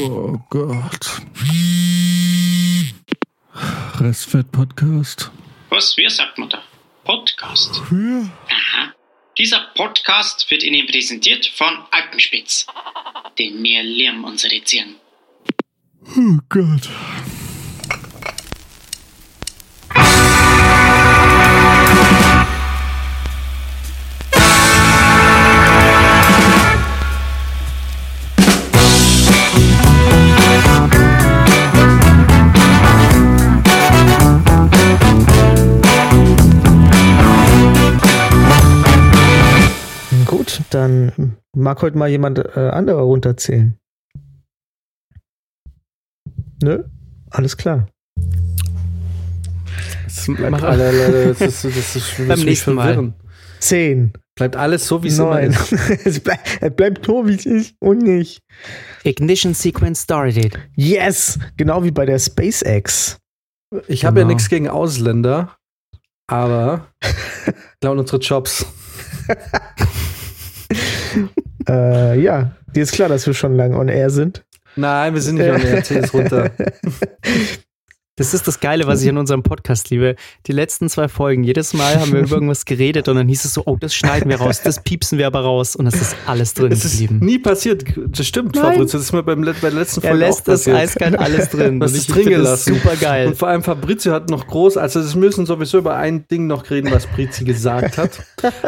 Oh Gott. Restfett-Podcast. Was? Wie sagt man da? Podcast. Ja. Aha. Dieser Podcast wird Ihnen präsentiert von Alpenspitz. Denn wir lieben unsere Tieren. Oh Gott. Dann mag heute mal jemand äh, anderer runterzählen. Nö? Alles klar. Das bleibt Mach- alle, alle, das ist, das ist, das Beim mich nächsten Mal. Zehn. Bleibt alles so, wie es immer Neun. ist. es, bleib, es bleibt so, wie es ist und nicht. Ignition Sequence started. Yes! Genau wie bei der SpaceX. Ich habe ja Genau. nichts gegen Ausländer, aber klauen unsere Jobs. Äh, ja, dir ist klar, dass wir schon lange on air sind. Nein, wir sind nicht on air, zähl es runter. Das ist das Geile, was ich an unserem Podcast liebe. Die letzten zwei Folgen, jedes Mal haben wir über irgendwas geredet und dann hieß es so, oh, das schneiden wir raus, das piepsen wir aber raus und es ist alles drin Es ist geblieben. nie passiert. Das stimmt, Nein. Fabrizio. Das ist mir beim, bei der letzten Er Folge lässt auch das eiskalt alles drin. Was Und ist ich drin das gelassen? super geil. Und vor allem Fabrizio hat noch groß, also es müssen sowieso über ein Ding noch reden, was Brizi gesagt hat.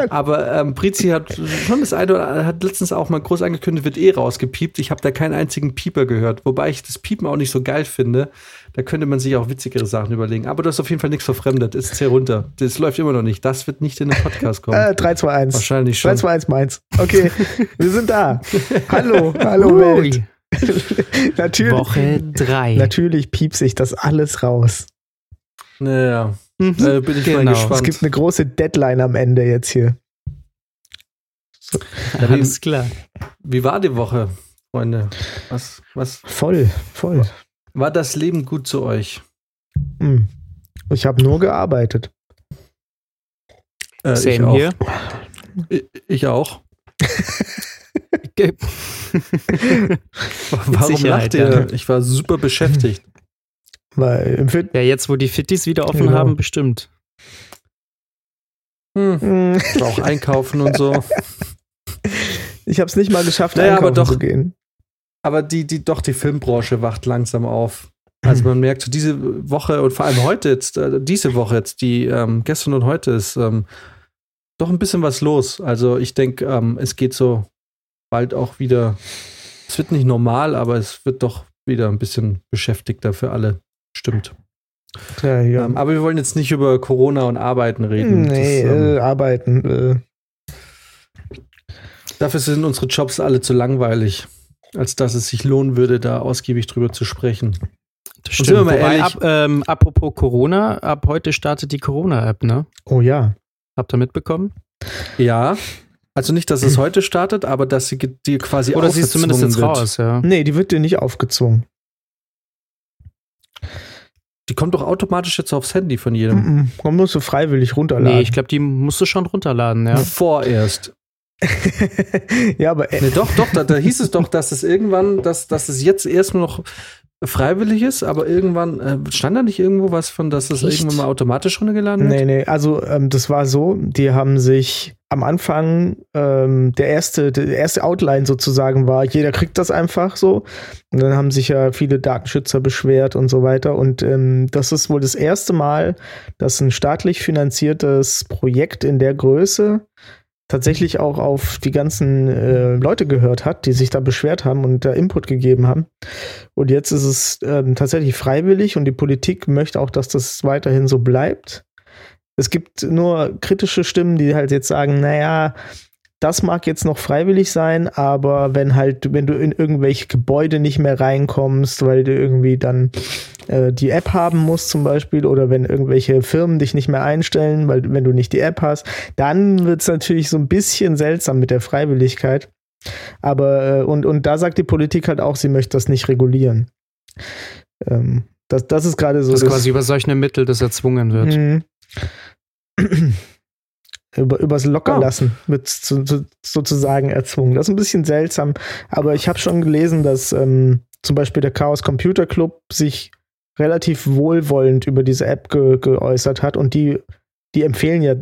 Aber ähm, Brizi hat schon das eine oder hat letztens auch mal groß angekündigt, wird eh rausgepiept. Ich habe da keinen einzigen Pieper gehört, wobei ich das Piepen auch nicht so geil finde. Da könnte man sich auch witzigere Sachen überlegen. Aber du hast auf jeden Fall nichts verfremdet. Ist zähl runter. Das läuft immer noch nicht. Das wird nicht in den Podcast kommen. Äh, 3, 2, 1. Wahrscheinlich 3, schon. 2, 1, meins. Okay, wir sind da. Hallo, hallo Welt. Ui, Natürlich, Woche drei. natürlich piepst sich das alles raus. Naja, Mhm. äh, bin ich mal Genau. gespannt. Es gibt eine große Deadline am Ende jetzt hier. Alles klar. Wie war die Woche, Freunde? Was, was Voll, voll. War das Leben gut zu euch? Hm. Ich habe nur gearbeitet. Äh, ich Same auch. hier. Ich, ich auch. Warum lacht ihr? ja. Ich war super beschäftigt. Weil im Fit Ja, jetzt, wo die Fittis wieder offen Genau. haben, bestimmt. Hm. Hm, auch einkaufen und so. ich habe es nicht mal geschafft, Naja, aber einkaufen doch. zu gehen. Aber die, die, doch, die Filmbranche wacht langsam auf. Also man merkt so diese Woche und vor allem heute jetzt, äh, diese Woche jetzt, die ähm, gestern und heute ist ähm, doch ein bisschen was los. Also ich denke, ähm, es geht so bald auch wieder, es wird nicht normal, aber es wird doch wieder ein bisschen beschäftigter für alle. Stimmt. Ja, ja. Ähm, aber wir wollen jetzt nicht über Corona und Arbeiten reden. nee, das, ähm, äh, arbeiten. Äh. Dafür sind unsere Jobs alle zu langweilig, als dass es sich lohnen würde, da ausgiebig drüber zu sprechen. Das Und sind wir mal Wobei, ehrlich- ab, ähm, apropos Corona, ab heute startet die Corona-App, ne? Oh ja. Habt ihr mitbekommen? Ja. Also nicht, dass es heute startet, aber dass sie dir quasi Oder sie ist zumindest jetzt wird. raus, ja. Nee, die wird dir nicht aufgezwungen. Die kommt doch automatisch jetzt aufs Handy von jedem. Mhm. Man muss so freiwillig runterladen. Nee, ich glaube, die musst du schon runterladen, ja. Vorerst. ja, aber äh, Nee, doch, doch, da, da hieß es doch, dass es irgendwann, dass, dass es jetzt erst noch freiwillig ist, aber irgendwann äh, stand da nicht irgendwo was von, dass es Echt? irgendwann mal automatisch runtergeladen wird? Nee, nee, also ähm, das war so, die haben sich am Anfang, ähm, der erste, der erste Outline sozusagen war, jeder kriegt das einfach so. Und dann haben sich ja viele Datenschützer beschwert und so weiter. Und ähm, das ist wohl das erste Mal, dass ein staatlich finanziertes Projekt in der Größe tatsächlich auch auf die ganzen äh, Leute gehört hat, die sich da beschwert haben und da Input gegeben haben. Und jetzt ist es ähm, tatsächlich freiwillig und die Politik möchte auch, dass das weiterhin so bleibt. Es gibt nur kritische Stimmen, die halt jetzt sagen, naja, das mag jetzt noch freiwillig sein, aber wenn halt, wenn du in irgendwelche Gebäude nicht mehr reinkommst, weil du irgendwie dann äh, die App haben musst zum Beispiel, oder wenn irgendwelche Firmen dich nicht mehr einstellen, weil wenn du nicht die App hast, dann wird es natürlich so ein bisschen seltsam mit der Freiwilligkeit. Aber, äh, und, und da sagt die Politik halt auch, sie möchte das nicht regulieren. Ähm, das, das ist gerade so. Dass das- quasi über solche Mittel das erzwungen wird. Über, übers Lockerlassen mit zu, zu, sozusagen erzwungen. Das ist ein bisschen seltsam, aber ich habe schon gelesen, dass ähm, zum Beispiel der Chaos Computer Club sich relativ wohlwollend über diese App ge geäußert hat und die, die empfehlen ja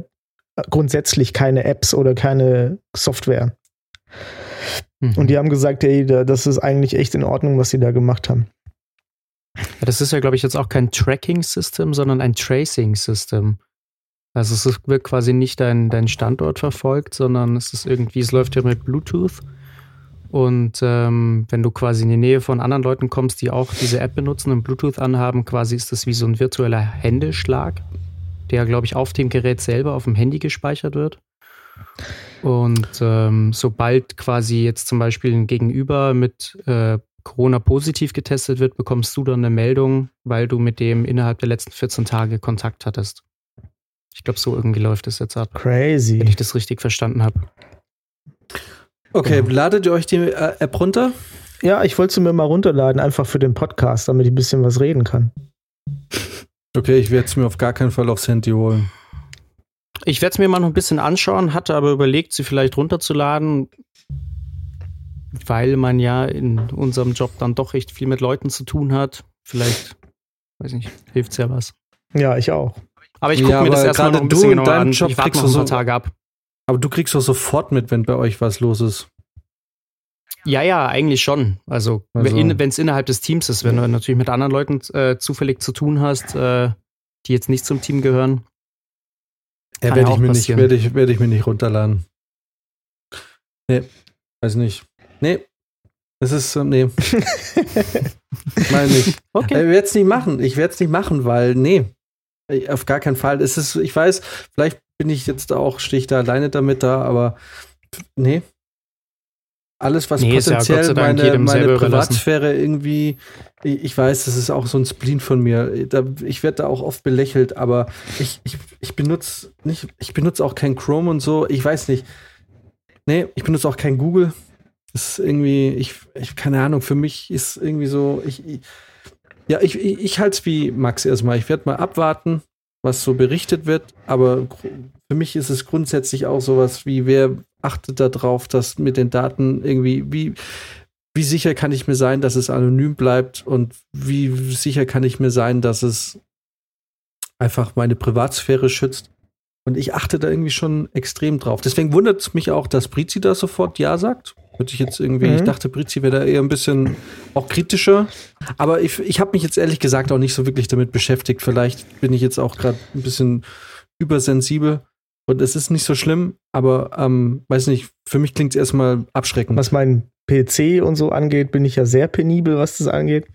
grundsätzlich keine Apps oder keine Software. Mhm. Und die haben gesagt, ey, da- das ist eigentlich echt in Ordnung, was sie da gemacht haben. Ja, das ist ja, glaube ich, jetzt auch kein Tracking-System, sondern ein Tracing-System. Also es wird quasi nicht dein, dein Standort verfolgt, sondern es ist irgendwie, es läuft ja mit Bluetooth. Und ähm, wenn du quasi in die Nähe von anderen Leuten kommst, die auch diese App benutzen und Bluetooth anhaben, quasi ist das wie so ein virtueller Händeschlag, der, glaube ich, auf dem Gerät selber, auf dem Handy gespeichert wird. Und ähm, sobald quasi jetzt zum Beispiel ein Gegenüber mit äh, Corona positiv getestet wird, bekommst du dann eine Meldung, weil du mit dem innerhalb der letzten 14 Tage Kontakt hattest. Ich glaube, so irgendwie läuft es jetzt ab, wenn Crazy. ich das richtig verstanden habe. Okay, Genau. ladet ihr euch die äh, App runter? Ja, ich wollte sie mir mal runterladen, einfach für den Podcast, damit ich ein bisschen was reden kann. Okay, ich werde es mir auf gar keinen Fall aufs Handy holen. Ich werde es mir mal noch ein bisschen anschauen, hatte aber überlegt, sie vielleicht runterzuladen, weil man ja in unserem Job dann doch recht viel mit Leuten zu tun hat. Vielleicht, weiß nicht, hilft ja was. Ja, ich auch. Aber ich gucke Ja, mir das erstmal noch ein du bisschen in genauer deinem an. Job ich warte noch du ein paar so- Tage ab. Aber du kriegst doch sofort mit, wenn bei euch was los ist. Ja, ja, eigentlich schon. Also, Also- wenn es innerhalb des Teams ist, wenn du natürlich mit anderen Leuten äh, zufällig zu tun hast, äh, die jetzt nicht zum Team gehören. Ja, werde ja ich, mir nicht, werde, ich, werde ich mir nicht runterladen. Nee, weiß nicht. Nee, es ist, äh, nee. Meine nicht. Okay. Ich werde es nicht machen. Ich werde es nicht machen, weil, nee, Ich- auf gar keinen Fall. Es ist, ich weiß, vielleicht bin ich jetzt auch, stehe ich da alleine damit da, aber nee. Alles, was Nee, ja potenziell Dank meine, meine. Privatsphäre irgendwie, ich, weiß, das ist auch so ein Spleen von mir. Ich werde da auch oft belächelt, aber ich, ich, ich benutze nicht, ich benutze auch kein Chrome und so. Ich weiß nicht. Nee, ich benutze auch kein Google. Das ist irgendwie, ich, ich keine Ahnung, für mich ist irgendwie so, ich, ich ja, ich, ich, ich halte es wie Max erstmal. Ich werde mal abwarten, was so berichtet wird, aber für mich ist es grundsätzlich auch sowas wie, wer achtet darauf, dass mit den Daten irgendwie, wie, wie sicher kann ich mir sein, dass es anonym bleibt und wie sicher kann ich mir sein, dass es einfach meine Privatsphäre schützt. Und ich achte da irgendwie schon extrem drauf. Deswegen wundert es mich auch, dass Brizi da sofort Ja sagt. Hätte ich jetzt irgendwie, Mhm. ich dachte, Brizi wäre da eher ein bisschen auch kritischer. Aber ich, ich habe mich jetzt ehrlich gesagt auch nicht so wirklich damit beschäftigt. Vielleicht bin ich jetzt auch gerade ein bisschen übersensibel. Und es ist nicht so schlimm, aber ähm, weiß nicht, für mich klingt es erstmal abschreckend. Was mein PC und so angeht, bin ich ja sehr penibel, was das angeht.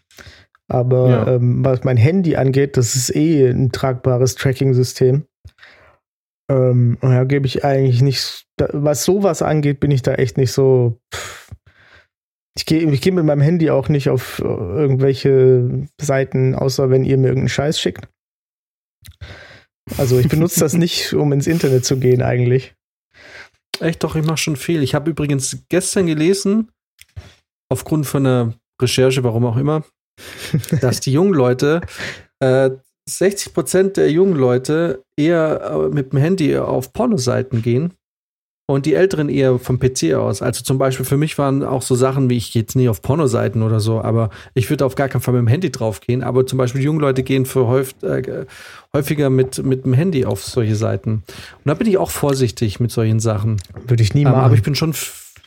Aber Ja. ähm, was mein Handy angeht, das ist eh ein tragbares Tracking-System. Ähm, und da gebe ich eigentlich nicht, was sowas angeht, bin ich da echt nicht so. Pff. Ich gehe ich geh mit meinem Handy auch nicht auf äh, irgendwelche Seiten, außer wenn ihr mir irgendeinen Scheiß schickt. Also ich benutze das nicht, um ins Internet zu gehen eigentlich. Echt doch, ich mache schon viel. Ich habe übrigens gestern gelesen, aufgrund von einer Recherche, warum auch immer, dass die jungen Leute, äh, 60 Prozent der jungen Leute eher äh, mit dem Handy auf Pornoseiten gehen und die Älteren eher vom PC aus. Also zum Beispiel für mich waren auch so Sachen wie, ich gehe jetzt nie auf Pornoseiten oder so, aber ich würde auf gar keinen Fall mit dem Handy drauf gehen. Aber zum Beispiel die jungen Leute gehen für häufig, äh, häufiger mit, mit dem Handy auf solche Seiten. Und da bin ich auch vorsichtig mit solchen Sachen. Würde ich nie Ähm, machen. aber ich bin schon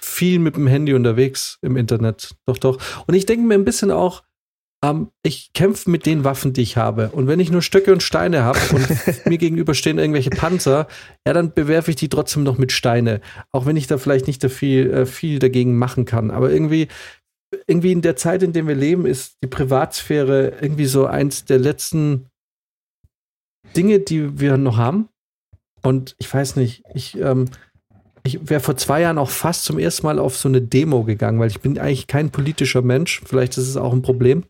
viel mit dem Handy unterwegs im Internet. Doch, doch. Und ich denke mir ein bisschen auch, ähm, ich kämpfe mit den Waffen, die ich habe. Und wenn ich nur Stöcke und Steine habe und mir gegenüber stehen irgendwelche Panzer, ja, dann bewerfe ich die trotzdem noch mit Steine. Auch wenn ich da vielleicht nicht da viel, äh, viel dagegen machen kann. Aber irgendwie, irgendwie in der Zeit, in der wir leben, ist die Privatsphäre irgendwie so eins der letzten Dinge, die wir noch haben. Und ich weiß nicht, ich, ähm, ich wäre vor zwei Jahren auch fast zum ersten Mal auf so eine Demo gegangen, weil ich bin eigentlich kein politischer Mensch. Vielleicht ist es auch ein Problem.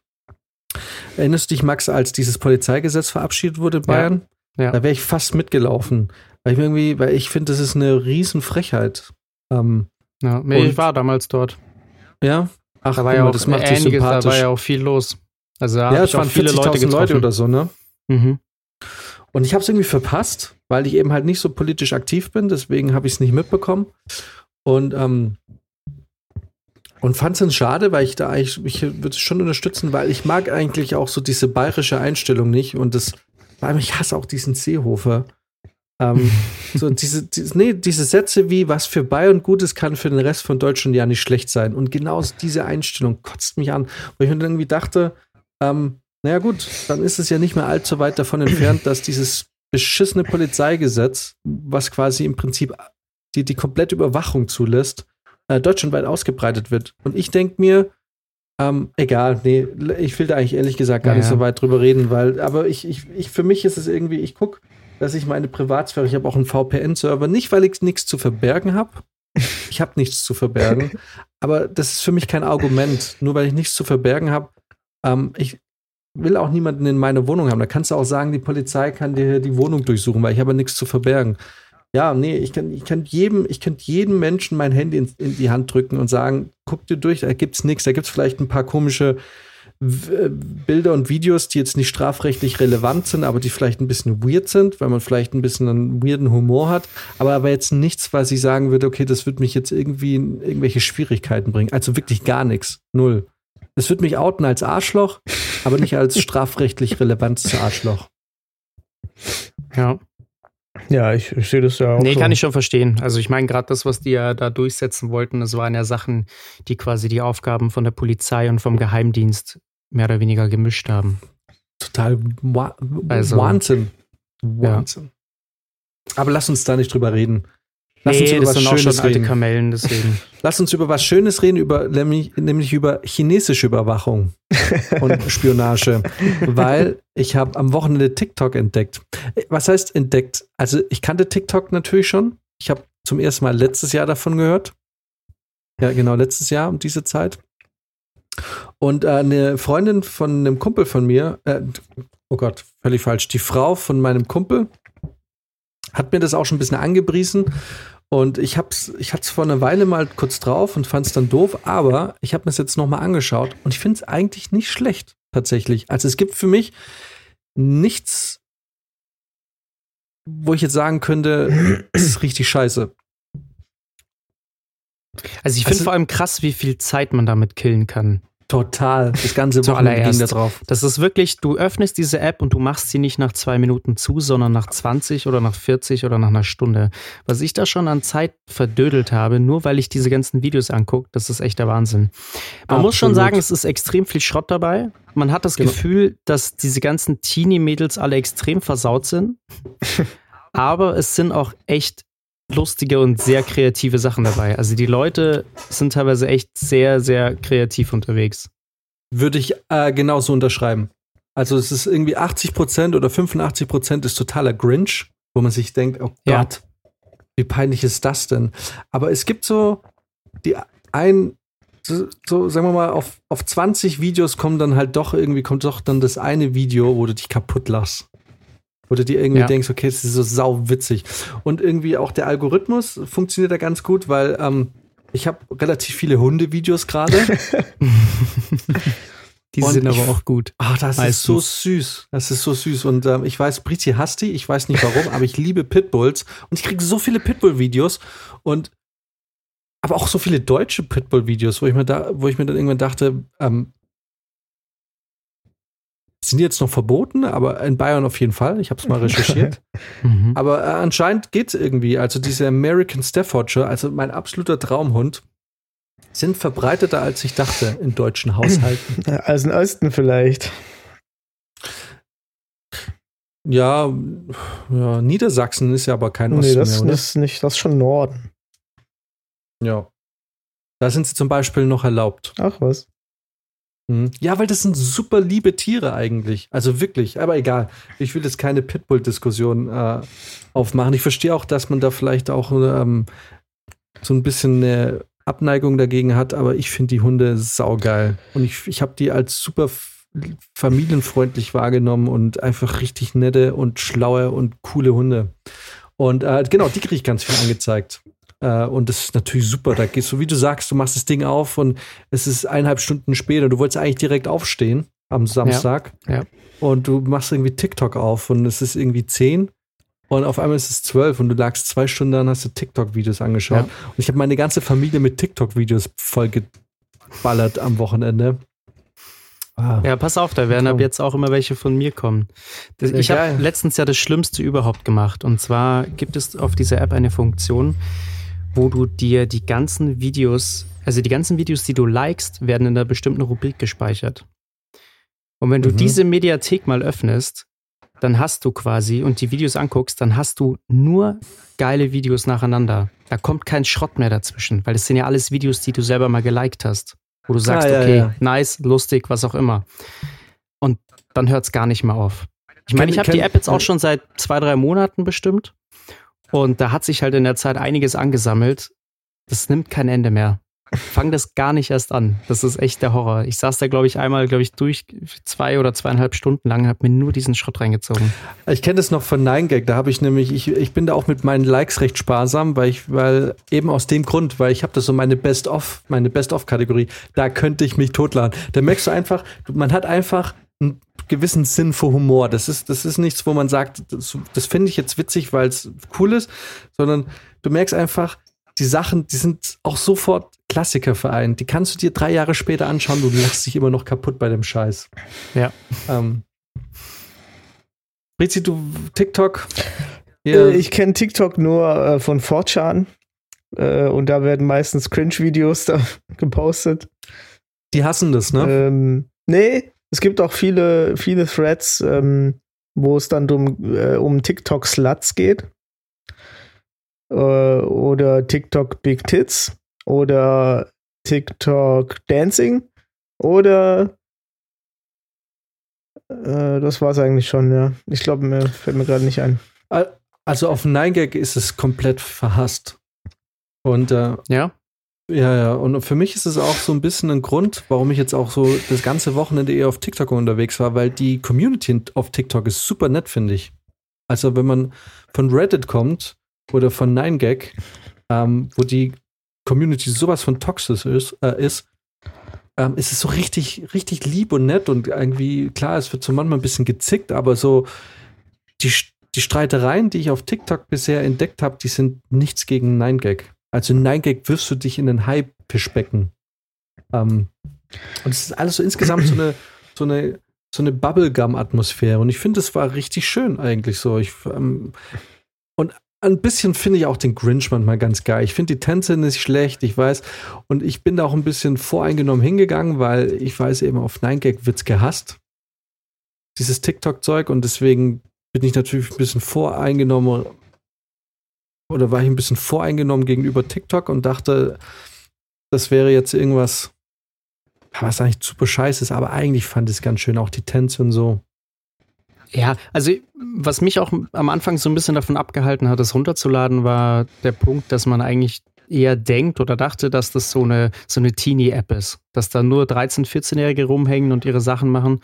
Erinnerst du dich, Max, als dieses Polizeigesetz verabschiedet wurde in Ja. Bayern? Ja. Da wäre ich fast mitgelaufen. Weil ich irgendwie, weil ich finde, das ist eine Riesenfrechheit. Ähm, Ja, ich war damals dort. ja. Ach, Da war ja auch das macht dich einiges, da sympathisch. war ja auch viel los. Also da ja, es waren viele Leute 40.000 getroffen. Leute oder so, ne? Mhm. Und ich habe es irgendwie verpasst, weil ich eben halt nicht so politisch aktiv bin, deswegen habe ich es nicht mitbekommen. Und, ähm, und fand es schade, weil ich da eigentlich, ich würde es schon unterstützen, weil ich mag eigentlich auch so diese bayerische Einstellung nicht und das, weil ich hasse auch diesen Seehofer. ähm, so diese, diese, nee, diese Sätze wie, was für Bayern gut ist, kann für den Rest von Deutschland ja nicht schlecht sein. Und genau diese Einstellung kotzt mich an, wo ich mir irgendwie dachte, ähm, naja gut, dann ist es ja nicht mehr allzu weit davon entfernt, dass dieses beschissene Polizeigesetz, was quasi im Prinzip die, die komplette Überwachung zulässt, äh, deutschlandweit ausgebreitet wird. Und ich denke mir, ähm, egal, nee, ich will da eigentlich ehrlich gesagt gar ja, nicht so weit drüber reden, weil, aber ich, ich, ich, für mich ist es irgendwie, ich gucke, dass ich meine Privatsphäre, ich habe auch einen VPN-Server, nicht weil ich nichts zu verbergen habe. Ich habe nichts zu verbergen, aber das ist für mich kein Argument. Nur weil ich nichts zu verbergen habe, ähm, ich, will auch niemanden in meine Wohnung haben. Da kannst du auch sagen, die Polizei kann dir die Wohnung durchsuchen, weil ich habe nichts zu verbergen. Ja, nee, ich kann, ich kann jedem, ich könnte jedem Menschen mein Handy in, in, die Hand drücken und sagen, guck dir durch, da gibt's nichts, da gibt's vielleicht ein paar komische äh, Bilder und Videos, die jetzt nicht strafrechtlich relevant sind, aber die vielleicht ein bisschen weird sind, weil man vielleicht ein bisschen einen weirden Humor hat, aber aber jetzt nichts, was ich sagen würde, okay, das wird mich jetzt irgendwie in irgendwelche Schwierigkeiten bringen. Also wirklich gar nichts. Null. Es wird mich outen als Arschloch, aber nicht als strafrechtlich relevantes Arschloch. Ja. Ja, ich, ich sehe das ja auch. Nee, so. kann ich schon verstehen. Also ich meine, gerade das, was die ja da durchsetzen wollten, das waren ja Sachen, die quasi die Aufgaben von der Polizei und vom Geheimdienst mehr oder weniger gemischt haben. Total wa also, Wahnsinn. Wahnsinn. Ja. Aber lass uns da nicht drüber reden. Lass nee, uns über das was sind Schönes auch schon alte Kamellen, deswegen. Lass uns über was Schönes reden, über, nämlich, nämlich über chinesische Überwachung und Spionage. Weil ich habe am Wochenende TikTok entdeckt. Was heißt entdeckt? Also ich kannte TikTok natürlich schon. Ich habe zum ersten Mal letztes Jahr davon gehört. Ja, genau, letztes Jahr um diese Zeit. Und äh, eine Freundin von einem Kumpel von mir, äh, oh Gott, völlig falsch, die Frau von meinem Kumpel hat mir das auch schon ein bisschen angepriesen und ich hab's, ich hatte es vor einer Weile mal kurz drauf und fand es dann doof, aber ich habe mir es jetzt nochmal angeschaut und ich finde es eigentlich nicht schlecht, tatsächlich. Also es gibt für mich nichts, wo ich jetzt sagen könnte, es ist richtig scheiße. Also ich finde also, vor allem krass, wie viel Zeit man damit killen kann. Total. Das ganze Wochenende ging da drauf. Das ist wirklich, du öffnest diese App und du machst sie nicht nach zwei Minuten zu, sondern nach 20 oder nach 40 oder nach einer Stunde. Was ich da schon an Zeit verdödelt habe, nur weil ich diese ganzen Videos angucke, das ist echt der Wahnsinn. Man Absolut. muss schon sagen, es ist extrem viel Schrott dabei. Man hat das genau. Gefühl, dass diese ganzen Teenie-Mädels alle extrem versaut sind. Aber es sind auch echt lustige und sehr kreative Sachen dabei. Also die Leute sind teilweise echt sehr, sehr kreativ unterwegs. Würde ich äh, genauso unterschreiben. Also es ist irgendwie 80% oder 85 ist totaler Grinch, wo man sich denkt, oh ja. Gott, wie peinlich ist das denn? Aber es gibt so die ein so, so, sagen wir mal, auf, auf 20 Videos kommt dann halt doch irgendwie, kommt doch dann das eine Video, wo du dich kaputt lachst. Wo du dir irgendwie ja. denkst, okay, das ist so sau witzig. Und irgendwie auch der Algorithmus funktioniert da ganz gut, weil ähm, ich habe relativ viele Hundevideos gerade. die und sind aber ich, auch gut. Ach, das Meistens. ist so süß. Das ist so süß. Und ähm, ich weiß, Brizi hasst die. Ich weiß nicht warum, aber ich liebe Pitbulls. Und ich kriege so viele Pitbull-Videos. Und aber auch so viele deutsche Pitbull-Videos, wo ich mir da, wo ich mir dann irgendwann dachte, ähm, sind jetzt noch verboten, aber in Bayern auf jeden Fall. Ich habe es mal recherchiert. mhm. Aber äh, anscheinend geht es irgendwie. Also diese American Staffordshire, also mein absoluter Traumhund, sind verbreiteter, als ich dachte in deutschen Haushalten. Als in Osten vielleicht. Ja, ja, Niedersachsen ist ja aber kein Osten nee, das, mehr, oder? Das ist nicht, das ist schon Norden. Ja. Da sind sie zum Beispiel noch erlaubt. Ach was. Hm. Ja, weil das sind super liebe Tiere eigentlich. Also wirklich, aber egal. Ich will jetzt keine Pitbull-Diskussion äh, aufmachen. Ich verstehe auch, dass man da vielleicht auch ähm, so ein bisschen eine Abneigung dagegen hat, aber ich finde die Hunde saugeil. Und ich, ich habe die als super familienfreundlich wahrgenommen und einfach richtig nette und schlaue und coole Hunde. Und äh, genau, die kriege ich ganz viel angezeigt. Äh, und das ist natürlich super. Da gehst du, wie du sagst, du machst das Ding auf und es ist eineinhalb Stunden später. Du wolltest eigentlich direkt aufstehen am Samstag. Ja, ja. Und du machst irgendwie TikTok auf und es ist irgendwie 10 und auf einmal ist es 12 und du lagst zwei Stunden da und hast du TikTok-Videos angeschaut. Ja. Und ich habe meine ganze Familie mit TikTok-Videos vollgeballert am Wochenende. Ah. Ja, pass auf, da werden ab jetzt auch immer welche von mir kommen. Das, ich habe letztens ja das Schlimmste überhaupt gemacht. Und zwar gibt es auf dieser App eine Funktion, wo du dir die ganzen Videos, also die ganzen Videos, die du likest, werden in einer bestimmten Rubrik gespeichert. Und wenn du Mhm. diese Mediathek mal öffnest, dann hast du quasi und die Videos anguckst, dann hast du nur geile Videos nacheinander. Da kommt kein Schrott mehr dazwischen, weil das sind ja alles Videos, die du selber mal geliked hast. Wo du sagst, Ah, ja, okay, ja. nice, lustig, was auch immer. Und dann hört es gar nicht mehr auf. Ich meine, ich habe die App jetzt auch schon seit zwei, drei Monaten bestimmt. Und da hat sich halt in der Zeit einiges angesammelt. Das nimmt kein Ende mehr. Fang das gar nicht erst an. Das ist echt der Horror. Ich saß da, glaube ich, einmal, glaube ich, durch zwei oder zweieinhalb Stunden lang habe mir nur diesen Schrott reingezogen. Ich kenne das noch von 9gag, da habe ich nämlich, ich, ich bin da auch mit meinen Likes recht sparsam, weil ich, weil eben aus dem Grund, weil ich habe das so meine Best-of, meine Best-of-Kategorie, da könnte ich mich totladen. Da merkst du einfach, man hat einfach einen gewissen Sinn für Humor. Das ist, das ist nichts, wo man sagt, das, das finde ich jetzt witzig, weil es cool ist, sondern du merkst einfach, die Sachen, die sind auch sofort Klassiker vereint. Die kannst du dir drei Jahre später anschauen, du lachst dich immer noch kaputt bei dem Scheiß. Ja. Ähm. Rizzi, du TikTok? Äh, ich kenne TikTok nur äh, von 4chan. Äh, und da werden meistens Cringe-Videos da gepostet. die hassen das, ne? Ähm, nee, es gibt auch viele, viele Threads, ähm, wo es dann um, äh, um TikTok-Sluts geht. Äh, oder TikTok Big Tits. Oder TikTok Dancing. Oder äh, das war's eigentlich schon, ja. Ich glaube, mir fällt mir gerade nicht ein. Also auf 9gag ist es komplett verhasst. Und äh, Ja? Ja, ja, und für mich ist es auch so ein bisschen ein Grund, warum ich jetzt auch so das ganze Wochenende eher auf TikTok unterwegs war, weil die Community auf TikTok ist super nett, finde ich. Also wenn man von Reddit kommt oder von 9gag, ähm, wo die Community sowas von toxisch ist, äh, ist ähm, es so richtig, richtig lieb und nett und irgendwie, klar, es wird so manchmal ein bisschen gezickt, aber so die, die Streitereien, die ich auf TikTok bisher entdeckt habe, die sind nichts gegen 9gag. Also 9gag wirfst du dich in den High-Pischbecken. Ähm, und es ist alles so insgesamt so eine, so eine, so eine Bubblegum-Atmosphäre. Und ich finde, es war richtig schön eigentlich so. Ich, ähm, und ein bisschen finde ich auch den Grinch manchmal ganz geil. Ich finde die Tänze nicht schlecht, ich weiß. Und ich bin da auch ein bisschen voreingenommen hingegangen, weil ich weiß eben, auf 9gag wird's gehasst. Dieses TikTok-Zeug. Und deswegen bin ich natürlich ein bisschen voreingenommen oder war ich ein bisschen voreingenommen gegenüber TikTok und dachte, das wäre jetzt irgendwas, was eigentlich super scheiße ist, aber eigentlich fand ich es ganz schön, auch die Tänze und so. Ja, also was mich auch am Anfang so ein bisschen davon abgehalten hat, das runterzuladen, war der Punkt, dass man eigentlich eher denkt oder dachte, dass das so eine, so eine Teenie-App ist. Dass da nur 13-, 14-Jährige rumhängen und ihre Sachen machen.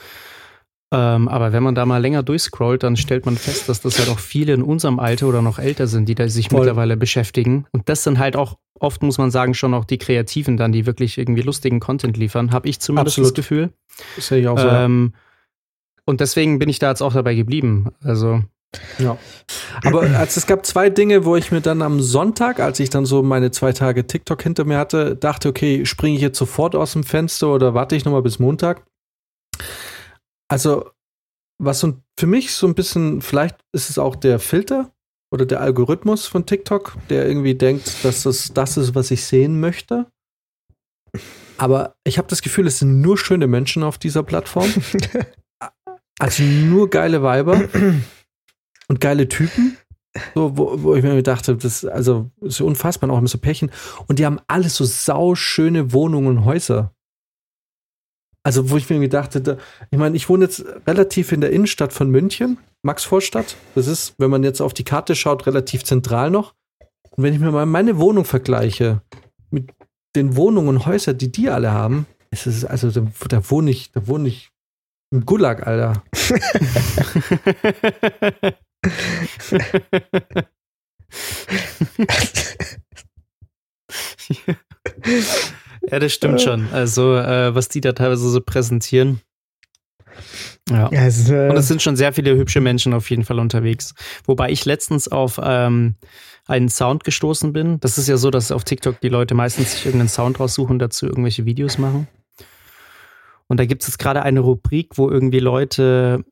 Ähm, aber wenn man da mal länger durchscrollt, dann stellt man fest, dass das halt auch viele in unserem Alter oder noch älter sind, die da sich Voll. mittlerweile beschäftigen. Und das sind halt auch oft, muss man sagen, schon auch die Kreativen dann, die wirklich irgendwie lustigen Content liefern. Habe ich zumindest Absolut. das Gefühl. Das sehe ich auch so. Ähm, und deswegen bin ich da jetzt auch dabei geblieben. Also, Ja. Aber also es gab zwei Dinge, wo ich mir dann am Sonntag, als ich dann so meine zwei Tage TikTok hinter mir hatte, dachte, okay, springe ich jetzt sofort aus dem Fenster oder warte ich nochmal bis Montag? Also, was so für mich so ein bisschen, vielleicht ist es auch der Filter oder der Algorithmus von TikTok, der irgendwie denkt, dass das das ist, was ich sehen möchte. Aber ich habe das Gefühl, es sind nur schöne Menschen auf dieser Plattform. Also nur geile Weiber und geile Typen. So, wo, wo ich mir dachte, das also ist unfassbar, auch immer so Pärchen. Und die haben alles so sauschöne Wohnungen und Häuser. Also, wo ich mir dachte, da, ich meine, ich wohne jetzt relativ in der Innenstadt von München, Maxvorstadt. Das ist, wenn man jetzt auf die Karte schaut, relativ zentral noch. Und wenn ich mir mal meine Wohnung vergleiche mit den Wohnungen und Häusern, die die alle haben, ist es, also da, da wohne ich, da wohne ich im Gulag, Alter. ja, das stimmt schon. Also, äh, was die da teilweise so präsentieren. Ja. Es äh, Und es sind schon sehr viele hübsche Menschen auf jeden Fall unterwegs. Wobei ich letztens auf ähm, einen Sound gestoßen bin. Das ist ja so, dass auf TikTok die Leute meistens sich irgendeinen Sound raussuchen, dazu irgendwelche Videos machen. Und da gibt es jetzt gerade eine Rubrik, wo irgendwie Leute,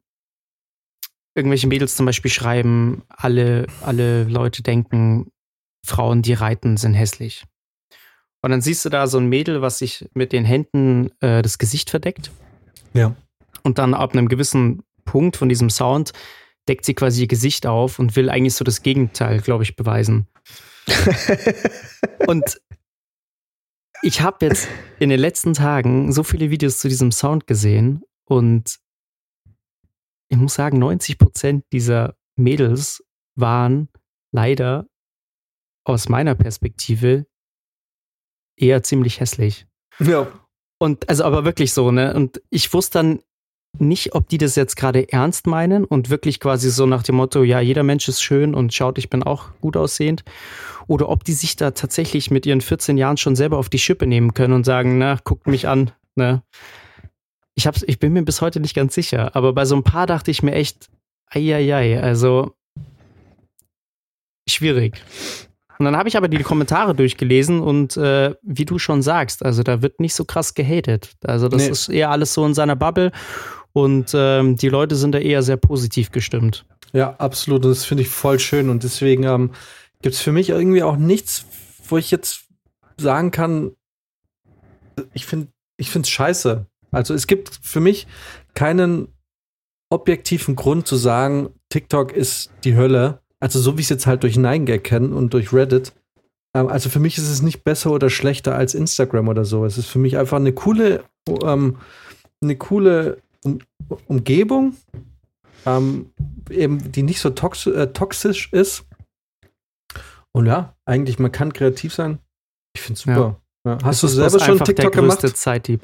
irgendwelche Mädels zum Beispiel schreiben, alle, alle Leute denken, Frauen, die reiten, sind hässlich. Und dann siehst du da so ein Mädel, was sich mit den Händen äh, das Gesicht verdeckt. Ja. Und dann ab einem gewissen Punkt von diesem Sound deckt sie quasi ihr Gesicht auf und will eigentlich so das Gegenteil, glaube ich, beweisen. und ich habe jetzt in den letzten Tagen so viele Videos zu diesem Sound gesehen und ich muss sagen, 90 Prozent dieser Mädels waren leider aus meiner Perspektive eher ziemlich hässlich. Ja. Und also aber wirklich so, ne? Und ich wusste dann nicht, ob die das jetzt gerade ernst meinen und wirklich quasi so nach dem Motto, ja, jeder Mensch ist schön und schaut, ich bin auch gut aussehend. Oder ob die sich da tatsächlich mit ihren 14 Jahren schon selber auf die Schippe nehmen können und sagen, na, guckt mich an, ne? Ich, hab's, ich bin mir bis heute nicht ganz sicher, aber bei so ein paar dachte ich mir echt, eieiei, also schwierig. Und dann habe ich aber die Kommentare durchgelesen und äh, wie du schon sagst, also da wird nicht so krass gehatet. Also das Nee. ist eher alles so in seiner Bubble und ähm, die Leute sind da eher sehr positiv gestimmt. Ja, absolut. Das finde ich voll schön. Und deswegen ähm, gibt es für mich irgendwie auch nichts, wo ich jetzt sagen kann, ich finde ich finde es scheiße. Also es gibt für mich keinen objektiven Grund zu sagen, TikTok ist die Hölle. Also so wie ich es jetzt halt durch 9gag kenne und durch Reddit. Ähm, also für mich ist es nicht besser oder schlechter als Instagram oder so. Es ist für mich einfach eine coole, ähm, eine coole um Umgebung, ähm, eben, die nicht so tox äh, toxisch ist. Und ja, eigentlich, man kann kreativ sein. Ich finde es super. Ja. Hast du selber schon TikTok der gemacht? Zeitdieb.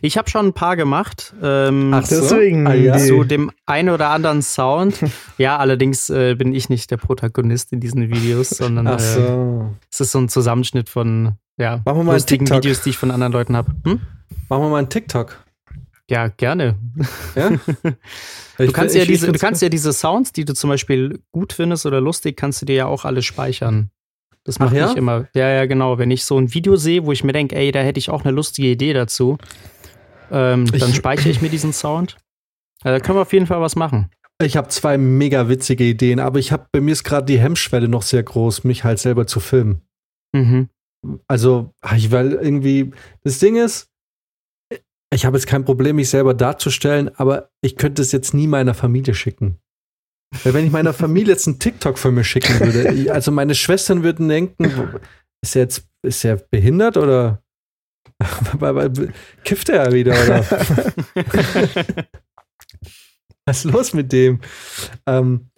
Ich habe schon ein paar gemacht. Ähm, Ach? Deswegen ja. die- zu dem einen oder anderen Sound. ja, allerdings äh, bin ich nicht der Protagonist in diesen Videos, sondern Ach äh, so. es ist so ein Zusammenschnitt von ja, Machen wir mal lustigen. Videos, die ich von anderen Leuten habe. Hm? Machen wir mal einen TikTok. Ja, gerne. Ja? Du kannst, ja diese, du kannst ja diese Sounds, die du zum Beispiel gut findest oder lustig, kannst du dir ja auch alle speichern. Das Ach mache ja? ich immer. Ja, ja, genau. Wenn ich so ein Video sehe, wo ich mir denke, ey, da hätte ich auch eine lustige Idee dazu, ähm, dann Ich- speichere ich mir diesen Sound. Ja, da können wir auf jeden Fall was machen. Ich habe zwei mega witzige Ideen, aber ich habe bei mir ist gerade die Hemmschwelle noch sehr groß, mich halt selber zu filmen. Mhm. Also, ich weil irgendwie das Ding ist, ich habe jetzt kein Problem, mich selber darzustellen, aber ich könnte es jetzt nie meiner Familie schicken. Weil wenn ich meiner Familie jetzt einen TikTok von mir schicken würde, also meine Schwestern würden denken, ist er jetzt ist er behindert oder kifft er wieder oder was ist los mit dem? Ähm,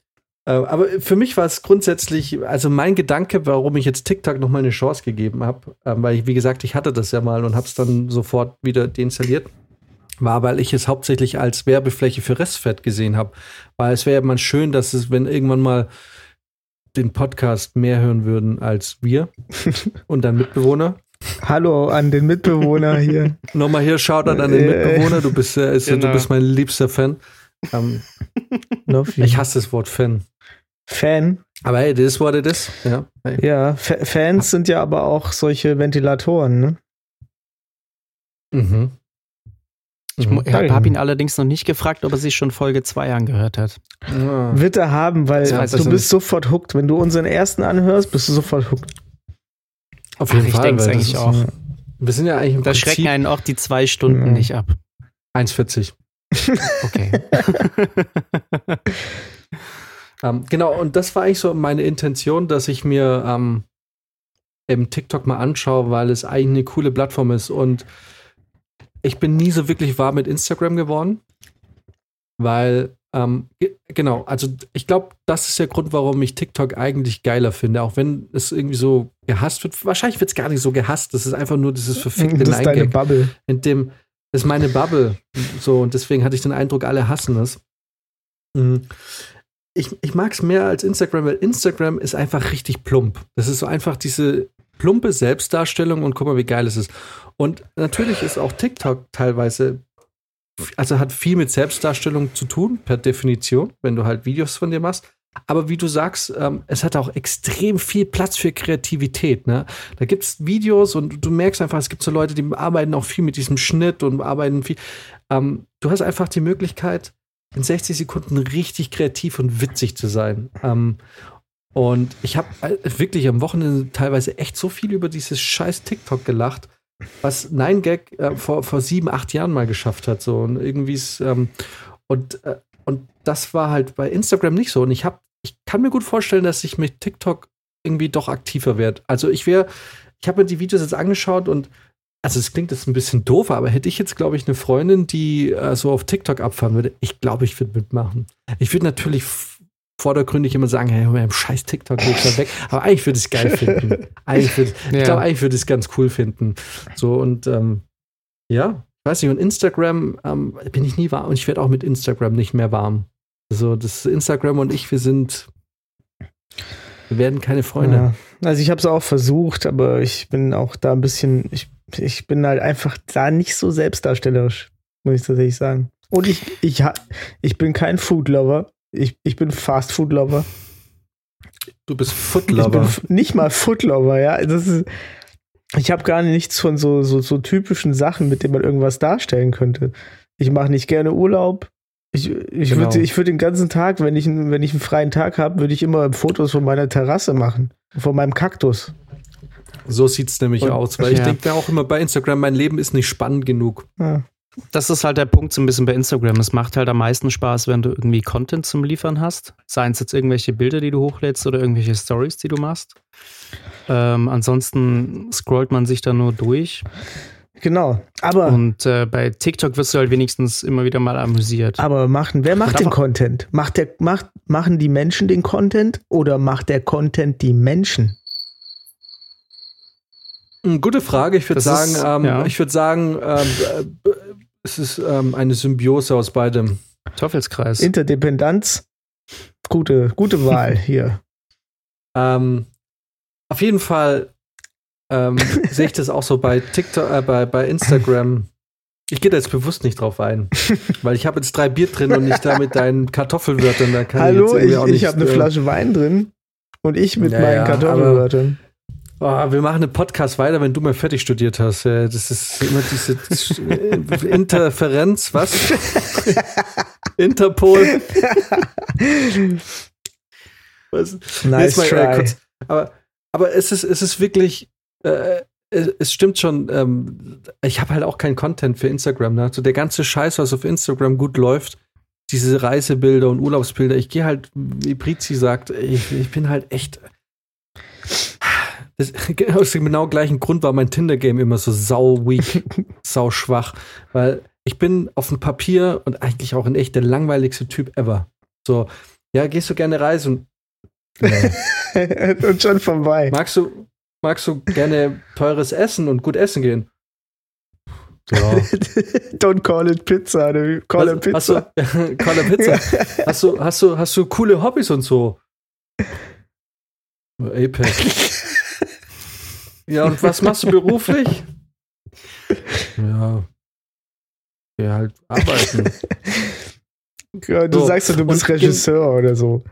äh, aber für mich war es grundsätzlich, also mein Gedanke, warum ich jetzt TikTok noch mal eine Chance gegeben habe, ähm, weil ich, wie gesagt, ich hatte das ja mal und habe es dann sofort wieder deinstalliert, war, weil ich es hauptsächlich als Werbefläche für Restfett gesehen habe. Weil es wäre ja mal schön, dass es, wenn irgendwann mal den Podcast mehr hören würden als wir und dann Mitbewohner. Hallo an den Mitbewohner hier. Nochmal hier Shoutout an den Äh. Mitbewohner, du bist, äh, ist, du Genau. bist mein liebster Fan. Ähm, ich hasse das Wort Fan. Fan. Aber hey, das is what it is. Ja. Hey. Ja, Fa Fans sind ja aber auch solche Ventilatoren, ne? Mhm. Ich Mhm. habe hab ihn allerdings noch nicht gefragt, ob er sich schon Folge 2 angehört hat. Ja. Wird er haben, weil ich du nicht. bist sofort hooked. Wenn du unseren ersten anhörst, bist du sofort hooked. Auf jeden Ach, ich Fall. denk's weil das eigentlich auch. Wir sind ja eigentlich im Da Prinzip schrecken einen auch die zwei Stunden Ja. nicht ab. 1,40. Okay. Ähm, genau, und das war eigentlich so meine Intention, dass ich mir ähm, eben TikTok mal anschaue, weil es eigentlich eine coole Plattform ist. Und ich bin nie so wirklich warm mit Instagram geworden, weil, ähm, ge- genau, also ich glaube, das ist der Grund, warum ich TikTok eigentlich geiler finde, auch wenn es irgendwie so gehasst wird. Wahrscheinlich wird es gar nicht so gehasst, das ist einfach nur dieses verfickte Das ist deine Bubble. in dem, das ist meine Bubble. So, und deswegen hatte ich den Eindruck, alle hassen es. Mhm. Ich, ich mag es mehr als Instagram, weil Instagram ist einfach richtig plump. Das ist so einfach diese plumpe Selbstdarstellung und guck mal, wie geil es ist. Und natürlich ist auch TikTok teilweise also hat viel mit Selbstdarstellung zu tun, per Definition, wenn du halt Videos von dir machst. Aber wie du sagst, ähm, es hat auch extrem viel Platz für Kreativität. Ne? Da gibt es Videos und du merkst einfach, es gibt so Leute, die arbeiten auch viel mit diesem Schnitt und arbeiten viel. Ähm, du hast einfach die Möglichkeit, in 60 Sekunden richtig kreativ und witzig zu sein. Ähm, und ich habe äh, wirklich am Wochenende teilweise echt so viel über dieses scheiß TikTok gelacht, was Nine Gag äh, vor, vor sieben, acht Jahren mal geschafft hat. So. Und irgendwie ist, ähm, und, äh, und das war halt bei Instagram nicht so. Und ich habe, ich kann mir gut vorstellen, dass ich mit TikTok irgendwie doch aktiver werde. Also ich wäre, ich habe mir die Videos jetzt angeschaut und also es klingt jetzt ein bisschen doof, aber hätte ich jetzt, glaube ich, eine Freundin, die äh, so auf TikTok abfahren würde, ich glaube, ich würde mitmachen. Ich würde natürlich vordergründig immer sagen, hey, hör scheiß TikTok geht da weg. Aber eigentlich würde ich es geil finden. Eigentlich würd, ja. Ich glaube, eigentlich würde ich es ganz cool finden. So und ähm, ja, ich weiß nicht, und Instagram ähm, bin ich nie warm und ich werde auch mit Instagram nicht mehr warm. Also das Instagram und ich, wir sind, wir werden keine Freunde. Ja. Also ich habe es auch versucht, aber ich bin auch da ein bisschen, ich, ich bin halt einfach da nicht so selbstdarstellerisch, muss ich tatsächlich sagen. Und ich, ich, ich bin kein Foodlover. Ich, ich bin Fast Food Lover. Du bist Foodlover. Ich bin nicht mal Foodlover, ja. Das ist, ich habe gar nichts von so, so, so typischen Sachen, mit denen man irgendwas darstellen könnte. Ich mache nicht gerne Urlaub. Ich, ich genau. würde ich würd den ganzen Tag, wenn ich, wenn ich einen freien Tag habe, würde ich immer Fotos von meiner Terrasse machen. Von meinem Kaktus. So sieht es nämlich Und, aus, weil ja. ich denke mir auch immer bei Instagram, mein Leben ist nicht spannend genug. Ja das ist halt der Punkt so ein bisschen bei Instagram. Es macht halt am meisten Spaß, wenn du irgendwie Content zum Liefern hast. Seien es jetzt irgendwelche Bilder, die du hochlädst oder irgendwelche Stories, die du machst. Ähm, ansonsten scrollt man sich da nur durch. Genau, aber. Und äh, bei TikTok wirst du halt wenigstens immer wieder mal amüsiert. Aber machen, wer macht den Content? Macht der, macht, machen die Menschen den Content oder macht der Content die Menschen? Gute Frage. Ich würde sagen, ist, ähm, ja. ich würde sagen, ähm, es ist ähm, eine Symbiose aus beidem. Teufelskreis. Interdependenz. Gute, gute Wahl hier. Ähm, auf jeden Fall ähm, sehe ich das auch so bei TikTok, äh, bei, bei Instagram. Ich gehe da jetzt bewusst nicht drauf ein, weil ich habe jetzt drei Bier drin und nicht da mit deinen Kartoffelwörtern. Da kann Hallo, ich, ich, ich habe eine äh, Flasche Wein drin und ich mit ja, meinen Kartoffelwörtern. Oh, wir machen einen Podcast weiter, wenn du mal fertig studiert hast. Das ist immer diese Interferenz, was? Interpol. was? Nice mal, try. Äh, kurz, aber, aber es ist, es ist wirklich, äh, es, es, stimmt schon, ähm, ich habe halt auch keinen Content für Instagram. Ne? So der ganze Scheiß, was auf Instagram gut läuft, diese Reisebilder und Urlaubsbilder, ich gehe halt, wie Prizi sagt, ich, ich bin halt echt das, aus dem genau gleichen Grund war mein Tinder-Game immer so sau weak, sau schwach. Weil ich bin auf dem Papier und eigentlich auch ein echt der langweiligste Typ ever. So, ja, gehst du gerne reisen? Nee. und schon vorbei. Magst du, magst du gerne teures Essen und gut essen gehen? Ja. Don't call it Pizza, call it Pizza. Hast du, call it Pizza. hast, du, hast, du, hast du coole Hobbys und so? Apex. Ja, und was machst du beruflich? ja. Ja, halt arbeiten. ja, du so. sagst ja, du bist und Regisseur oder so.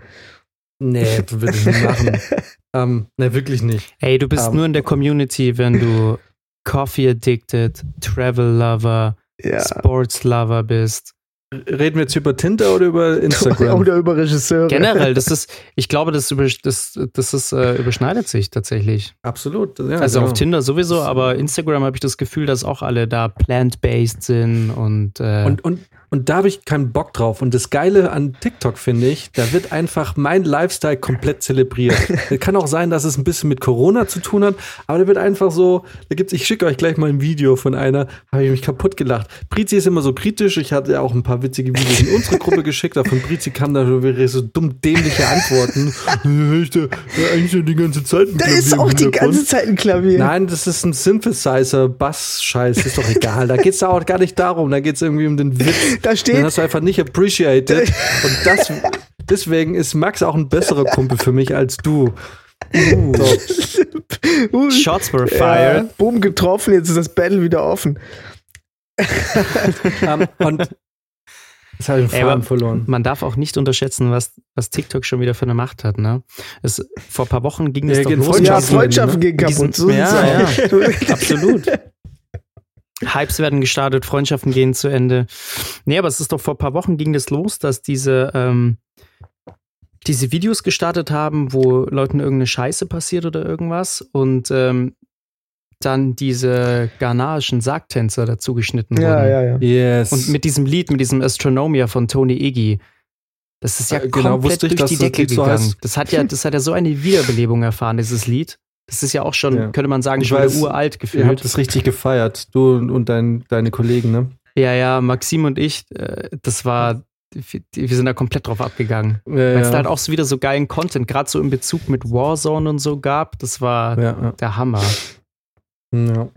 Nee, das würde ich nicht machen. ähm, nee, wirklich nicht. Ey, du bist um, nur in der Community, wenn du Coffee Addicted, Travel Lover, ja. Sports Lover bist. Reden wir jetzt über Tinder oder über Instagram? oder über Regisseure? Generell, das ist, ich glaube, das, über, das, das ist, äh, überschneidet sich tatsächlich. Absolut. Ja, also genau. auf Tinder sowieso, aber Instagram habe ich das Gefühl, dass auch alle da plant-based sind und, äh und, und und da habe ich keinen Bock drauf. Und das Geile an TikTok finde ich, da wird einfach mein Lifestyle komplett zelebriert. kann auch sein, dass es ein bisschen mit Corona zu tun hat, aber da wird einfach so, da gibt's, ich schicke euch gleich mal ein Video von einer, habe ich mich kaputt gelacht. Brizi ist immer so kritisch. Ich hatte ja auch ein paar witzige Videos in unsere Gruppe geschickt, aber von Brizi kam da so dumm dämliche Antworten. ich da, eigentlich die ganze Zeit ein Da ist auch die ganze Zeit ein Klavier. Nein, das ist ein Synthesizer, Bass-Scheiß, ist doch egal. Da geht's da auch gar nicht darum. Da geht's irgendwie um den Witz. Da steht. Den hast du einfach nicht appreciated. Und das, deswegen ist Max auch ein besserer Kumpel für mich als du. Uh. So. Shots were fired. Ja, boom getroffen, jetzt ist das Battle wieder offen. ähm, und das habe ich den Ey, verloren. Man darf auch nicht unterschätzen, was, was TikTok schon wieder für eine Macht hat. Ne? Es, vor ein paar Wochen ging es Ja, doch los. Ja, Freundschaften Freundschaften gehen kaputt. diesen- ja, sieht's aus. Absolut. Hypes werden gestartet, Freundschaften gehen zu Ende. Nee, aber es ist doch vor ein paar Wochen ging das los, dass diese, ähm, diese Videos gestartet haben, wo Leuten irgendeine Scheiße passiert oder irgendwas und ähm, dann diese ghanaischen Sargtänzer dazu geschnitten Ja, wurden. ja, ja. Yes. Und mit diesem Lied, mit diesem Astronomia von Tony Iggy. Das ist ja Äh, genau, komplett ich, durch die das Decke so gegangen. das hat ja, das hat ja so eine Wiederbelebung erfahren, dieses Lied. Das ist ja auch schon, Ja. könnte man sagen, Ich schon weiß, uralt Ihr habt gefühlt. das richtig gefeiert, du und, dein, deine Kollegen, ne? Ja, ja, Maxim und ich, äh, das war, wir sind da komplett drauf abgegangen. Ja, Weil es ja. da halt auch so wieder so geilen Content, gerade so in Bezug mit Warzone und so gab. Das war ja, ja. der Hammer. Ja.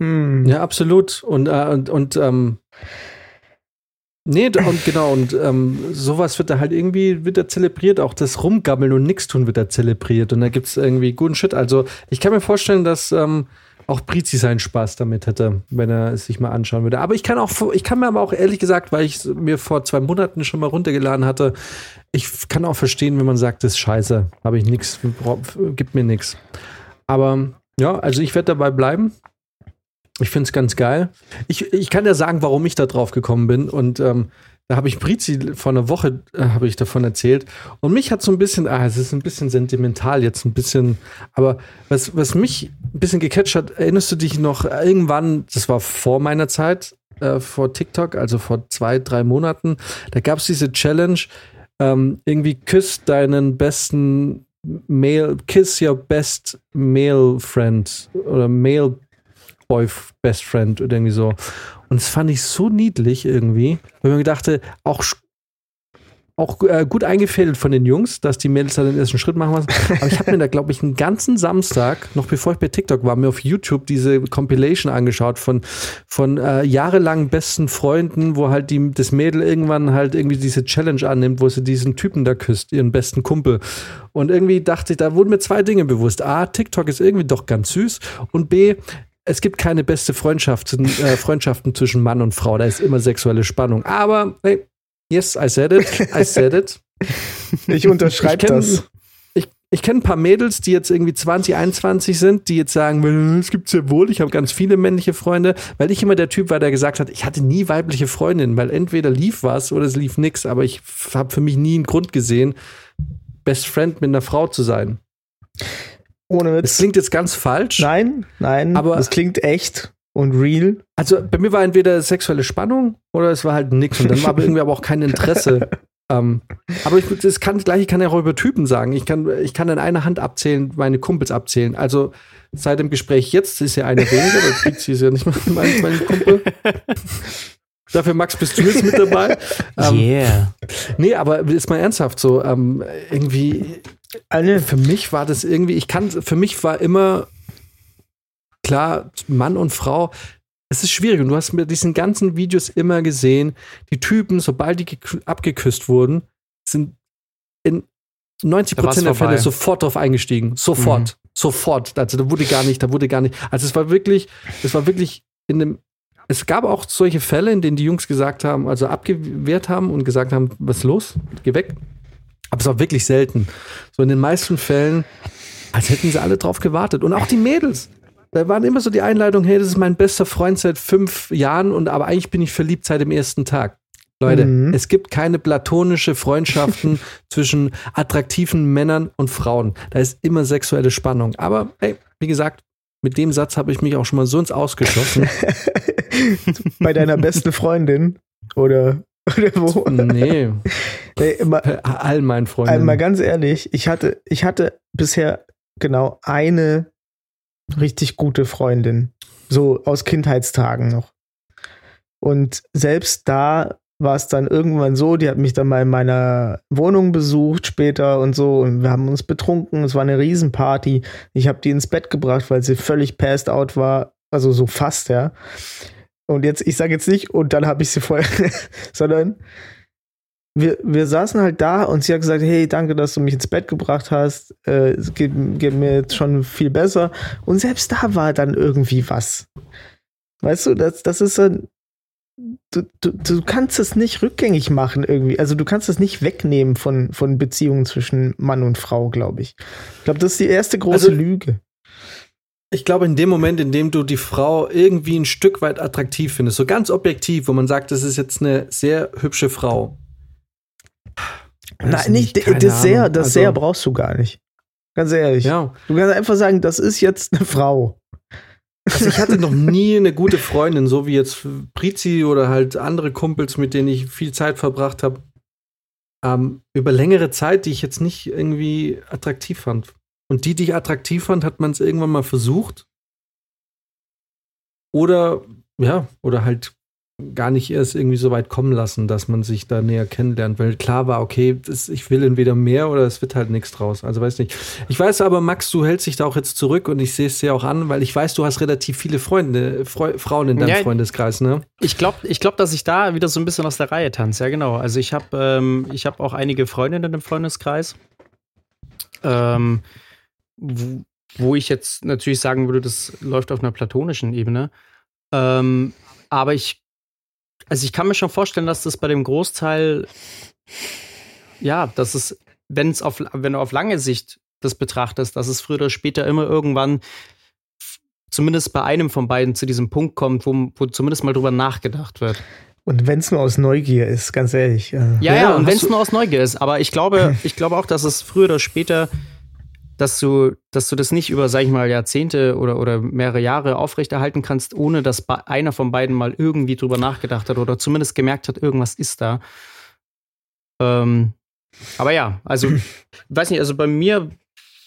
Hm. Ja, absolut. Und, äh, und, und ähm, nee, und genau, und ähm, sowas wird da halt irgendwie wieder zelebriert. Auch das Rumgammeln und Nix-Tun wird da zelebriert. Und da gibt's irgendwie guten Shit. Also, ich kann mir vorstellen, dass ähm, auch Brizi seinen Spaß damit hätte, wenn er es sich mal anschauen würde. Aber ich kann auch, ich kann mir aber auch ehrlich gesagt, weil ich es mir vor zwei Monaten schon mal runtergeladen hatte, ich kann auch verstehen, wenn man sagt, das ist scheiße, habe ich nichts, gibt mir nichts. Aber ja, also ich werde dabei bleiben. Ich finde es ganz geil. Ich, ich kann ja sagen, warum ich da drauf gekommen bin. Und ähm, da habe ich Brizi vor einer Woche äh, habe ich davon erzählt. Und mich hat so ein bisschen, ah, es ist ein bisschen sentimental jetzt ein bisschen, aber was, was mich ein bisschen gecatcht hat, erinnerst du dich noch irgendwann, das war vor meiner Zeit, äh, vor TikTok, also vor zwei, drei Monaten, da gab es diese Challenge, ähm, irgendwie küsst deinen besten Male, kiss your best male friend oder male boy best friend oder irgendwie so. Und das fand ich so niedlich irgendwie, weil man gedachte, auch auch äh, gut eingefädelt von den Jungs, dass die Mädels da den ersten Schritt machen müssen. Aber ich habe mir da, glaube ich, einen ganzen Samstag, noch bevor ich bei TikTok war, mir auf YouTube diese Compilation angeschaut von, von äh, jahrelangen besten Freunden, wo halt die, das Mädel irgendwann halt irgendwie diese Challenge annimmt, wo sie diesen Typen da küsst, ihren besten Kumpel. Und irgendwie dachte ich, da wurden mir zwei Dinge bewusst. A, TikTok ist irgendwie doch ganz süß. Und B, es gibt keine beste Freundschaften, äh, Freundschaften zwischen Mann und Frau. Da ist immer sexuelle Spannung. Aber, hey, yes, I said it. I said it. Ich unterschreibe das. Ich, ich kenne ein paar Mädels, die jetzt irgendwie 20, 21 sind, die jetzt sagen, es gibt's ja wohl, ich habe ganz viele männliche Freunde, weil ich immer der Typ war, der gesagt hat, ich hatte nie weibliche Freundinnen, weil entweder lief was oder es lief nix, aber ich habe für mich nie einen Grund gesehen, Best Friend mit einer Frau zu sein. Ohne Das Witz. klingt jetzt ganz falsch. Nein, nein, Aber- das klingt echt und real. Also bei mir war entweder sexuelle Spannung oder es war halt nix und dann war irgendwie aber auch kein Interesse. ähm, aber ich, das kann, das gleiche kann ich auch über Typen sagen. Ich kann, ich kann in einer Hand abzählen, meine Kumpels abzählen. Also seit dem Gespräch jetzt ist ja eine weniger, der Pizzi ist ja nicht mehr mein, mein Kumpel. Dafür, Max, bist du jetzt mit dabei. Ähm, yeah. Nee, aber ist mal ernsthaft so, ähm, irgendwie, Eine, für mich war das irgendwie, ich kann, für mich war immer klar, Mann und Frau, es ist schwierig. Und du hast mit diesen ganzen Videos immer gesehen, die Typen, sobald die gekü- abgeküsst wurden, sind in 90 Da war's Prozent der Fälle sofort drauf eingestiegen. Sofort. Mhm. Sofort. Also da wurde gar nicht, da wurde gar nicht. Also es war wirklich, es war wirklich in dem. Es gab auch solche Fälle, in denen die Jungs gesagt haben, also abgewehrt haben und gesagt haben, was ist los? Geh weg. Aber es war wirklich selten. So in den meisten Fällen, als hätten sie alle drauf gewartet. Und auch die Mädels. Da waren immer so die Einleitung, hey, das ist mein bester Freund seit fünf Jahren und aber eigentlich bin ich verliebt seit dem ersten Tag. Leute, Mhm. es gibt keine platonische Freundschaften zwischen attraktiven Männern und Frauen. Da ist immer sexuelle Spannung. Aber hey, wie gesagt, mit dem Satz habe ich mich auch schon mal so ins Ausgeschossen. bei deiner besten Freundin oder, oder wo? nee, immer, bei all meinen Freunden. einmal ganz ehrlich, ich hatte, ich hatte bisher genau eine richtig gute Freundin. So aus Kindheitstagen noch. Und selbst da war es dann irgendwann so, die hat mich dann mal in meiner Wohnung besucht später und so und wir haben uns betrunken, es war eine Riesenparty. Ich habe die ins Bett gebracht, weil sie völlig passed out war, also so fast, ja. Und jetzt, ich sage jetzt nicht, und dann habe ich sie voll, sondern wir, wir saßen halt da und sie hat gesagt, hey, danke, dass du mich ins Bett gebracht hast. Äh, es geht, geht mir jetzt schon viel besser. Und selbst da war dann irgendwie was. Weißt du, das, das ist ein. Du, du, du kannst es nicht rückgängig machen irgendwie. Also du kannst es nicht wegnehmen von, von Beziehungen zwischen Mann und Frau, glaube ich. Ich glaube, das ist die erste große Also- Lüge. Ich glaube, in dem Moment, in dem du die Frau irgendwie ein Stück weit attraktiv findest, so ganz objektiv, wo man sagt, das ist jetzt eine sehr hübsche Frau. Nein, nicht nicht, Dessert, Ahnung. Dessert Also- brauchst du gar nicht. Ganz ehrlich. Ja. Du kannst einfach sagen, das ist jetzt eine Frau. Also ich hatte noch nie eine gute Freundin, so wie jetzt Prizi oder halt andere Kumpels, mit denen ich viel Zeit verbracht habe. Ähm, über längere Zeit, die ich jetzt nicht irgendwie attraktiv fand. Und die, die ich attraktiv fand, hat man es irgendwann mal versucht. Oder, ja, oder halt gar nicht erst irgendwie so weit kommen lassen, dass man sich da näher kennenlernt, weil klar war, okay, das, ich will entweder mehr oder es wird halt nichts draus. Also weiß nicht. Ich weiß aber, Max, du hältst dich da auch jetzt zurück und ich sehe es dir auch an, weil ich weiß, du hast relativ viele Freunde, Freu Frauen in deinem Ja, Freundeskreis, ne? Ich glaube, ich glaub, dass ich da wieder so ein bisschen aus der Reihe tanze. Ja, genau. Also ich habe ähm, ich hab auch einige Freundinnen im Freundeskreis, ähm, wo, wo ich jetzt natürlich sagen würde, das läuft auf einer platonischen Ebene. Ähm, aber ich, also ich kann mir schon vorstellen, dass das bei dem Großteil, ja, dass es, wenn es auf, wenn du auf lange Sicht das betrachtest, dass es früher oder später immer irgendwann zumindest bei einem von beiden zu diesem Punkt kommt, wo, wo zumindest mal drüber nachgedacht wird. Und wenn es nur aus Neugier ist, ganz ehrlich. Äh, Ja, ja, Ja, und wenn es nur aus Neugier ist. Aber ich glaube, ich glaube auch, dass es früher oder später, dass du, dass du das nicht über, sag ich mal, Jahrzehnte oder, oder mehrere Jahre aufrechterhalten kannst, ohne dass einer von beiden mal irgendwie drüber nachgedacht hat oder zumindest gemerkt hat, irgendwas ist da. Ähm, aber ja, also, weiß nicht, also bei mir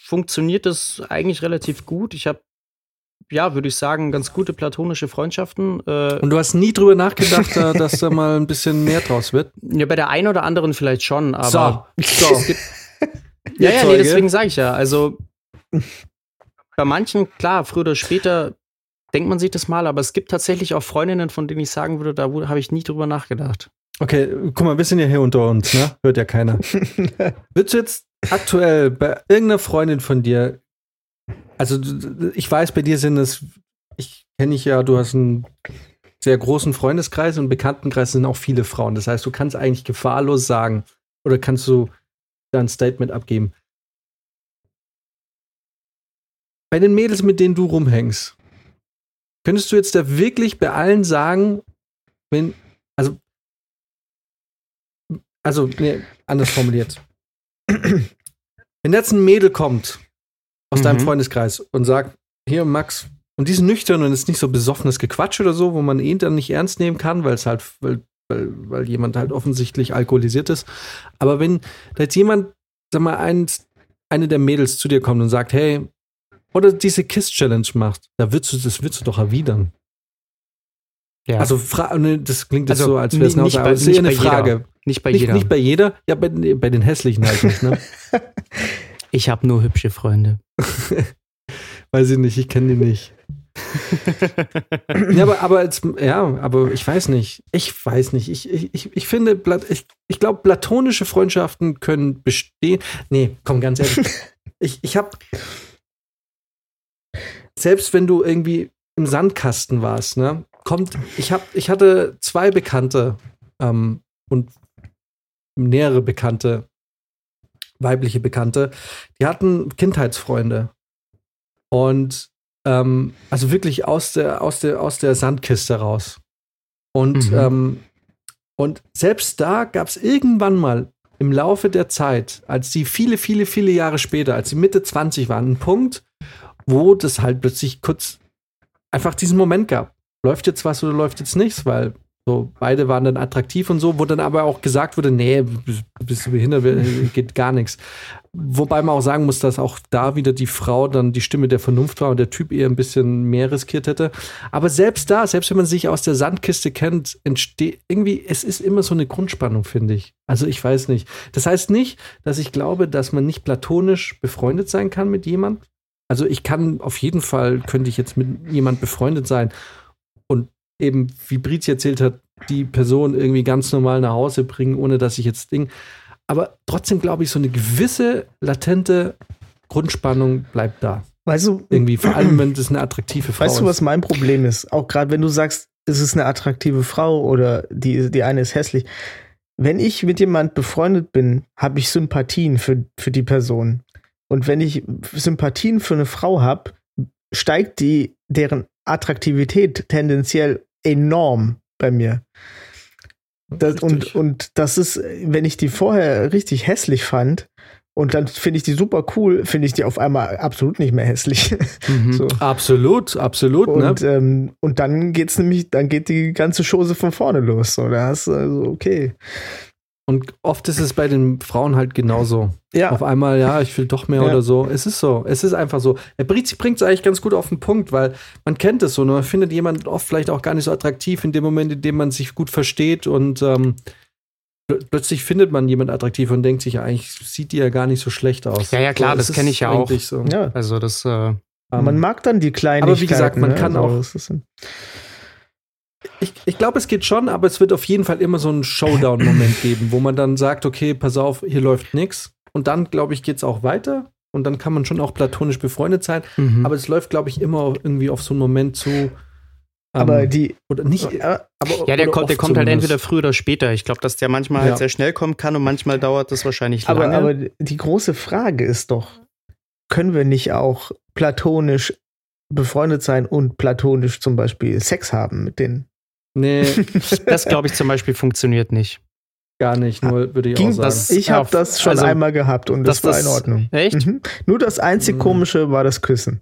funktioniert das eigentlich relativ gut. Ich habe, ja, würde ich sagen, ganz gute platonische Freundschaften. Äh, Und du hast nie drüber nachgedacht, da- dass da mal ein bisschen mehr draus wird. ja, bei der einen oder anderen vielleicht schon, aber. so. Es gibt, ja, ja, nee, deswegen sage ich ja. Also bei manchen, klar, früher oder später denkt man sich das mal, aber es gibt tatsächlich auch Freundinnen, von denen ich sagen würde, da habe ich nie drüber nachgedacht. Okay, guck mal, wir sind ja hier unter uns, ne? Hört ja keiner. Würdest du jetzt aktuell bei irgendeiner Freundin von dir, also ich weiß, bei dir sind es, ich kenne ich ja, du hast einen sehr großen Freundeskreis und Bekanntenkreis sind auch viele Frauen. Das heißt, du kannst eigentlich gefahrlos sagen oder kannst du da ein Statement abgeben. Bei den Mädels, mit denen du rumhängst, könntest du jetzt da wirklich bei allen sagen, wenn, also also, nee, anders formuliert. Wenn jetzt ein Mädel kommt aus deinem Mhm. Freundeskreis und sagt, hier Max, und die ist nüchtern und ist nicht so besoffenes Gequatsch oder so, wo man ihn dann nicht ernst nehmen kann, weil es halt, weil, weil, weil jemand halt offensichtlich alkoholisiert ist. Aber wenn da jetzt jemand, sag mal, eins, eine der Mädels zu dir kommt und sagt, hey, oder diese Kiss-Challenge macht, da würdest du, das würdest du doch erwidern. Ja. Also, ne, das klingt jetzt Also, so, als wäre es eine nicht Aussage, aber es ist eine bei jeder. Frage. nicht bei Nicht, jeder. nicht bei jeder, ja, bei, bei den hässlichen halt nicht, ne? ich habe nur hübsche Freunde. Weiß ich nicht, ich kenne die nicht. ja, aber, aber jetzt, ja, aber ich weiß nicht. Ich weiß nicht. Ich, ich, ich, finde, ich, ich glaube, platonische Freundschaften können bestehen. Nee, komm, ganz ehrlich. ich ich habe, selbst wenn du irgendwie im Sandkasten warst, ne, kommt, ich hab, ich hatte zwei Bekannte ähm, und nähere Bekannte, weibliche Bekannte, die hatten Kindheitsfreunde. Und ähm, also wirklich aus der, aus der, aus der Sandkiste raus. Und, Mhm. ähm, und selbst da gab es irgendwann mal im Laufe der Zeit, als sie viele, viele, viele Jahre später, als sie Mitte 20 waren, einen Punkt, wo das halt plötzlich kurz einfach diesen Moment gab. Läuft jetzt was oder läuft jetzt nichts, weil so beide waren dann attraktiv und so, wo dann aber auch gesagt wurde, nee, bist, du behindert, geht gar nichts. Wobei man auch sagen muss, dass auch da wieder die Frau dann die Stimme der Vernunft war und der Typ eher ein bisschen mehr riskiert hätte. Aber selbst da, selbst wenn man sich aus der Sandkiste kennt, entsteht irgendwie, es ist immer so eine Grundspannung, finde ich. Also ich weiß nicht. Das heißt nicht, dass ich glaube, dass man nicht platonisch befreundet sein kann mit jemand. Also ich kann auf jeden Fall, könnte ich jetzt mit jemand befreundet sein eben, wie Brizi erzählt hat, die Person irgendwie ganz normal nach Hause bringen, ohne dass ich jetzt Ding. Aber trotzdem glaube ich, so eine gewisse latente Grundspannung bleibt da. Weißt du, Irgendwie, vor allem, wenn das eine attraktive Frau weißt du, ist. was mein Problem ist? Auch gerade wenn du sagst, es ist eine attraktive Frau oder die, die eine ist hässlich. Wenn ich mit jemand befreundet bin, habe ich Sympathien für, für die Person. Und wenn ich Sympathien für eine Frau habe, steigt die, deren Attraktivität tendenziell enorm bei mir. Das, und, und das ist, wenn ich die vorher richtig hässlich fand und dann finde ich die super cool, finde ich die auf einmal absolut nicht mehr hässlich. Mhm. so. Absolut, absolut, Und, ne? ähm, und dann geht's nämlich, dann geht die ganze Chose von vorne los. So, da hast du also, okay. Und oft ist es bei den Frauen halt genauso. Ja, Auf einmal, ja, ich will doch mehr Ja. oder so. Es ist so. Es ist einfach so. Der Brizi bringt es eigentlich ganz gut auf den Punkt, weil man kennt es so. ne? Man findet jemanden oft vielleicht auch gar nicht so attraktiv in dem Moment, in dem man sich gut versteht und ähm, pl- plötzlich findet man jemanden attraktiv und denkt sich, eigentlich sieht die ja gar nicht so schlecht aus. Ja, ja, klar, So, das es kenn ist ich ja auch. So. ja. Also das, äh, Ähm, Man mag dann die Kleinigkeiten. aber wie gesagt, man ne? kann Also, auch- Ich, ich glaube, es geht schon, aber es wird auf jeden Fall immer so einen Showdown-Moment geben, wo man dann sagt, okay, pass auf, hier läuft nichts. Und dann, glaube ich, geht es auch weiter. Und dann kann man schon auch platonisch befreundet sein. mhm. Aber es läuft, glaube ich, immer irgendwie auf so einen Moment zu. ähm, aber die, oder nicht. äh, Aber, ja, der kommt, der kommt halt entweder früher oder später. Ich glaube, dass der manchmal Ja. halt sehr schnell kommen kann und manchmal dauert das wahrscheinlich aber, lange. aber die große Frage ist doch, können wir nicht auch platonisch befreundet sein und platonisch zum Beispiel Sex haben mit denen? Nee, das glaube ich zum Beispiel funktioniert nicht. gar nicht, nur würde ich Ging auch sagen. das- Ich habe das schon also, einmal gehabt und das war in das- Ordnung. Echt? Mhm. Nur das einzig Mhm. Komische war das Küssen.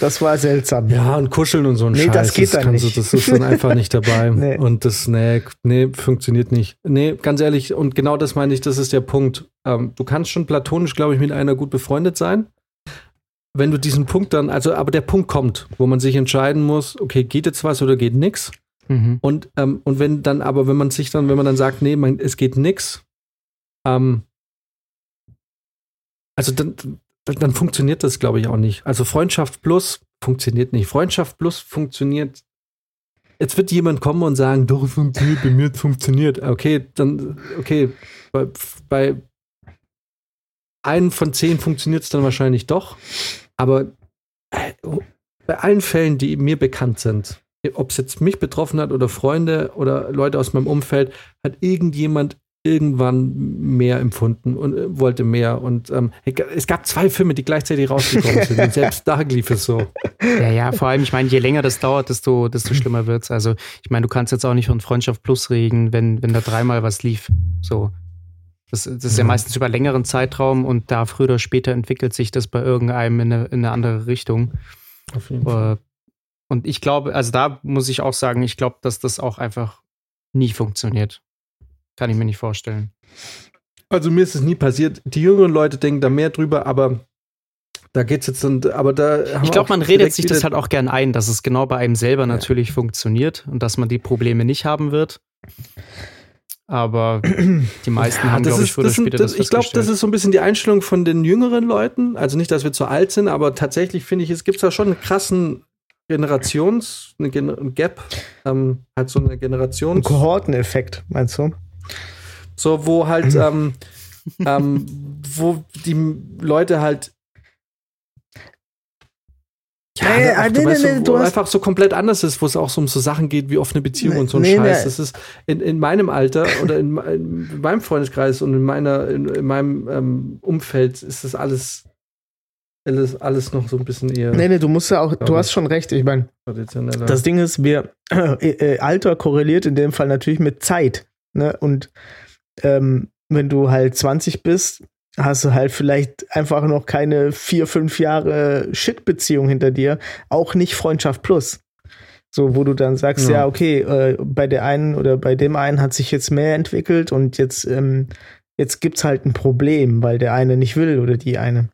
Das war seltsam. ja, und kuscheln und so ein Nee, Scheiß. das geht dann kannst nicht. Du, das ist dann einfach nicht dabei. Nee. Und das, nee, nee, funktioniert nicht. Nee, ganz ehrlich, und genau das meine ich, das ist der Punkt. Ähm, du kannst schon platonisch, glaube ich, mit einer gut befreundet sein. Wenn du diesen Punkt dann, also, aber der Punkt kommt, wo man sich entscheiden muss, okay, geht jetzt was oder geht nix? Mhm. Und, ähm, und wenn dann, aber wenn man sich dann, wenn man dann sagt, nee, man, es geht nix, ähm, also dann, dann, funktioniert das, glaube ich, auch nicht. Also Freundschaft plus funktioniert nicht. Freundschaft plus funktioniert. Jetzt wird jemand kommen und sagen, doch, es funktioniert, bei mir funktioniert. Okay, dann, okay, bei, bei einem von zehn funktioniert es dann wahrscheinlich doch. Aber äh, bei allen Fällen, die mir bekannt sind, ob es jetzt mich betroffen hat oder Freunde oder Leute aus meinem Umfeld, hat irgendjemand irgendwann mehr empfunden und äh, wollte mehr. Und ähm, es gab zwei Filme, die gleichzeitig rausgekommen sind. Und selbst da lief es so. Ja, ja, vor allem, ich meine, je länger das dauert, desto, desto schlimmer wird's. Also, ich meine, du kannst jetzt auch nicht von Freundschaft Plus reden, wenn, wenn da dreimal was lief. So. Das, das ist ja Ja. meistens über längeren Zeitraum und da früher oder später entwickelt sich das bei irgendeinem in eine, in eine andere Richtung. Auf jeden Äh, Und ich glaube, also da muss ich auch sagen, ich glaube, dass das auch einfach nie funktioniert. Kann ich mir nicht vorstellen. Also mir ist es nie passiert. Die jüngeren Leute denken da mehr drüber, aber da geht's jetzt dann, aber da haben Ich glaube, man redet sich das halt auch gern ein, dass es genau bei einem selber natürlich funktioniert und dass man die Probleme nicht haben wird. Aber die meisten Ja, haben, das glaube ich, früher oder später das, das Ich glaube, das ist so ein bisschen die Einstellung von den jüngeren Leuten. Also nicht, dass wir zu alt sind, aber tatsächlich finde ich, es gibt da schon einen krassen Generations, eine Gen ein Gap, ähm, halt so eine Ein Generations, Kohorteneffekt, meinst du? so wo halt, ähm, ähm, wo die Leute halt Nee, auch, ah, du nee, weißt, nee, du einfach so komplett anders ist, wo es auch so um so Sachen geht wie offene Beziehungen Nee, und so ein nee, Scheiß. Das ist in, in meinem Alter oder in, in meinem Freundeskreis und in meiner, in, in meinem ähm, Umfeld ist das alles, alles, alles noch so ein bisschen eher Nee, nee, du musst ja auch, du hast schon recht. Ich meine, das Ding ist, wir, äh, äh, Alter korreliert in dem Fall natürlich mit Zeit. Ne? Und ähm, wenn du halt 20 bist, hast du halt vielleicht einfach noch keine vier, fünf Jahre Shit-Beziehung hinter dir, auch nicht Freundschaft plus. So, wo du dann sagst, ja, Ja. okay, äh, bei der einen oder bei dem einen hat sich jetzt mehr entwickelt und jetzt, ähm, jetzt gibt's halt ein Problem, weil der eine nicht will oder die eine.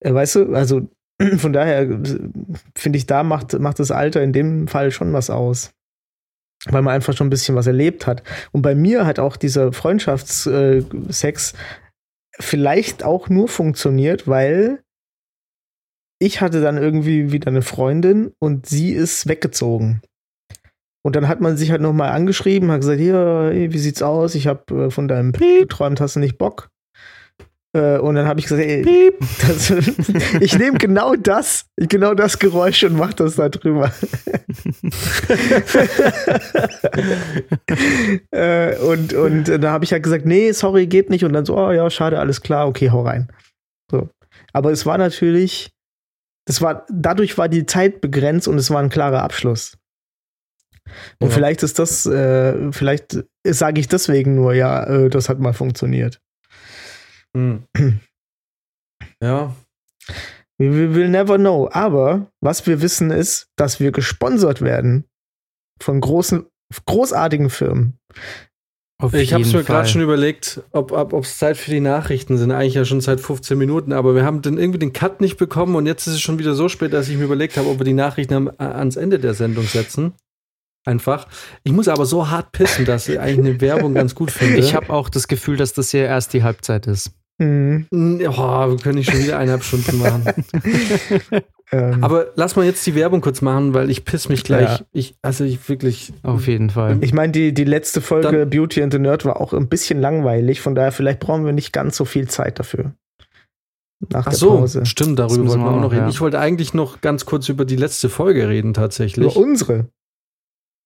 Äh, weißt du, also von daher äh, finde ich, da macht, macht das Alter in dem Fall schon was aus. Weil man einfach schon ein bisschen was erlebt hat. Und bei mir hat auch dieser Freundschaftssex vielleicht auch nur funktioniert, weil ich hatte dann irgendwie wieder eine Freundin und sie ist weggezogen. Und dann hat man sich halt nochmal angeschrieben, hat gesagt, hier, wie sieht's aus? Ich habe äh, von deinem Piep geträumt, hast du nicht Bock? Äh, und dann habe ich gesagt, ey, das, ich nehme genau das, genau das Geräusch und mache das da drüber. äh, und, und da habe ich halt gesagt, nee, sorry, geht nicht. Und dann so, oh ja, schade, alles klar, okay, hau rein. So. Aber es war natürlich, das war, dadurch war die Zeit begrenzt und es war ein klarer Abschluss. Und Ja. vielleicht ist das, äh, vielleicht sage ich deswegen nur, ja, äh, das hat mal funktioniert. Hm. Ja. We will never know. Aber was wir wissen ist, dass wir gesponsert werden von großen, großartigen Firmen. Auf Ich habe es mir gerade schon überlegt, ob ob es Zeit für die Nachrichten sind. Eigentlich ja schon seit 15 Minuten, aber wir haben dann irgendwie den Cut nicht bekommen und jetzt ist es schon wieder so spät, dass ich mir überlegt habe, ob wir die Nachrichten am, ans Ende der Sendung setzen. Einfach. Ich muss aber so hart pissen, dass ich eigentlich eine Werbung ganz gut finde. Ich habe auch das Gefühl, dass das hier erst die Halbzeit ist. Mhm. Oh, wir können nicht schon wieder eineinhalb Stunden machen. Ähm, Aber lass mal jetzt die Werbung kurz machen, weil ich piss mich gleich. Ja. Ich, also ich wirklich. Auf jeden Fall. ich meine, die, die letzte Folge Dann- Beauty and the Nerd war auch ein bisschen langweilig, von daher vielleicht brauchen wir nicht ganz so viel Zeit dafür. Nach Ach der so, Pause. stimmt, darüber wollten wir auch noch reden. ja. Ich wollte eigentlich noch ganz kurz über die letzte Folge reden, tatsächlich. Über unsere.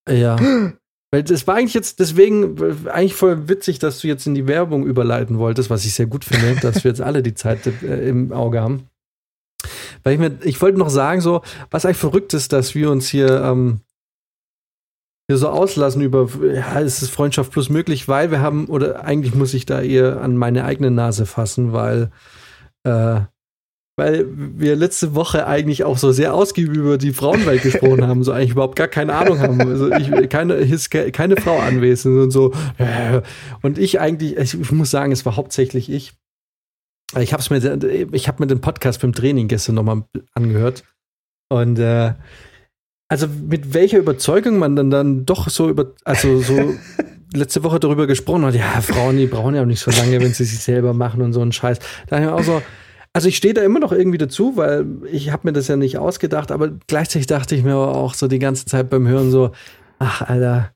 Ja. Weil das war eigentlich jetzt deswegen äh, eigentlich voll witzig, dass du jetzt in die Werbung überleiten wolltest, was ich sehr gut finde, dass wir jetzt alle die Zeit äh, im Auge haben. Weil ich mir, ich wollte noch sagen, so, was eigentlich verrückt ist, dass wir uns hier, ähm, hier so auslassen über, ja, ist es Freundschaft plus möglich, weil wir haben, oder eigentlich muss ich da eher an meine eigene Nase fassen, weil, äh, weil wir letzte Woche eigentlich auch so sehr ausgiebig über die Frauenwelt gesprochen haben, so eigentlich überhaupt gar keine Ahnung haben. Also ich, keine, ke- keine Frau anwesend und so. Und ich eigentlich, ich, muss sagen, es war hauptsächlich ich. Ich habe mir, ich habe mir den Podcast beim Training gestern nochmal angehört. Und äh, also mit welcher Überzeugung man dann dann doch so über, also so letzte Woche darüber gesprochen hat, ja, Frauen, die brauchen ja auch nicht so lange, wenn sie sich selber machen und so einen Scheiß. Da hab ich mir auch so, also ich stehe da immer noch irgendwie dazu, weil ich habe mir das ja nicht ausgedacht, aber gleichzeitig dachte ich mir auch so die ganze Zeit beim Hören so, ach Alter,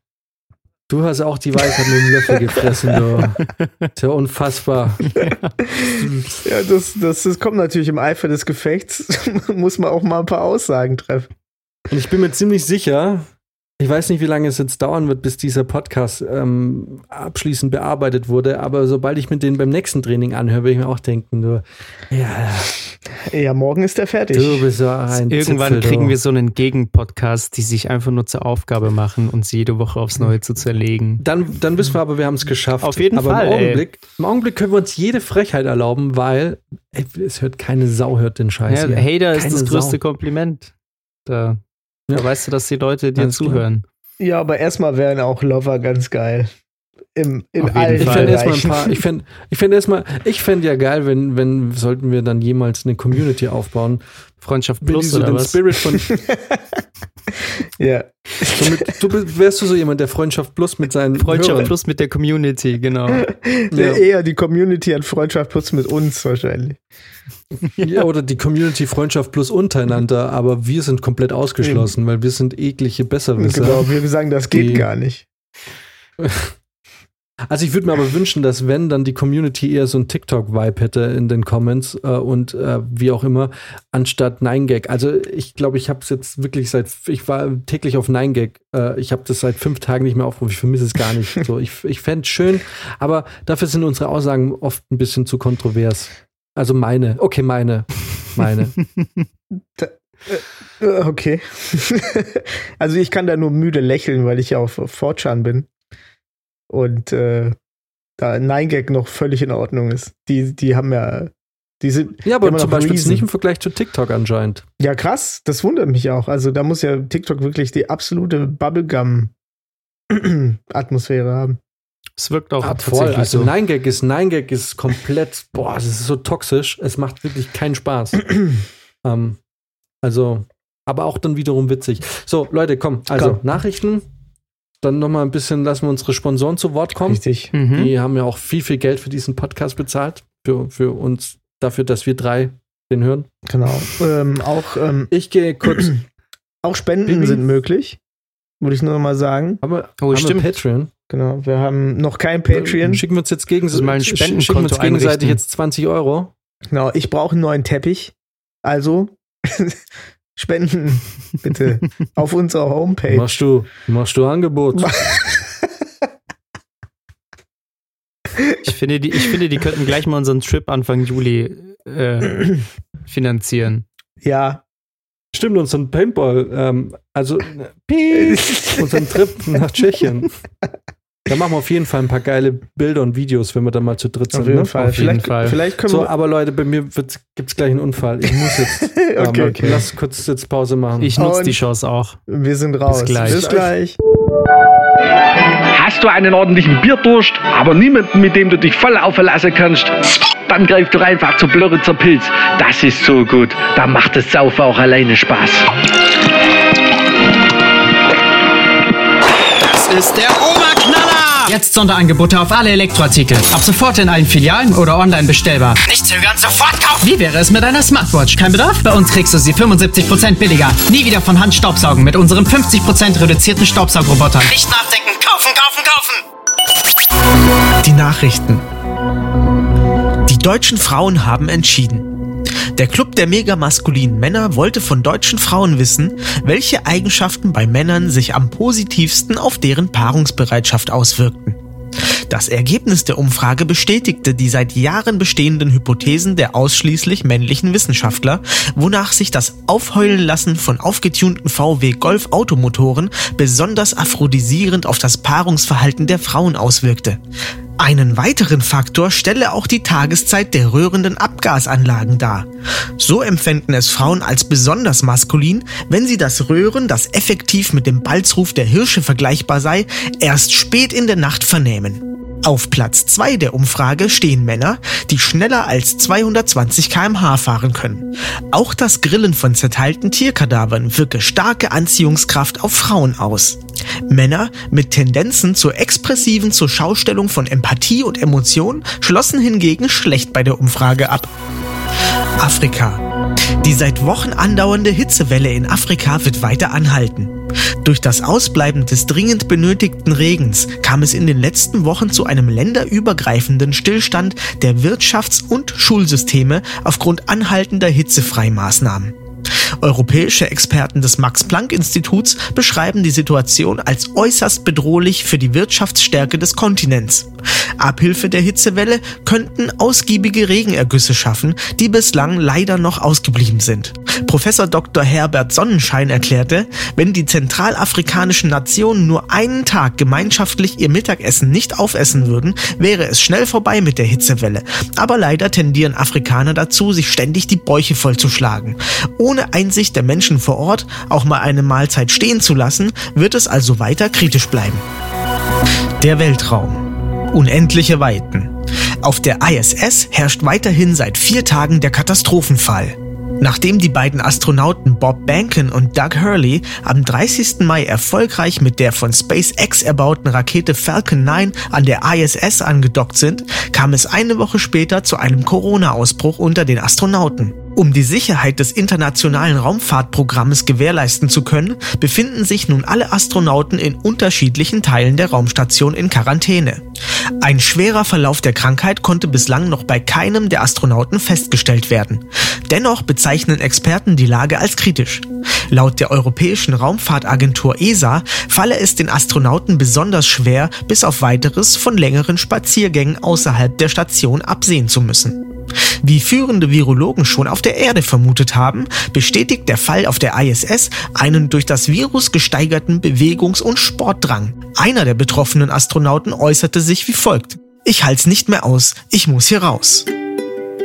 du hast auch die Weisheit mit dem Löffel gefressen, du. Ist ja unfassbar. Ja, das, das, das kommt natürlich im Eifer des Gefechts. Muss man auch mal ein paar Aussagen treffen. Und ich bin mir ziemlich sicher, ich weiß nicht, wie lange es jetzt dauern wird, bis dieser Podcast ähm, abschließend bearbeitet wurde, aber sobald ich mir den beim nächsten Training anhöre, will ich mir auch denken, du, ja, Ja, morgen ist der fertig. du bist so ein Irgendwann Zipfel, kriegen du. wir so einen Gegenpodcast, die sich einfach nur zur Aufgabe machen, uns jede Woche aufs Neue zu zerlegen. Dann, dann wissen wir aber, wir haben es geschafft. Auf jeden aber Fall, Im ey. Augenblick, Im Augenblick können wir uns jede Frechheit erlauben, weil ey, es hört keine Sau, hört den Scheiß. Ja, hier. Hater ist Keine das größte Sau. Kompliment. Da Ja. weißt du, dass die Leute dir zuhören. Ja, aber erstmal wären auch Lover ganz geil. Im, in allen Ich fände erstmal ein paar, ich fände ich fänd erstmal, ich fände ja geil, wenn, wenn, sollten wir dann jemals eine Community aufbauen. Freundschaft Plus so oder den was? Spirit von, Ja. so mit, du bist- wärst du so jemand, der Freundschaft Plus mit seinen Freundschaft Hörern, Plus mit der Community, genau. Ja. Eher die Community hat Freundschaft plus mit uns wahrscheinlich. Ja, oder die Community Freundschaft Plus untereinander, aber wir sind komplett ausgeschlossen, weil wir sind eklige Besserwisser. Genau, wir sagen, das geht Die- gar nicht. Also ich würde mir aber wünschen, dass wenn dann die Community eher so ein TikTok-Vibe hätte in den Comments äh, und äh, wie auch immer, anstatt 9gag. Also ich glaube, ich habe es jetzt wirklich seit, ich war täglich auf 9gag. Äh, ich habe das seit fünf Tagen nicht mehr aufgerufen. Ich vermisse es gar nicht. So, ich ich fände es schön, aber dafür sind unsere Aussagen oft ein bisschen zu kontrovers. Also meine, okay, meine, meine. Äh, Okay. also ich kann da nur müde lächeln, weil ich ja auf 4chan bin. Und äh, da 9gag noch völlig in Ordnung ist. Die, die haben ja. Die sind, Ja, aber zum Beispiel Reason. nicht im Vergleich zu TikTok anscheinend. ja, krass, das wundert mich auch. Also da muss ja TikTok wirklich die absolute Bubblegum-Atmosphäre haben. Es wirkt auch Ah, tatsächlich voll. Also so. 9gag ist 9gag ist komplett, boah, es ist so toxisch. Es macht wirklich keinen Spaß. ähm, also, aber auch dann wiederum witzig. So, Leute, komm, also Komm. Nachrichten. Dann noch mal ein bisschen lassen wir unsere Sponsoren zu Wort kommen. Richtig. Mhm. Die haben ja auch viel, viel Geld für diesen Podcast bezahlt. Für, für uns, dafür, dass wir drei den hören. Genau. ähm, auch, ähm, Ich gehe kurz. auch Spenden Bibi? sind möglich. Würde ich nur noch mal sagen. haben wir, Oh, haben stimmt. Patreon? Genau, wir haben noch kein Patreon. Schicken wir uns jetzt gegen, Also mal ein sch- schicken wir uns gegenseitig einrichten. jetzt 20 Euro. Genau, ich brauche einen neuen Teppich. Also spenden bitte auf unserer Homepage. Machst du, machst du Angebot. Ich finde, die, ich finde, die könnten gleich mal unseren Trip Anfang Juli äh, finanzieren. Ja, Stimmt, unseren Paintball, ähm, also äh, unseren Trip nach Tschechien. Da machen wir auf jeden Fall ein paar geile Bilder und Videos, wenn wir da mal zu dritt sind. auf jeden ne? Fall. Auf jeden vielleicht, Fall. vielleicht können So, wir. aber Leute, bei mir gibt es gleich einen Unfall. Ich muss jetzt. Okay. ähm, Lass kurz jetzt Pause machen. Ich nutze Und- die Chance auch. Wir sind raus. gleich. Bis gleich. Hast du einen ordentlichen Bierdurst, aber niemanden, mit dem du dich voll aufverlassen kannst? Dann greif doch einfach zu Blöritzer Pilz. Das ist so gut. Da macht das Saufen auch alleine Spaß. Das ist der! Jetzt Sonderangebote auf alle Elektroartikel. Ab sofort in allen Filialen oder online bestellbar. Nicht zögern, sofort kaufen! Wie wäre es mit einer Smartwatch? Kein Bedarf? Bei uns kriegst du sie 75% billiger. Nie wieder von Hand staubsaugen mit unserem 50% reduzierten Staubsaugroboter. Nicht nachdenken, kaufen, kaufen, kaufen! Die Nachrichten. Die deutschen Frauen haben entschieden. Der Club der megamaskulinen Männer wollte von deutschen Frauen wissen, welche Eigenschaften bei Männern sich am positivsten auf deren Paarungsbereitschaft auswirkten. Das Ergebnis der Umfrage bestätigte die seit Jahren bestehenden Hypothesen der ausschließlich männlichen Wissenschaftler, wonach sich das Aufheulen lassen von aufgetunten VW Golf Automotoren besonders aphrodisierend auf das Paarungsverhalten der Frauen auswirkte. Einen weiteren Faktor stelle auch die Tageszeit der rührenden Abgasanlagen dar. So empfänden es Frauen als besonders maskulin, wenn sie das Röhren, das effektiv mit dem Balzruf der Hirsche vergleichbar sei, erst spät in der Nacht vernehmen. Auf Platz 2 der Umfrage stehen Männer, die schneller als 220 km/h fahren können. Auch das Grillen von zerteilten Tierkadavern wirke starke Anziehungskraft auf Frauen aus. Männer mit Tendenzen zur expressiven zur Schaustellung von Empathie und Emotion schlossen hingegen schlecht bei der Umfrage ab. Afrika. Die seit Wochen andauernde Hitzewelle in Afrika wird weiter anhalten. Durch das Ausbleiben des dringend benötigten Regens kam es in den letzten Wochen zu einem länderübergreifenden Stillstand der Wirtschafts- und Schulsysteme aufgrund anhaltender Hitzefreimaßnahmen. Europäische Experten des Max-Planck-Instituts beschreiben die Situation als äußerst bedrohlich für die Wirtschaftsstärke des Kontinents. Abhilfe der Hitzewelle könnten ausgiebige Regenergüsse schaffen, die bislang leider noch ausgeblieben sind. Professor Dr. Herbert Sonnenschein erklärte, wenn die zentralafrikanischen Nationen nur einen Tag gemeinschaftlich ihr Mittagessen nicht aufessen würden, wäre es schnell vorbei mit der Hitzewelle. Aber leider tendieren Afrikaner dazu, sich ständig die Bäuche vollzuschlagen. Ohne Einsicht der Menschen vor Ort auch mal eine Mahlzeit stehen zu lassen, wird es also weiter kritisch bleiben. Der Weltraum. Unendliche Weiten. Auf der ISS herrscht weiterhin seit vier Tagen der Katastrophenfall. Nachdem die beiden Astronauten Bob Behnken und Doug Hurley am 30. Mai erfolgreich mit der von SpaceX erbauten Rakete Falcon 9 an der ISS angedockt sind, kam es eine Woche später zu einem Corona-Ausbruch unter den Astronauten. Um die Sicherheit des internationalen Raumfahrtprogrammes gewährleisten zu können, befinden sich nun alle Astronauten in unterschiedlichen Teilen der Raumstation in Quarantäne. Ein schwerer Verlauf der Krankheit konnte bislang noch bei keinem der Astronauten festgestellt werden. Dennoch bezeichnen Experten die Lage als kritisch. Laut der Europäischen Raumfahrtagentur ESA falle es den Astronauten besonders schwer, bis auf weiteres von längeren Spaziergängen außerhalb der Station absehen zu müssen. Wie führende Virologen schon auf der Erde vermutet haben, bestätigt der Fall auf der ISS einen durch das Virus gesteigerten Bewegungs- und Sportdrang. Einer der betroffenen Astronauten äußerte sich wie folgt. Ich halt's nicht mehr aus, ich muss hier raus.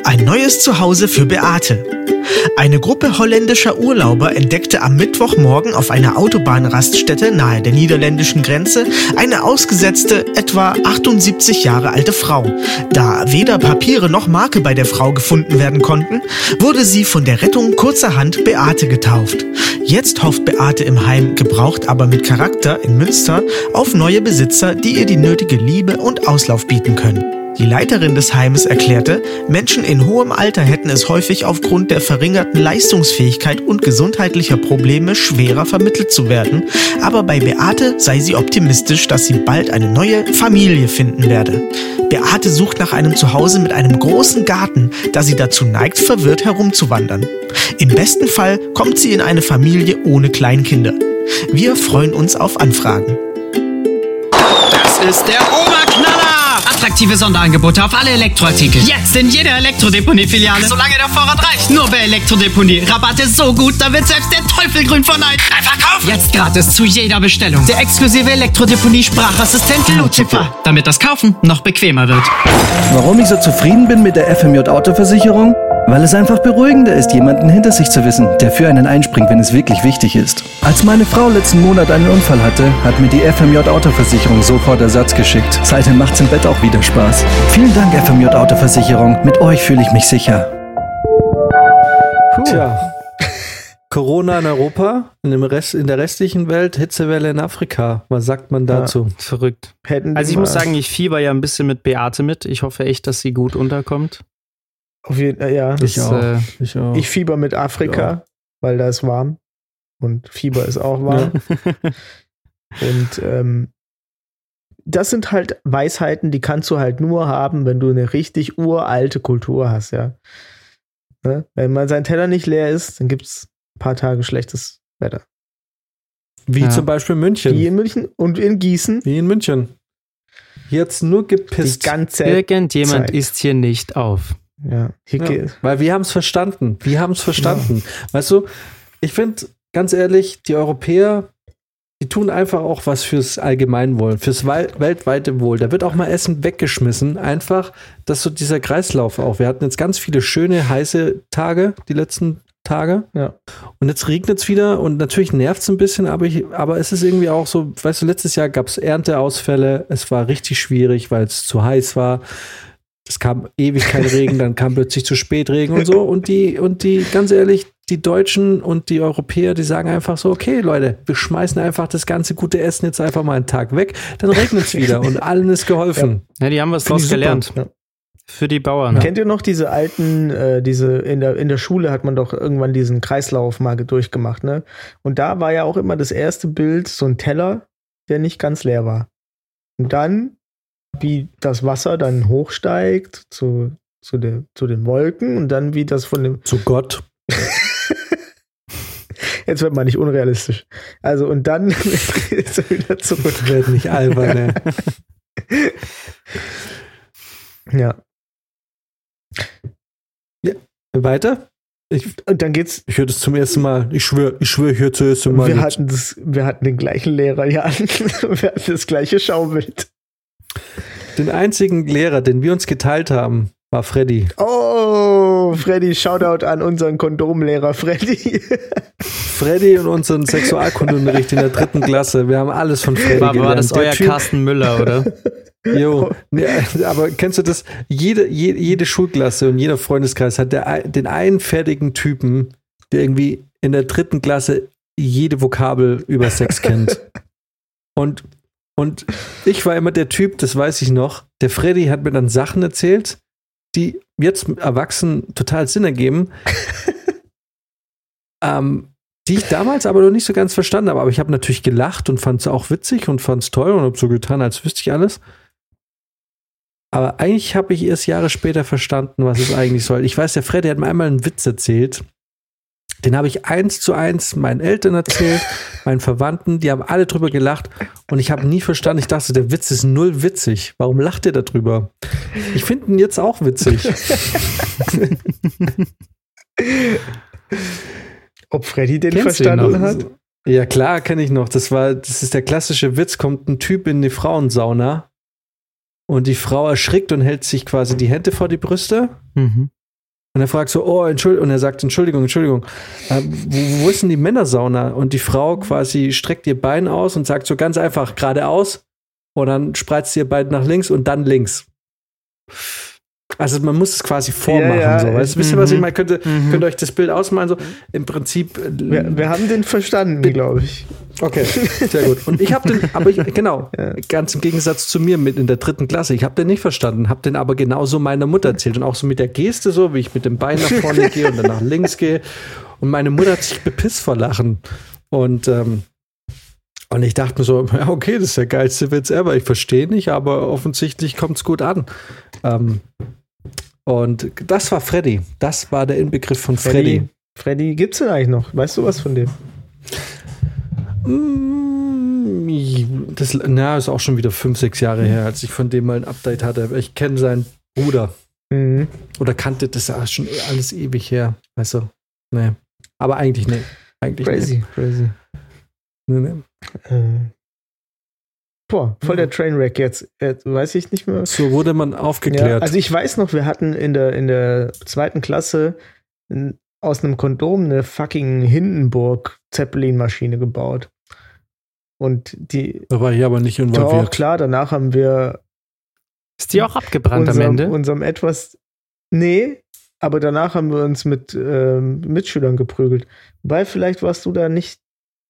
Ein neues Zuhause für Beate. Eine Gruppe holländischer Urlauber entdeckte am Mittwochmorgen auf einer Autobahnraststätte nahe der niederländischen Grenze eine ausgesetzte, etwa 78 Jahre alte Frau. Da weder Papiere noch Marke bei der Frau gefunden werden konnten, wurde sie von der Rettung kurzerhand Beate getauft. Jetzt hofft Beate im Heim, gebraucht aber mit Charakter in Münster, auf neue Besitzer, die ihr die nötige Liebe und Auslauf bieten können. Die Leiterin des Heimes erklärte, Menschen in hohem Alter hätten es häufig aufgrund der verringerten Leistungsfähigkeit und gesundheitlicher Probleme schwerer vermittelt zu werden, aber bei Beate sei sie optimistisch, dass sie bald eine neue Familie finden werde. Beate sucht nach einem Zuhause mit einem großen Garten, da sie dazu neigt, verwirrt herumzuwandern. Im besten Fall kommt sie in eine Familie ohne Kleinkinder. Wir freuen uns auf Anfragen. Das ist der Oberknaller! Attraktive Sonderangebote auf alle Elektroartikel. Jetzt in jeder Elektrodeponie-Filiale. Solange der Vorrat reicht. Nur bei Elektrodeponie. Rabatte so gut, da wird selbst der Teufel grün von Neid. Einfach kaufen! Jetzt gratis zu jeder Bestellung. Der exklusive Elektrodeponie-Sprachassistent Lucifer. Damit das Kaufen noch bequemer wird. Warum ich so zufrieden bin mit der FMJ Autoversicherung? Weil es einfach beruhigender ist, jemanden hinter sich zu wissen, der für einen einspringt, wenn es wirklich wichtig ist. Als meine Frau letzten Monat einen Unfall hatte, hat mir die FMJ Autoversicherung sofort Ersatz geschickt. Seitdem macht's im Bett auch wieder Spaß. Vielen Dank, FMJ Autoversicherung. Mit euch fühle ich mich sicher. Tja. Corona in Europa, in, dem Rest, in der restlichen Welt, Hitzewelle in Afrika. Was sagt man dazu? Verrückt. Hätten Also ich wir- muss sagen, ich fieber ja ein bisschen mit Beate mit. Ich hoffe echt, dass sie gut unterkommt. Auf jeden, äh, ja. Ich Das, auch. äh, Ich auch. Ich fieber mit Afrika, weil da ist warm. Und Fieber ist auch warm. Und ähm, das sind halt Weisheiten, die kannst du halt nur haben, wenn du eine richtig uralte Kultur hast, ja. Ne? Wenn mal sein Teller nicht leer ist, dann gibt es ein paar Tage schlechtes Wetter. Wie Ja. zum Beispiel München. Wie in München und in Gießen Wie in München. Hat's nur die gepisst. ganze Irgendjemand Zeit. isst hier nicht auf. Ja, Ja, weil wir haben es verstanden. Wir haben es verstanden. Weißt du, ich finde, ganz ehrlich, die Europäer, die tun einfach auch was fürs Allgemeinwohl, fürs Wei- weltweite Wohl. Da wird auch mal Essen weggeschmissen. Einfach, dass so dieser Kreislauf auch. Wir hatten jetzt ganz viele schöne, heiße Tage, die letzten Tage. Ja. Und jetzt regnet es wieder und natürlich nervt es ein bisschen, aber, ich, aber es ist irgendwie auch so, weißt du, letztes Jahr gab es Ernteausfälle. Es war richtig schwierig, weil es zu heiß war. Es kam ewig kein Regen, dann kam plötzlich zu spät Regen und so. Und die, und die, ganz ehrlich, die Deutschen und die Europäer, die sagen einfach so, okay, Leute, wir schmeißen einfach das ganze gute Essen jetzt einfach mal einen Tag weg, dann regnet es wieder und allen ist geholfen. Ja, die haben was draus gelernt. Ja. Für die Bauern. Kennt ihr noch diese alten, äh, diese, in der, in der Schule hat man doch irgendwann diesen Kreislauf mal durchgemacht, ne? Und da war ja auch immer das erste Bild so ein Teller, der nicht ganz leer war. Und dann, wie das Wasser dann hochsteigt zu, zu, der, zu den Wolken und dann wie das von dem, Zu Gott. jetzt wird man nicht unrealistisch. Also und dann ist er wieder zurück. Werd nicht albern, ne? Ja. Weiter? Ich, Und dann geht's, ich höre das zum ersten Mal. Ich schwöre, ich schwöre, ich höre zum ersten Mal. wir jetzt. hatten das, wir hatten den gleichen Lehrer, ja. wir hatten das gleiche Schaubild. Den einzigen Lehrer, den wir uns geteilt haben, war Freddy. Oh, Freddy, Shoutout an unseren Kondomlehrer Freddy. Freddy und unseren Sexualkundeunterricht in der dritten Klasse. Wir haben alles von Freddy War, gelernt. war das Der euer Typ- Carsten Müller, oder? Jo, nee, aber kennst du das? Jede, jede, jede Schulklasse und jeder Freundeskreis hat der, den einen fertigen Typen, der irgendwie in der dritten Klasse jede Vokabel über Sex kennt. Und, und ich war immer der Typ, das weiß ich noch, der Freddy hat mir dann Sachen erzählt, die jetzt erwachsen total Sinn ergeben. ähm, die ich damals aber noch nicht so ganz verstanden habe. Aber ich habe natürlich gelacht und fand es auch witzig und fand es toll und habe so getan, als wüsste ich alles. Aber eigentlich habe ich erst Jahre später verstanden, was es eigentlich soll. Ich weiß, der Freddy hat mir einmal einen Witz erzählt. Den habe ich eins zu eins meinen Eltern erzählt, meinen Verwandten, die haben alle drüber gelacht und ich habe nie verstanden. Ich dachte, der Witz ist null witzig. Warum lacht ihr darüber? Ich finde ihn jetzt auch witzig. Ob Freddy den Kennst verstanden hat? Ja, klar, kenne ich noch. Das war, das ist der klassische Witz. Kommt ein Typ in die Frauensauna und die Frau erschrickt und hält sich quasi die Hände vor die Brüste. Mhm. Und er fragt so, oh, Entschuldigung, und er sagt, Entschuldigung, Entschuldigung, äh, wo, wo ist denn die Männersauna? Und die Frau quasi streckt ihr Bein aus und sagt so ganz einfach geradeaus und dann spreizt ihr Bein nach links und dann links. Also man muss es quasi vormachen. Ja, ja, so. Weißt, wisst ihr, was ich meine? Könnt, ihr- Mhm. könnt ihr euch das Bild ausmalen? So, Im Prinzip, äh, Wir, wir haben den verstanden, glaube ich. Okay, sehr gut. Und ich habe den, aber ich, genau, ganz im Gegensatz zu mir mit in der dritten Klasse, ich habe den nicht verstanden, habe den aber genauso meiner Mutter erzählt und auch so mit der Geste so, wie ich mit dem Bein nach vorne gehe und dann nach links gehe. Und meine Mutter hat sich bepisst vor Lachen. Und, ähm, und ich dachte mir so, ja, okay, das ist der geilste Witz ever. Ich verstehe nicht, aber offensichtlich kommt es gut an. Ähm, und das war Freddy. Das war der Inbegriff von Freddy. Freddy, gibt's denn eigentlich noch? Weißt du was von dem? Mm, Das na, ist auch schon wieder fünf, sechs Jahre her, als ich von dem mal ein Update hatte. Ich kenne seinen Bruder. Mhm. Oder kannte das ja schon alles ewig her. Weißt du? Nee. Aber eigentlich nee. Eigentlich Crazy, crazy. Nee. Nee, nee. Äh. Boah, voll der Trainwreck jetzt. Äh, weiß ich nicht mehr. So wurde man Ja, aufgeklärt. also ich weiß noch, wir hatten in der, in der zweiten Klasse n- aus einem Kondom eine fucking Hindenburg-Zeppelin-Maschine gebaut. Und die, da war ich aber nicht doch involviert. klar, danach haben wir Ist die auch abgebrannt am unserem, Ende? unserem etwas, nee, aber danach haben wir uns mit ähm, Mitschülern geprügelt. Wobei, vielleicht warst du da nicht,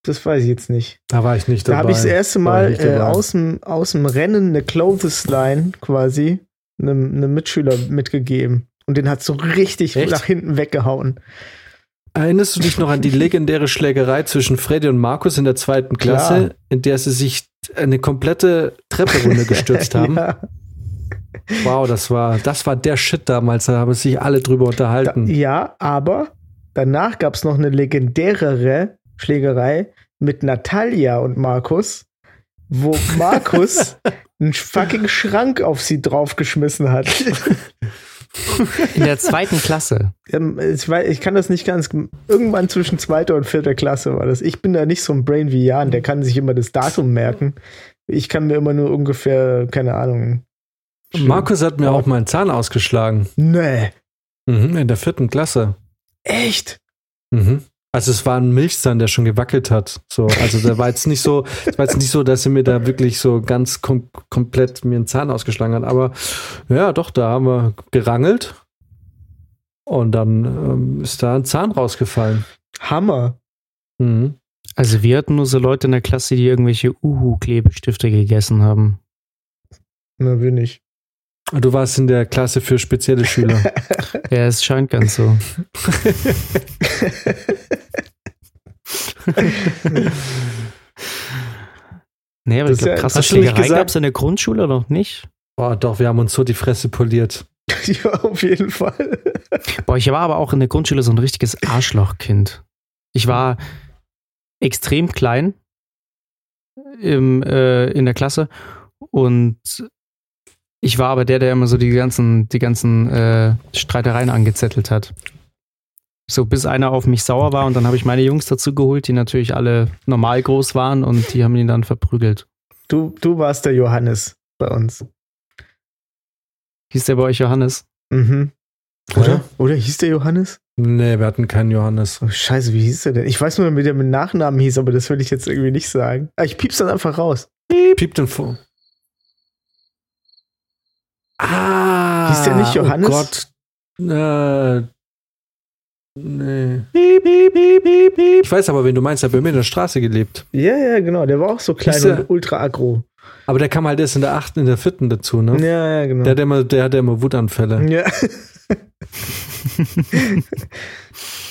das weiß ich jetzt nicht. Da war ich nicht Da dabei. habe ich das erste Da Mal nicht äh, aus, dem, aus dem Rennen eine Clothesline quasi einem, einem Mitschüler mitgegeben. Und den hat so richtig Echt? nach hinten weggehauen. Erinnerst du dich noch an die legendäre Schlägerei zwischen Freddy und Markus in der zweiten Klasse, Klar. in der sie sich eine komplette Treppe runtergestürzt haben? Ja. Wow, das war, das war der Shit damals, da haben sich alle drüber Da, unterhalten. ja, aber danach gab es noch eine legendärere Schlägerei mit Natalia und Markus, wo Markus einen fucking Schrank auf sie draufgeschmissen hat. In der zweiten Klasse. Ähm, ich, weiß, ich kann das nicht ganz. Irgendwann zwischen zweiter und vierter Klasse war das. Ich bin da nicht so ein Brain wie Jan, der kann sich immer das Datum merken. Ich kann mir immer nur ungefähr, keine Ahnung. Markus hat mir auch mal einen Zahn ausgeschlagen. Nee. Mhm, in der vierten Klasse. Echt? Mhm. Also es war ein Milchzahn, der schon gewackelt hat. So, also der war jetzt nicht so, es war jetzt nicht so, dass er mir da wirklich so ganz kom komplett mir einen Zahn ausgeschlagen hat. Aber ja, doch, da haben wir gerangelt und dann ähm, ist da ein Zahn rausgefallen. Hammer. Mhm. Also wir hatten nur so Leute in der Klasse, die irgendwelche Uhu-Klebestifte gegessen haben. Na, wir nicht. Du warst in der Klasse für spezielle Schüler. Ja, es scheint ganz so. nee, aber Das ich glaube, ist ja- krasse hast du nicht Schlägerei gesagt- gab es in der Grundschule noch nicht. Boah, doch, wir haben uns so die Fresse poliert. ja, auf jeden Fall. Boah, ich war aber auch in der Grundschule so ein richtiges Arschlochkind. Ich war extrem klein im, äh, in der Klasse und ich war aber der, der immer so die ganzen, die ganzen äh, Streitereien angezettelt hat. So bis einer auf mich sauer war und dann habe ich meine Jungs dazu geholt, die natürlich alle normal groß waren und die haben ihn dann verprügelt. Du, du warst der Johannes bei uns. Hieß der bei euch Johannes? Mhm. Oder? Oder hieß der Johannes? Nee, wir hatten keinen Johannes. Oh, scheiße, wie hieß der denn? Ich weiß nur, wie der mit Nachnamen hieß, aber das will ich jetzt irgendwie nicht sagen. Ah, ich piep's dann einfach raus. Piep den vor. Ah. Hieß der nicht Johannes? Oh Gott. Äh, nee. Ich weiß aber, wen du meinst, der hat bei mir in der Straße gelebt. Ja, ja, genau. Der war auch so klein der- und ultra aggro. Aber der kam halt erst in der achten, in der vierten dazu, ne? Ja, ja, genau. Der, hat immer, der hatte immer Wutanfälle. ja.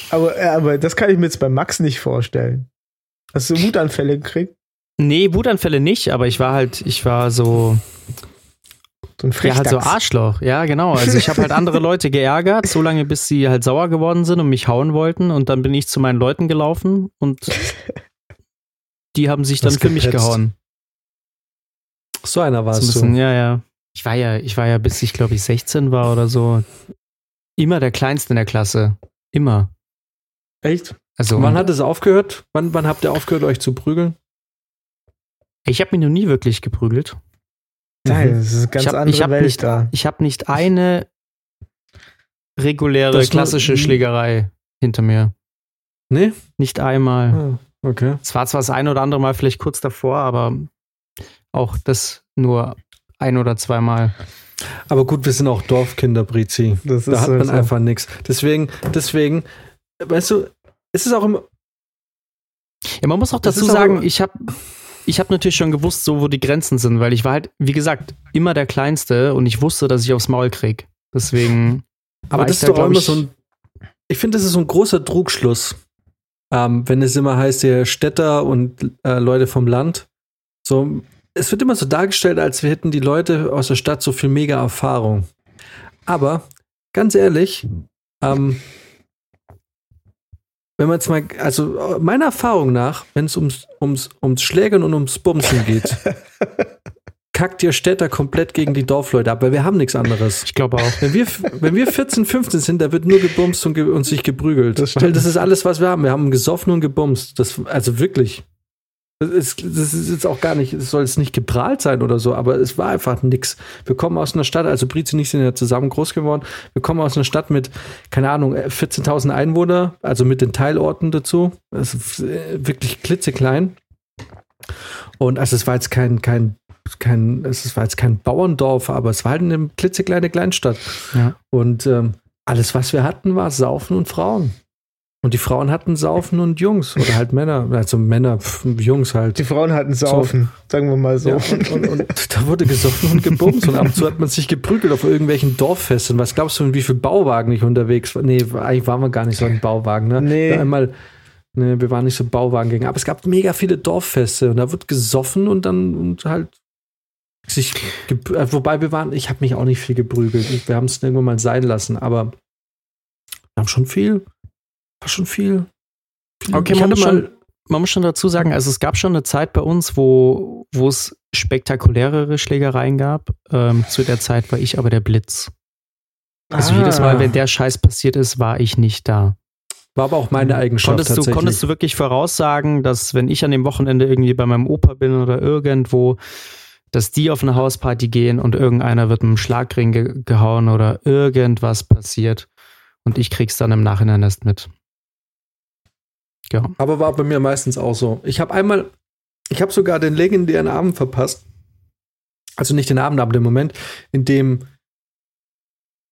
aber, äh, aber das kann ich mir jetzt bei Max nicht vorstellen. Hast du Wutanfälle gekriegt? Nee, Wutanfälle nicht, aber ich war halt, ich war so, So ein Ja, halt so Frechdachs. Arschloch. Ja, genau. Also ich habe halt andere Leute geärgert, so lange bis sie halt sauer geworden sind und mich hauen wollten. Und dann bin ich zu meinen Leuten gelaufen und die haben sich dann für mich gehauen. So einer So ein warst bisschen, du. ja, ja. Ich war ja, ich war ja, bis ich glaube ich 16 war oder so, immer der Kleinste in der Klasse. Immer. Echt? Also Wann hat es aufgehört? Wann, wann habt ihr aufgehört, euch zu prügeln? ich habe mich noch nie wirklich geprügelt. Nein, das ist eine ganz ich habe andere ich hab Welt nicht, da. ich hab nicht eine reguläre, Das klassische Schlägerei hinter mir. Nee? Nicht einmal. Ah, okay. Es war zwar das ein oder andere Mal vielleicht kurz davor, aber auch das nur ein oder zweimal. Aber gut, wir sind auch Dorfkinder, Brizi. Das Da ist hat man halt so. einfach nichts. Deswegen, deswegen, weißt du, es ist auch immer. Ja, man muss auch dazu sagen, ich habe ich hab natürlich schon gewusst, so wo die Grenzen sind, weil ich war halt, wie gesagt, immer der Kleinste und ich wusste, dass ich aufs Maul krieg. Deswegen. Aber das ist da, doch auch immer so ein. Ich finde, das ist so ein großer Trugschluss. Ähm, wenn es immer heißt, der Städter und äh, Leute vom Land. So, es wird immer so dargestellt, als wir hätten die Leute aus der Stadt so viel mega Erfahrung. Aber ganz ehrlich, ähm, wenn man jetzt mal, also meiner Erfahrung nach, wenn es ums, ums, ums Schlägern und ums Bumsen geht, kackt ihr Städter komplett gegen die Dorfleute ab, weil wir haben nichts anderes. Ich glaube auch. Wenn wir, wenn wir 14, 15 sind, da wird nur gebumst und, ge und sich geprügelt. Das weil das ist alles, was wir haben. Wir haben gesoffen und gebumst. Das, also wirklich. Das ist, das ist jetzt auch gar nicht, es soll jetzt nicht geprahlt sein oder so, aber es war einfach nix. Wir kommen aus einer Stadt, also Brizi und ich sind ja zusammen groß geworden. Wir kommen aus einer Stadt mit, keine Ahnung, 14.000 Einwohner, also mit den Teilorten dazu. Das ist äh, wirklich klitzeklein. Und also es war jetzt kein, kein, kein, es war jetzt kein Bauerndorf, aber es war halt eine klitzekleine Kleinstadt. Ja. Und ähm, alles, was wir hatten, war Saufen und Frauen. Und die Frauen hatten Saufen und Jungs oder halt Männer, also Männer, pf, Jungs halt. Die Frauen hatten Saufen, sagen wir mal so. Ja, und, und, und da wurde gesoffen und gebumst und ab und zu hat man sich geprügelt auf irgendwelchen Dorffesten. Was glaubst du, in wie viel Bauwagen ich unterwegs war? Nee, eigentlich waren wir gar nicht so ein Bauwagen, ne? Nee. Einmal, nee, wir waren nicht so Bauwagengänger. Aber es gab mega viele Dorffeste und da wird gesoffen und dann und halt sich, äh, wobei wir waren, ich habe mich auch nicht viel geprügelt. Wir haben es irgendwann mal sein lassen, aber wir haben schon viel, war schon viel. viel Okay, man muss, schon, man muss schon dazu sagen, also es gab schon eine Zeit bei uns, wo, es spektakulärere Schlägereien gab. Ähm, zu der Zeit war ich aber der Blitz. Also Ah. jedes Mal, wenn der Scheiß passiert ist, war ich nicht da. war aber auch meine Eigenschaft Konntest du, konntest du wirklich voraussagen, dass wenn ich an dem Wochenende irgendwie bei meinem Opa bin oder irgendwo, dass die auf eine Hausparty gehen und irgendeiner wird mit einem Schlagring ge gehauen oder irgendwas passiert und ich krieg's dann im Nachhinein erst mit. Ja. Aber war bei mir meistens auch so. Ich habe einmal, ich habe sogar den legendären Abend verpasst. Also nicht den Abend, aber den Moment, in dem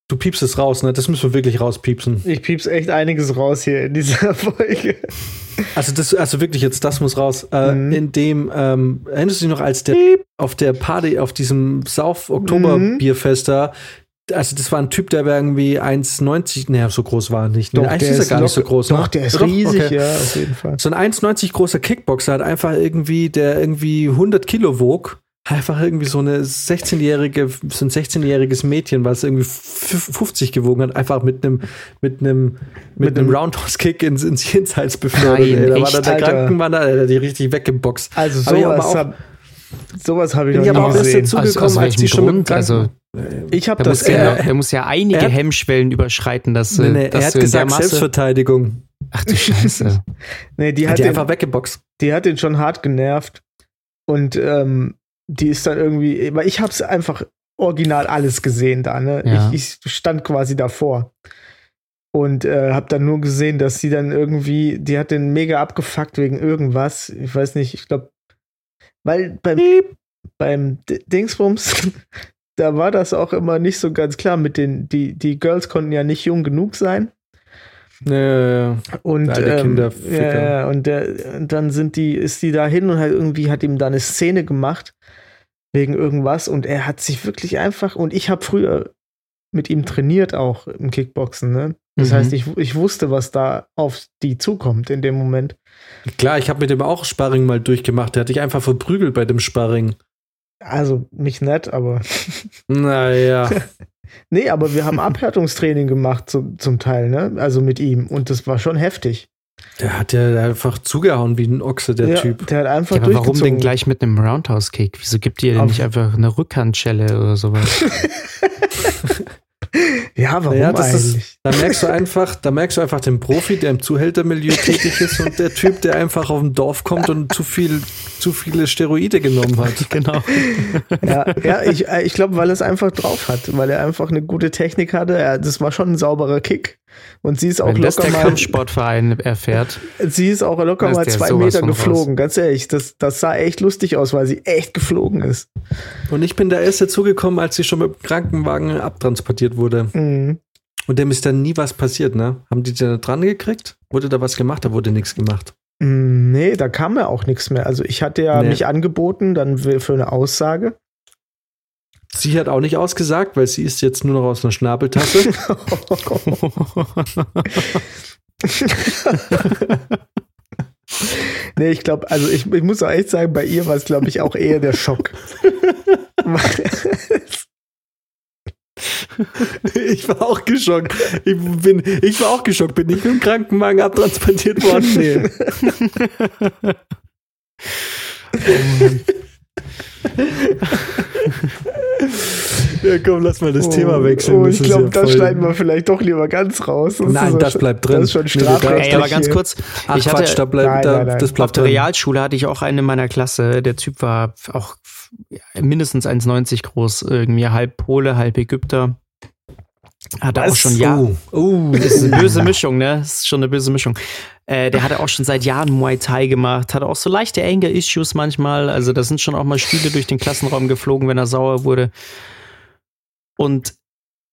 du piepst es raus, ne? Das müssen wir wirklich rauspiepsen. Ich pieps echt einiges raus hier in dieser Folge. Also das, also wirklich jetzt, das muss raus. Äh, Mhm. In dem, ähm, erinnerst du dich noch, als der auf der Party, auf diesem Sauf-Oktober-Bierfest da, also das war ein Typ, der war irgendwie 1,90, naja, so groß war er nicht. Doch, Eigentlich der ist er gar nicht so groß, doch, ne? der ist Doch? riesig, Okay. ja, auf jeden Fall. So ein 1,90 großer Kickboxer hat einfach irgendwie, der irgendwie 100 Kilo wog, einfach irgendwie so eine 16-jährige, so ein 16-jähriges Mädchen, was irgendwie f- 50 gewogen hat, einfach mit einem, mit einem, mit einem Roundhouse-Kick ins, ins Jenseits befördert. Nein. Da war echt, da der. Krankenmann, da, der hat die richtig weggeboxt. Also sowas auch- habe sowas hab ich noch aber nie auch erst gesehen. dazugekommen, Aus- aus als die welchem schon mit dem Grund? Also, Ich habe das muss, ja, äh, der muss ja einige er hat- Hemmschwellen überschreiten, dass, Nee, äh, nee, dass er hat gesagt. Selbstverteidigung. Ach du Scheiße. nee, die Hat hat, die den, einfach weggeboxt. die hat den schon hart genervt und ähm, die ist dann irgendwie, weil ich habe es einfach original alles gesehen da, ne? Ja. Ich, ich stand quasi davor und äh, habe dann nur gesehen, dass sie dann irgendwie, die hat den mega abgefuckt wegen irgendwas. Ich weiß nicht, ich glaube, weil beim beim D Dingsbums da war das auch immer nicht so ganz klar mit den die die Girls konnten ja nicht jung genug sein. Ja, ja, ja. Und, ähm, ja, ja, und der, und dann sind die, ist die da hin und hat irgendwie hat ihm da eine Szene gemacht wegen irgendwas und er hat sich wirklich einfach und ich habe früher mit ihm trainiert auch im Kickboxen, ne? Das Mhm. heißt, ich, ich wusste, was da auf die zukommt in dem Moment. Klar, ich habe mit dem auch Sparring mal durchgemacht. Der hat dich einfach verprügelt bei dem Sparring. Also nicht nett, aber Naja. nee, aber wir haben Abhärtungstraining gemacht zum, zum Teil, ne? Also mit ihm und das war schon heftig. Der hat ja einfach zugehauen wie ein Ochse, der ja, Typ. Der hat einfach Ja, aber warum denn gleich mit einem Roundhouse-Kick? Wieso gibt ihr denn Auf- nicht einfach eine Rückhandschelle oder sowas? Ja, warum Naja, das ist- eigentlich? Da merkst du einfach, da merkst du einfach den Profi, der im Zuhältermilieu tätig ist und der Typ, der einfach auf dem Dorf kommt und zu viel, zu viele Steroide genommen hat. genau. ja, ja, ich, äh, ich glaube, weil er es einfach drauf hat, weil er einfach eine gute Technik hatte. Er, das war schon ein sauberer Kick. Und sie ist auch Wenn das locker der mal, Kampfsportverein erfährt. sie ist auch locker ist mal zwei Meter geflogen. Ganz ehrlich, das, das sah echt lustig aus, weil sie echt geflogen ist. Und ich bin da erst dazugekommen, als sie schon mit dem Krankenwagen abtransportiert wurde. Mhm. Und dem ist dann nie was passiert, ne? Haben die da dran gekriegt? Wurde da was gemacht? Da wurde nichts gemacht. Mm, Nee, da kam ja auch nichts mehr. Also ich hatte ja Nee. mich angeboten, dann für eine Aussage. Sie hat auch nicht ausgesagt, weil sie ist jetzt nur noch aus einer Schnabeltasse. nee, ich glaube, also ich, ich muss auch echt sagen, bei ihr war es, glaube ich, auch eher der Schock. ich war auch geschockt. Ich, bin, ich war auch geschockt. Bin ich mit dem Krankenwagen abtransportiert worden? Nee. ja, komm, lass mal das Thema wechseln. Oh, Das ich glaube, ja das voll- schneiden wir vielleicht doch lieber ganz raus. Nein, ist das bleibt drin. Das ist schon Nee, strafrechtlich. Ey, aber ganz kurz, Ach ich Quatsch, hatte da bleibt, Nein, da, nein, nein. das auf bleibt der drin. Realschule hatte ich auch einen in meiner Klasse, der Typ war auch mindestens 1,90 groß, irgendwie halb Pole, halb Ägypter. Hatte auch schon ja. Oh, oh. Das ist eine böse Mischung, ne? Das ist schon eine böse Mischung. Äh, der hatte auch schon seit Jahren Muay Thai gemacht, hatte auch so leichte Anger-Issues manchmal. Also, da sind schon auch mal Stühle durch den Klassenraum geflogen, wenn er sauer wurde. Und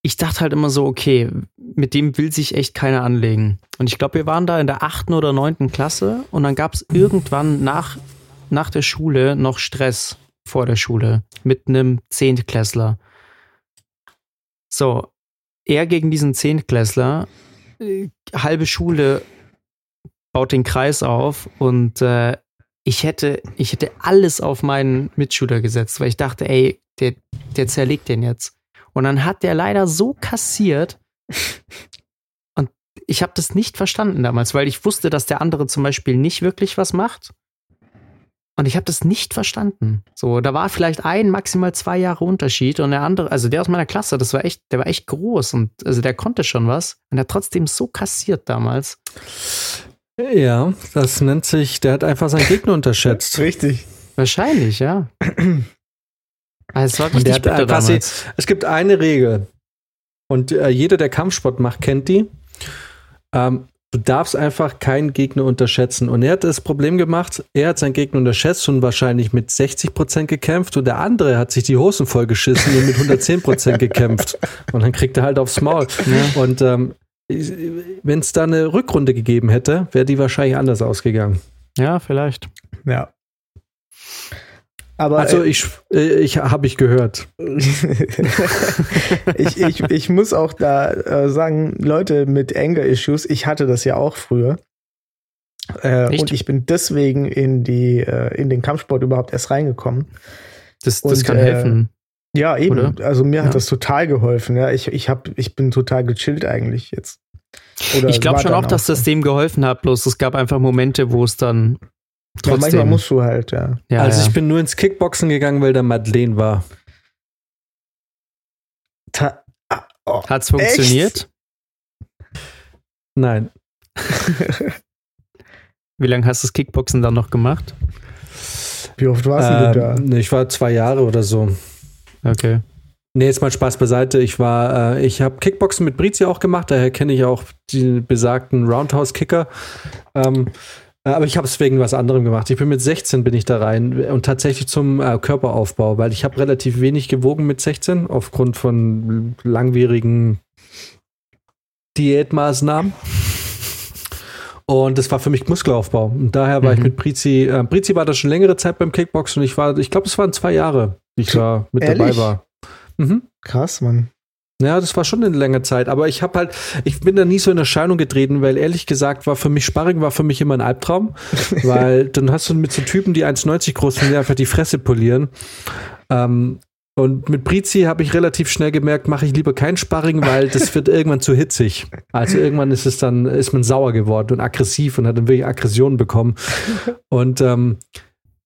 ich dachte halt immer so, okay, mit dem will sich echt keiner anlegen. Und ich glaube, wir waren da in der achten oder neunten Klasse und dann gab es irgendwann nach, nach der Schule noch Stress vor der Schule mit einem Zehntklässler. So, er gegen diesen Zehntklässler, äh, halbe Schule baut den Kreis auf und äh, ich hätte, ich hätte alles auf meinen Mitschüler gesetzt, weil ich dachte, ey, der, der zerlegt den jetzt. Und dann hat der leider so kassiert und ich habe das nicht verstanden damals, weil ich wusste, dass der andere zum Beispiel nicht wirklich was macht. Und ich habe das nicht verstanden. So, da war vielleicht ein, maximal zwei Jahre Unterschied und der andere, also der aus meiner Klasse, das war echt, der war echt groß und also der konnte schon was und der hat trotzdem so kassiert damals. Ja, das nennt sich, der hat einfach seinen Gegner unterschätzt. Richtig. Wahrscheinlich, ja. Also es war der richtig hat äh, bitter quasi, damals. es gibt eine Regel. Und äh, jeder, der Kampfsport macht, kennt die. Ähm, du darfst einfach keinen Gegner unterschätzen. Und er hat das Problem gemacht, er hat seinen Gegner unterschätzt und wahrscheinlich mit 60 Prozent gekämpft und der andere hat sich die Hosen vollgeschissen und mit 110 Prozent gekämpft. Und dann kriegt er halt aufs Maul. Und ähm, wenn es da eine Rückrunde gegeben hätte, wäre die wahrscheinlich anders ausgegangen. Ja, vielleicht. Ja. Aber Also äh, ich, äh, ich habe ich gehört. ich, ich, ich muss auch da äh, sagen, Leute mit Anger-Issues, ich hatte das ja auch früher. Äh, und ich bin deswegen in, die, äh, in den Kampfsport überhaupt erst reingekommen. Das, das Und, kann äh, helfen. Ja, eben. Oder? Also mir Ja. hat das total geholfen. Ja, ich, ich, hab, ich bin total gechillt eigentlich jetzt. Oder Ich glaube schon auch, dass das dem geholfen hat, bloß es gab einfach Momente, wo es dann Ja, manchmal trotzdem. musst du halt, ja. ja, also ja. ich bin nur ins Kickboxen gegangen, weil da Madeleine war. Ta ah, oh. Hat's funktioniert? Nein. Wie lange hast du das Kickboxen dann noch gemacht? Wie oft warst denn du da? Ähm, nee, ich war zwei Jahre oder so. Okay. Nee, jetzt mal Spaß beiseite. Ich war, äh, ich habe Kickboxen mit Brizi auch gemacht, daher kenne ich auch die besagten Roundhouse-Kicker. Ähm, äh, aber ich habe es wegen was anderem gemacht. Ich bin mit 16 bin ich da rein und tatsächlich zum äh, Körperaufbau, weil ich habe relativ wenig gewogen mit 16 aufgrund von langwierigen Diätmaßnahmen. Und das war für mich Muskelaufbau. Und daher war ich Mhm. mit Brizi, äh, Brizi war da schon längere Zeit beim Kickboxen und ich war, ich glaube, es waren zwei Jahre, die ich da mit dabei Ehrlich? war. Mhm. Krass, Mann. Ja, das war schon eine lange Zeit, aber ich habe halt, ich bin da nie so in Erscheinung getreten, weil ehrlich gesagt war für mich Sparring war für mich immer ein Albtraum, weil dann hast du mit so Typen, die 1,90 groß sind, die einfach die Fresse polieren. Ähm, und mit Brizi habe ich relativ schnell gemerkt, mache ich lieber kein Sparring, weil das wird irgendwann zu hitzig. Also irgendwann ist es dann, ist man sauer geworden und aggressiv und hat dann wirklich Aggressionen bekommen. Und ähm,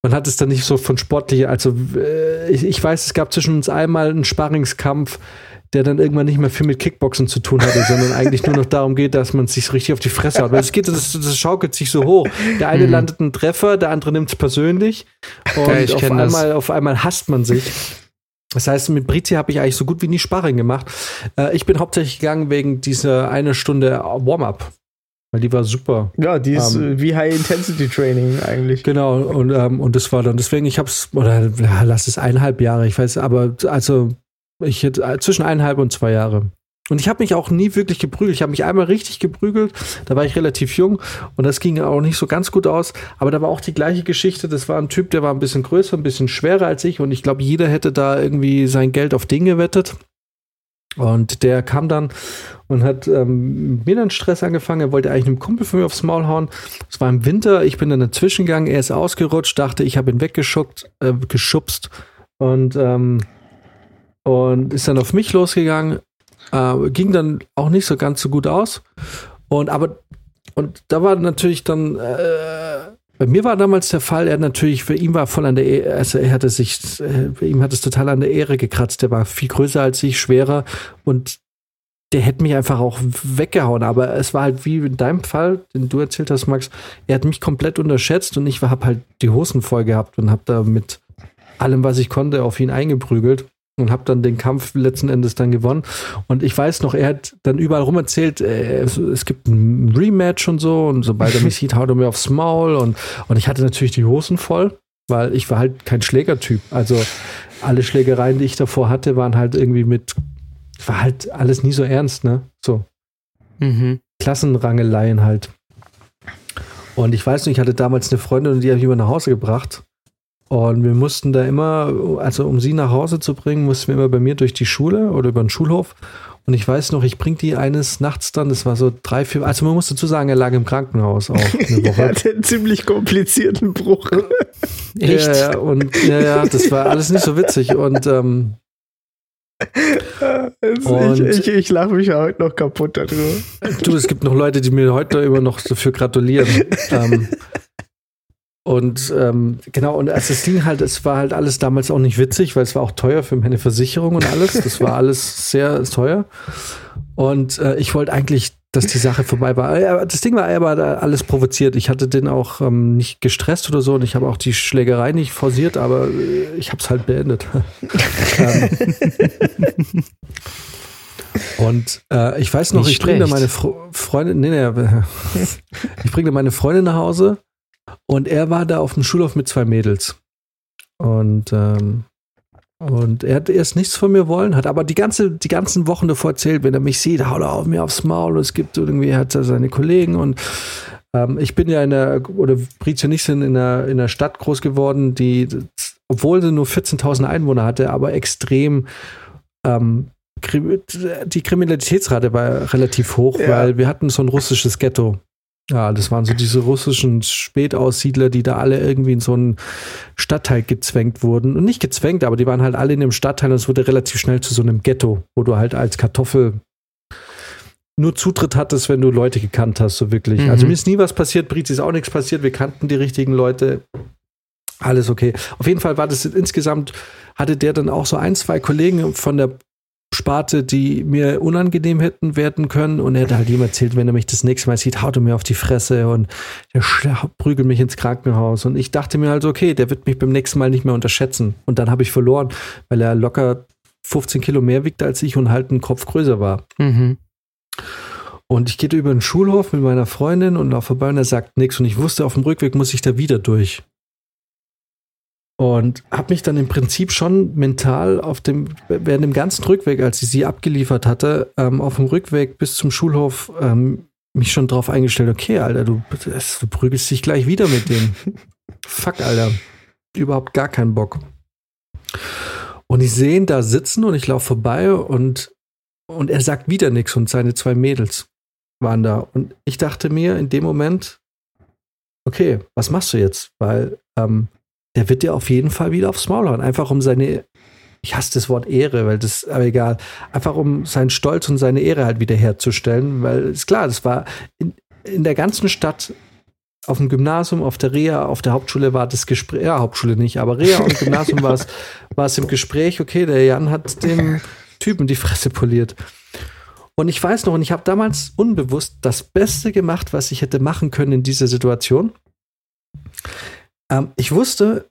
man hat es dann nicht so von sportlich, also äh, ich, ich weiß, es gab zwischen uns einmal einen Sparringskampf, der dann irgendwann nicht mehr viel mit Kickboxen zu tun hatte, sondern eigentlich nur noch darum geht, dass man sich richtig auf die Fresse haut. Weil es geht, das, das schaukelt sich so hoch. Der eine Mhm. landet einen Treffer, der andere nimmt es persönlich und Ja, auf kenn das. einmal, auf einmal hasst man sich. Das heißt, mit Brizi habe ich eigentlich so gut wie nie Sparring gemacht. Äh, ich bin hauptsächlich gegangen wegen dieser eine Stunde Warm-up. Weil die war super. Ja, die ist Ähm, äh, wie High-Intensity-Training eigentlich. Genau, und, ähm, und das war dann, deswegen, ich hab's, oder ja, lass es eineinhalb Jahre, ich weiß, aber also ich hätte äh, zwischen eineinhalb und zwei Jahre. Und ich habe mich auch nie wirklich geprügelt. Ich habe mich einmal richtig geprügelt. Da war ich relativ jung und das ging auch nicht so ganz gut aus. Aber da war auch die gleiche Geschichte. Das war ein Typ, der war ein bisschen größer, ein bisschen schwerer als ich. Und ich glaube, jeder hätte da irgendwie sein Geld auf Dinge gewettet. Und der kam dann und hat ähm, mir dann Stress angefangen. Er wollte eigentlich einem Kumpel von mir aufs Maul hauen. Es war im Winter, ich bin dann dazwischen gegangen, er ist ausgerutscht, dachte, ich habe ihn weggeschuckt, äh, geschubst und, ähm, und ist dann auf mich losgegangen. Äh, ging dann auch nicht so ganz so gut aus. Und aber, und da war natürlich dann, äh, bei mir war damals der Fall, er natürlich, für ihn war voll an der, Ehre, also er hatte sich, äh, für ihm hat es total an der Ehre gekratzt. Der war viel größer als ich, schwerer und der hätte mich einfach auch weggehauen. Aber es war halt wie in deinem Fall, den du erzählt hast, Max, er hat mich komplett unterschätzt und ich habe halt die Hosen voll gehabt und habe da mit allem, was ich konnte, auf ihn eingeprügelt und habe dann den Kampf letzten Endes dann gewonnen. Und ich weiß noch, er hat dann überall rum erzählt, äh, es, es, gibt ein Rematch und so und sobald er mich sieht, haut er mir aufs Maul und, und ich hatte natürlich die Hosen voll, weil ich war halt kein Schlägertyp. Also alle Schlägereien, die ich davor hatte, waren halt irgendwie mit, war halt alles nie so ernst, ne? So. Mhm. Klassenrangeleien halt. Und ich weiß nicht, ich hatte damals eine Freundin und die habe ich immer nach Hause gebracht. Und wir mussten da immer, also um sie nach Hause zu bringen, mussten wir immer bei mir durch die Schule oder über den Schulhof. Und ich weiß noch, ich bring die eines Nachts dann, das war so drei, vier, also man muss dazu sagen, er lag im Krankenhaus auch eine Woche. er hatte einen ziemlich komplizierten Bruch. Echt? Ja, ja, und ja, ja, das war alles nicht so witzig. Und, ähm, und ich, ich, ich lache mich ja heute noch kaputt darüber. Du, es gibt noch Leute, die mir heute immer noch dafür gratulieren. ähm, und ähm, genau, und als das Ding halt, es war halt alles damals auch nicht witzig, weil es war auch teuer für meine Versicherung und alles. Das war alles sehr teuer. Und äh, ich wollte eigentlich, dass die Sache vorbei war. Äh, das Ding war aber alles provoziert. Ich hatte den auch ähm, nicht gestresst oder so und ich habe auch die Schlägerei nicht forciert, aber äh, ich habe es halt beendet. Ähm, und äh, ich weiß noch, nicht ich bringe meine Fro Freundin, nee, nee, ich bringe meine Freundin nach Hause und er war da auf dem Schulhof mit zwei Mädels. Und, ähm, und er hat erst nichts von mir wollen, hat aber die, ganze, die ganzen Wochen davor erzählt, wenn er mich sieht, haut er auf mir aufs Maul. Und es gibt irgendwie, hat er seine Kollegen und ähm, ich bin ja in der, oder Brizio nicht sind in der, in der Stadt groß geworden, die, obwohl sie nur 14.000 Einwohner hatte, aber extrem ähm, die Kriminalitätsrate war relativ hoch, ja. weil wir hatten so ein russisches Ghetto. Ja, das waren so diese russischen Spätaussiedler, die da alle irgendwie in so einen Stadtteil gezwängt wurden. Und nicht gezwängt, aber die waren halt alle in einem Stadtteil und es wurde relativ schnell zu so einem Ghetto, wo du halt als Kartoffel nur Zutritt hattest, wenn du Leute gekannt hast, so wirklich. Mhm. Also mir ist nie was passiert, Brizi ist auch nichts passiert, wir kannten die richtigen Leute. Alles okay. Auf jeden Fall war das insgesamt, hatte der dann auch so ein, zwei Kollegen von der Sparte, die mir unangenehm hätten werden können. Und er hat halt ihm erzählt, wenn er mich das nächste Mal sieht, haut er mir auf die Fresse und der prügelt mich ins Krankenhaus. Und ich dachte mir halt, okay, der wird mich beim nächsten Mal nicht mehr unterschätzen. Und dann habe ich verloren, weil er locker 15 Kilo mehr wiegt als ich und halt einen Kopf größer war. Mhm. Und ich gehe über den Schulhof mit meiner Freundin und laufe vorbei und er sagt nichts. Und ich wusste, auf dem Rückweg muss ich da wieder durch. Und habe mich dann im Prinzip schon mental auf dem, während dem ganzen Rückweg, als ich sie abgeliefert hatte, ähm, auf dem Rückweg bis zum Schulhof ähm, mich schon drauf eingestellt, okay, Alter, du, du prügelst dich gleich wieder mit dem. Fuck, Alter. Überhaupt gar keinen Bock. Und ich sehe ihn da sitzen und ich laufe vorbei und, und er sagt wieder nichts und seine zwei Mädels waren da. Und ich dachte mir in dem Moment, okay, was machst du jetzt? Weil ähm, der wird dir auf jeden Fall wieder aufs Maul hauen. Einfach um seine, ich hasse das Wort Ehre, weil das, aber egal, einfach um seinen Stolz und seine Ehre halt wieder herzustellen, weil ist klar, das war in, in der ganzen Stadt auf dem Gymnasium, auf der Reha, auf der Hauptschule war das Gespräch, ja, Hauptschule nicht, aber Reha und Gymnasium war es, war es im Gespräch, okay, der Jan hat dem Typen die Fresse poliert. Und ich weiß noch, und ich habe damals unbewusst das Beste gemacht, was ich hätte machen können in dieser Situation. Ähm, ich wusste,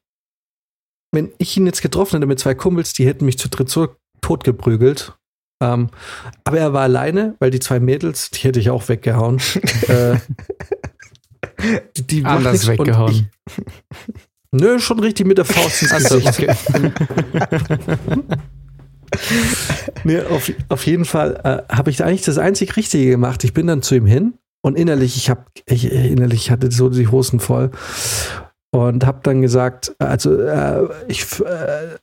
wenn ich ihn jetzt getroffen hätte mit zwei Kumpels, die hätten mich zu dritt so totgeprügelt. Ähm, aber er war alleine, weil die zwei Mädels, die hätte ich auch weggehauen. äh, die, die Anders weggehauen. Ich, nö, schon richtig mit der Faust ins Gesicht. Nee, auf, auf jeden Fall äh, habe ich eigentlich das einzig Richtige gemacht. Ich bin dann zu ihm hin und innerlich, ich habe, ich, innerlich hatte so die Hosen voll und habe dann gesagt, also äh, ich, äh,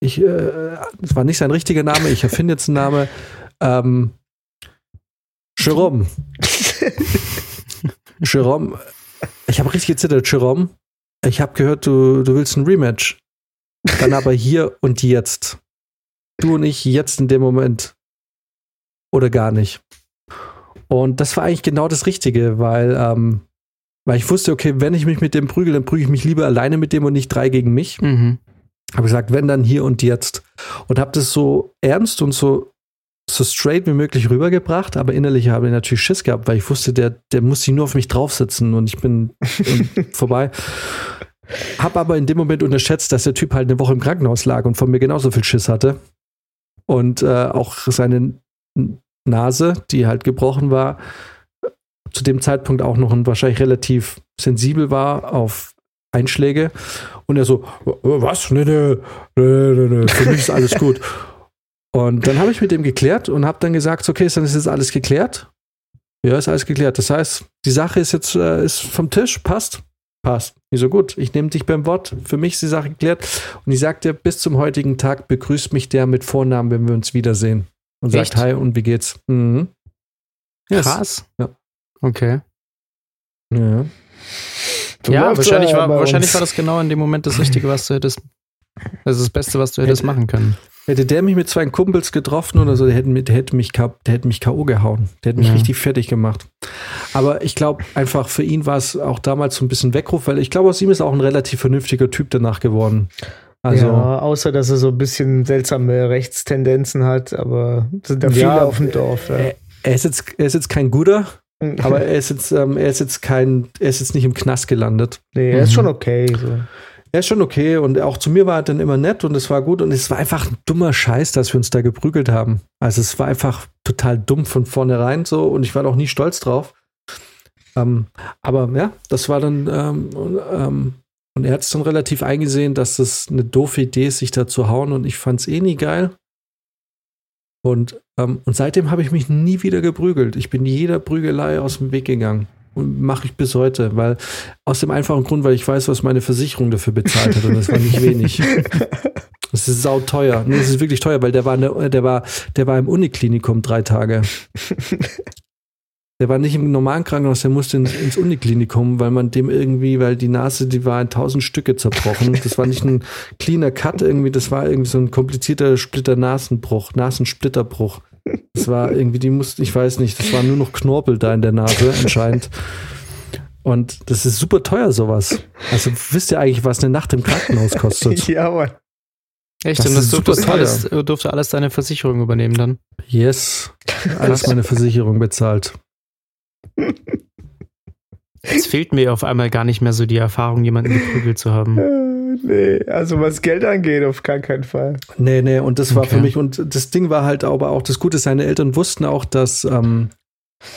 ich, äh, das war nicht sein richtiger Name, ich erfinde jetzt einen Namen, ähm, Jerome. Jerome, ich habe richtig gezittert, Jerome. Ich habe gehört, du, du willst ein Rematch. Dann aber hier und jetzt. Du und ich jetzt in dem Moment. Oder gar nicht. Und das war eigentlich genau das Richtige, weil, ähm, weil ich wusste, okay, wenn ich mich mit dem prügel, dann prügel ich mich lieber alleine mit dem und nicht drei gegen mich. Mhm. Habe gesagt, wenn dann hier und jetzt. Und habe das so ernst und so, so straight wie möglich rübergebracht, aber innerlich habe ich natürlich Schiss gehabt, weil ich wusste, der, der muss sich nur auf mich draufsetzen und ich bin vorbei. Hab aber in dem Moment unterschätzt, dass der Typ halt eine Woche im Krankenhaus lag und von mir genauso viel Schiss hatte. Und äh, auch seine Nase, die halt gebrochen war, zu dem Zeitpunkt auch noch ein, wahrscheinlich relativ sensibel war auf Einschläge. Und er so, was? Nee, nee, nee, nee, für mich ist alles gut. Und dann habe ich mit dem geklärt und habe dann gesagt, okay, dann ist jetzt alles geklärt. Ja, ist alles geklärt. Das heißt, die Sache ist jetzt äh, ist vom Tisch, passt. Passt. Nicht so gut. Ich nehme dich beim Wort. Für mich ist die Sache geklärt. Und ich sagte, bis zum heutigen Tag begrüßt mich der mit Vornamen, wenn wir uns wiedersehen. Und Echt? sagt Hi und wie geht's? Mhm. Krass. Ja. Okay. Ja. So ja, wahrscheinlich, ja war, wahrscheinlich war das genau in dem Moment das Richtige, was du hättest. Das ist das Beste, was du hättest machen können. Hätte der mich mit zwei Kumpels getroffen oder so, der hätte, mich- der hätte mich, der hätte mich K.O. gehauen. Der hätte mich Ja. richtig fertig gemacht. Aber ich glaube, einfach für ihn war es auch damals so ein bisschen Weckruf, weil ich glaube, aus ihm ist auch ein relativ vernünftiger Typ danach geworden. Also, ja, außer dass er so ein bisschen seltsame Rechtstendenzen hat, aber sind da viele Ja, auf dem Dorf. Ja. er, er, ist jetzt, er ist jetzt kein guter, aber er ist jetzt, ähm, er ist jetzt kein, er ist jetzt nicht im Knast gelandet. nee, er ist Mhm. schon okay. So. Er ist schon okay und auch zu mir war er dann immer nett und es war gut und es war einfach ein dummer Scheiß, dass wir uns da geprügelt haben. Also es war einfach total dumm von vornherein so und ich war auch nie stolz drauf. Ähm, aber ja, das war dann ähm, und, ähm, und er hat es dann relativ eingesehen, dass das eine doofe Idee ist, sich da zu hauen und ich fand es eh nie geil. Und, ähm, und seitdem habe ich mich nie wieder geprügelt. Ich bin jeder Prügelei aus dem Weg gegangen. Und mache ich bis heute, weil aus dem einfachen Grund, weil ich weiß, was meine Versicherung dafür bezahlt hat und das war nicht wenig. Das ist sau teuer. Nee, das ist wirklich teuer, weil der war, der war, der war im Uniklinikum drei Tage. Der war nicht im normalen Krankenhaus, der musste ins, ins Uniklinikum, weil man dem irgendwie, weil die Nase, die war in tausend Stücke zerbrochen. Das war nicht ein cleaner Cut irgendwie, das war irgendwie so ein komplizierter Splitter-Nasenbruch, Nasensplitterbruch. Das war irgendwie, die mussten, ich weiß nicht, das war nur noch Knorpel da in der Nase anscheinend. Und das ist super teuer, sowas. Also wisst ihr eigentlich, was eine Nacht im Krankenhaus kostet? ja, Mann. Echt? Das und das ist durfte super alles, durfte alles deine Versicherung übernehmen dann? Yes. Alles meine Versicherung bezahlt. Es fehlt mir auf einmal gar nicht mehr so die Erfahrung, jemanden geprügelt zu haben. Äh, nee, also was Geld angeht, auf gar keinen Fall. Nee, nee, und das war Okay. für mich, und das Ding war halt aber auch, das Gute, seine Eltern wussten auch, dass ähm,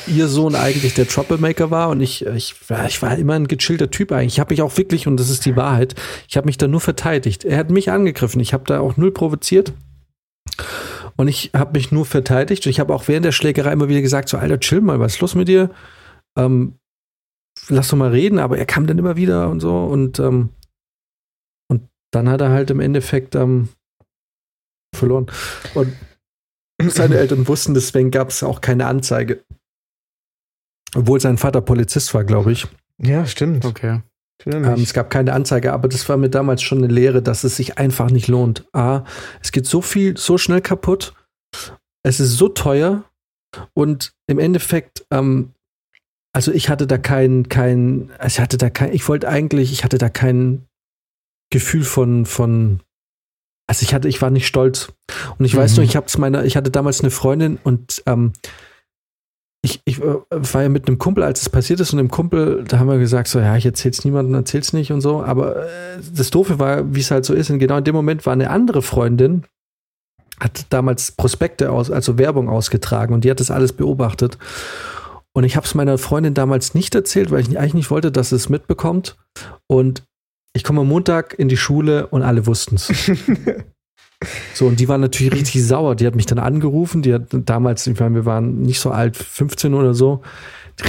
ihr Sohn eigentlich der Troublemaker war und ich, ich, war- ich war immer ein gechillter Typ eigentlich. Ich habe mich auch wirklich, und das ist die Wahrheit, ich habe mich da nur verteidigt. Er hat mich angegriffen, ich habe da auch null provoziert. Und ich habe mich nur verteidigt. Und ich habe auch während der Schlägerei immer wieder gesagt: So, Alter, chill mal, was ist los mit dir? Ähm, lass doch mal reden. Aber er kam dann immer wieder und so. Und, ähm, und dann hat er halt im Endeffekt ähm, verloren. Und seine Eltern wussten, deswegen gab es auch keine Anzeige. Obwohl sein Vater Polizist war, glaube ich. Ja, stimmt. Okay. Ähm, es gab keine Anzeige, aber das war mir damals schon eine Lehre, dass es sich einfach nicht lohnt. A, es geht so viel, so schnell kaputt. Es ist so teuer. Und im Endeffekt, ähm, also ich hatte da kein, kein, also ich hatte da kein, ich wollte eigentlich, ich hatte da kein Gefühl von, von, also ich hatte, ich war nicht stolz. Und ich weiß Mhm. nur, ich hab's meiner, ich hatte damals eine Freundin und ähm, ich, ich äh, war ja mit einem Kumpel, als es passiert ist, und dem Kumpel, da haben wir gesagt, so, ja, ich erzähl's niemandem, erzähl's nicht und so. Aber äh, das Doofe war, wie es halt so ist, und genau in dem Moment war eine andere Freundin, hat damals Prospekte aus, also Werbung ausgetragen und die hat das alles beobachtet. Und ich habe es meiner Freundin damals nicht erzählt, weil ich eigentlich nicht wollte, dass sie es mitbekommt. Und ich komme am Montag in die Schule und alle wussten es. So, und die war natürlich richtig sauer. Die hat mich dann angerufen. Die hat damals, ich meine, wir waren nicht so alt, 15 oder so,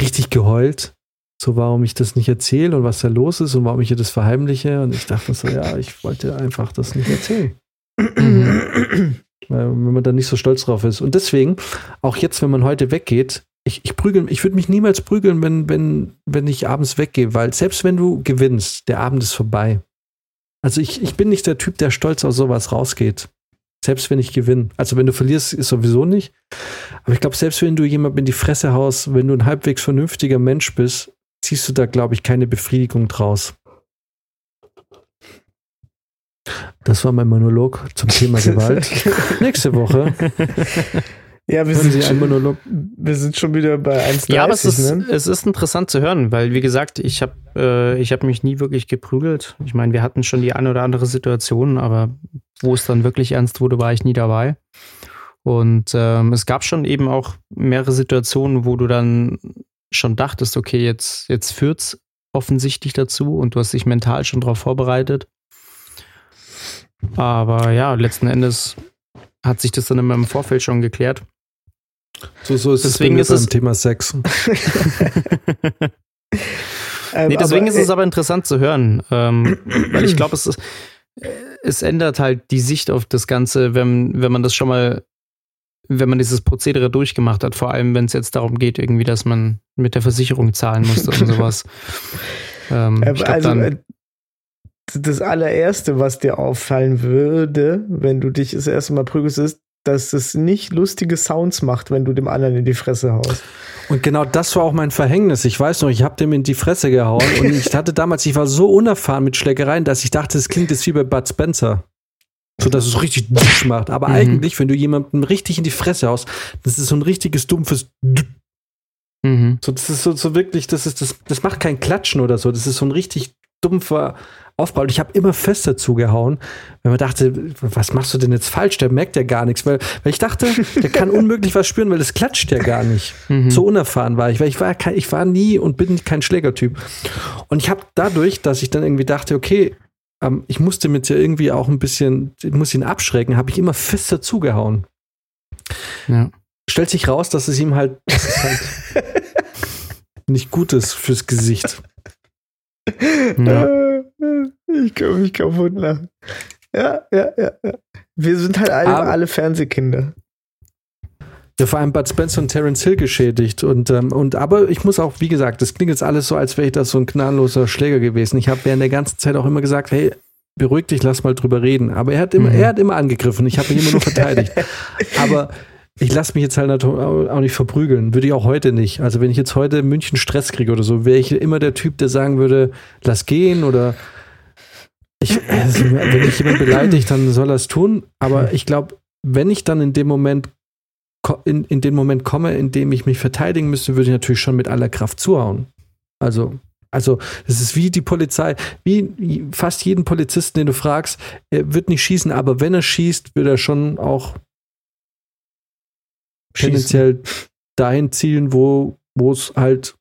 richtig geheult. So, warum ich das nicht erzähle und was da los ist und warum ich ihr das verheimliche. Und ich dachte so, ja, ich wollte einfach das nicht erzählen. Weil, wenn man da nicht so stolz drauf ist. Und deswegen, auch jetzt, wenn man heute weggeht, ich, ich prügel, ich würde mich niemals prügeln, wenn, wenn, wenn ich abends weggehe, weil selbst wenn du gewinnst, der Abend ist vorbei. Also ich, ich bin nicht der Typ, der stolz aus sowas rausgeht. Selbst wenn ich gewinne. Also wenn du verlierst, ist sowieso nicht. Aber ich glaube, selbst wenn du jemandem in die Fresse haust, wenn du ein halbwegs vernünftiger Mensch bist, ziehst du da, glaube ich, keine Befriedigung draus. Das war mein Monolog zum Thema Gewalt. Nächste Woche. Ja, wir sind, schon, Monolog. wir sind schon wieder bei 1,30. Ja, aber es ist, ne? es ist interessant zu hören, weil, wie gesagt, ich habe äh, ich hab mich nie wirklich geprügelt. Ich meine, wir hatten schon die eine oder andere Situation, aber wo es dann wirklich ernst wurde, war ich nie dabei. Und ähm, es gab schon eben auch mehrere Situationen, wo du dann schon dachtest, okay, jetzt, jetzt führt's offensichtlich dazu und du hast dich mental schon darauf vorbereitet. Aber ja, letzten Endes hat sich das dann immer im Vorfeld schon geklärt. So, so ist Deswegen es ist beim Thema Sex. Ähm, Nee, deswegen aber, ist es äh, aber interessant zu hören, ähm, weil ich glaube, es, ist- äh, es ändert halt die Sicht auf das Ganze, wenn, wenn man das schon mal, wenn man dieses Prozedere durchgemacht hat, vor allem wenn es jetzt darum geht, irgendwie, dass man mit der Versicherung zahlen musste und sowas. Ähm, äh, ich glaub, also, dann, äh, das allererste, was dir auffallen würde, wenn du dich das erste Mal prügelst, ist, dass es nicht lustige Sounds macht, wenn du dem anderen in die Fresse haust. Und genau das war auch mein Verhängnis. Ich weiß noch, ich habe dem in die Fresse gehauen und ich hatte damals, ich war so unerfahren mit Schlägereien, dass ich dachte, es klingt jetzt wie bei Bud Spencer. So, dass es richtig Dusch macht. Aber Mhm. eigentlich, wenn du jemanden richtig in die Fresse haust, das ist so ein richtiges dumpfes mhm. So, das ist so, so wirklich, das ist, das, das macht kein Klatschen oder so. Das ist so ein richtig dumpfer Aufbau. Und ich habe immer fester zugehauen, weil man dachte, was machst du denn jetzt falsch? Der merkt ja gar nichts. Weil, weil ich dachte, der kann unmöglich was spüren, weil das klatscht ja gar nicht. Mhm. So unerfahren war ich, weil ich war, kein, ich war nie und bin kein Schlägertyp. Und ich habe dadurch, dass ich dann irgendwie dachte, okay, ähm, ich musste mit ja irgendwie auch ein bisschen, ich muss ihn abschrecken, habe ich immer fester zugehauen. Ja. Stellt sich raus, dass es ihm halt, es halt nicht gut ist fürs Gesicht. Ja. Ich kann mich kaputt lachen. Ja, ja, ja, ja. Wir sind halt alle, alle Fernsehkinder. Ja, vor allem Bud Spencer und Terence Hill geschädigt. Und, ähm, und aber ich muss auch, wie gesagt, das klingt jetzt alles so, als wäre ich das so ein gnadenloser Schläger gewesen. Ich habe während der ganzen Zeit auch immer gesagt, hey, beruhig dich, lass mal drüber reden. Aber er hat immer, Mhm. er hat immer angegriffen. Ich habe ihn immer nur verteidigt. aber ich lasse mich jetzt halt auch nicht verprügeln. Würde ich auch heute nicht. Also wenn ich jetzt heute München Stress kriege oder so, wäre ich immer der Typ, der sagen würde, lass gehen oder ich, also, wenn ich jemanden beleidigt, dann soll er es tun. Aber ich glaube, wenn ich dann in dem Moment in, in den Moment komme, in dem ich mich verteidigen müsste, würde ich natürlich schon mit aller Kraft zuhauen. Also, also es ist wie die Polizei, wie fast jeden Polizisten, den du fragst, er wird nicht schießen, aber wenn er schießt, wird er schon auch Schießen. tendenziell dahin zielen, wo wo es halt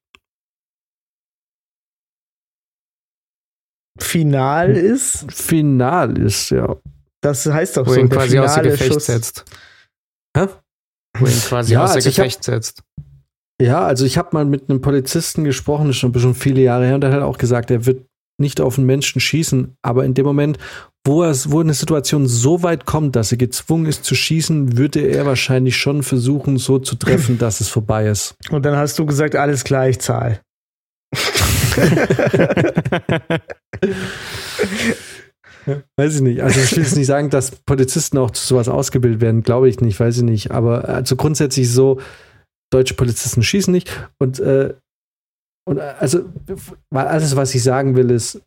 Final ist, final ist, ja. das heißt doch Wo so, ihn der quasi außer finale Gefecht Schuss. setzt. Hä? Wo ihn quasi Ja, außer also ich hab- Gefecht setzt. Ja, also ich habe mal mit einem Polizisten gesprochen, das ist schon, schon viele Jahre her, und der hat auch gesagt, er wird nicht auf einen Menschen schießen, aber in dem Moment, wo, er, wo eine Situation so weit kommt, dass er gezwungen ist zu schießen, würde er wahrscheinlich schon versuchen, so zu treffen, dass es vorbei ist. Und dann hast du gesagt, alles klar, ich zahl. Weiß ich nicht. Also ich will jetzt nicht sagen, dass Polizisten auch zu sowas ausgebildet werden, glaube ich nicht, weiß ich nicht. Aber also grundsätzlich so, deutsche Polizisten schießen nicht. Und, äh, und äh, also, weil alles, was ich sagen will, ist,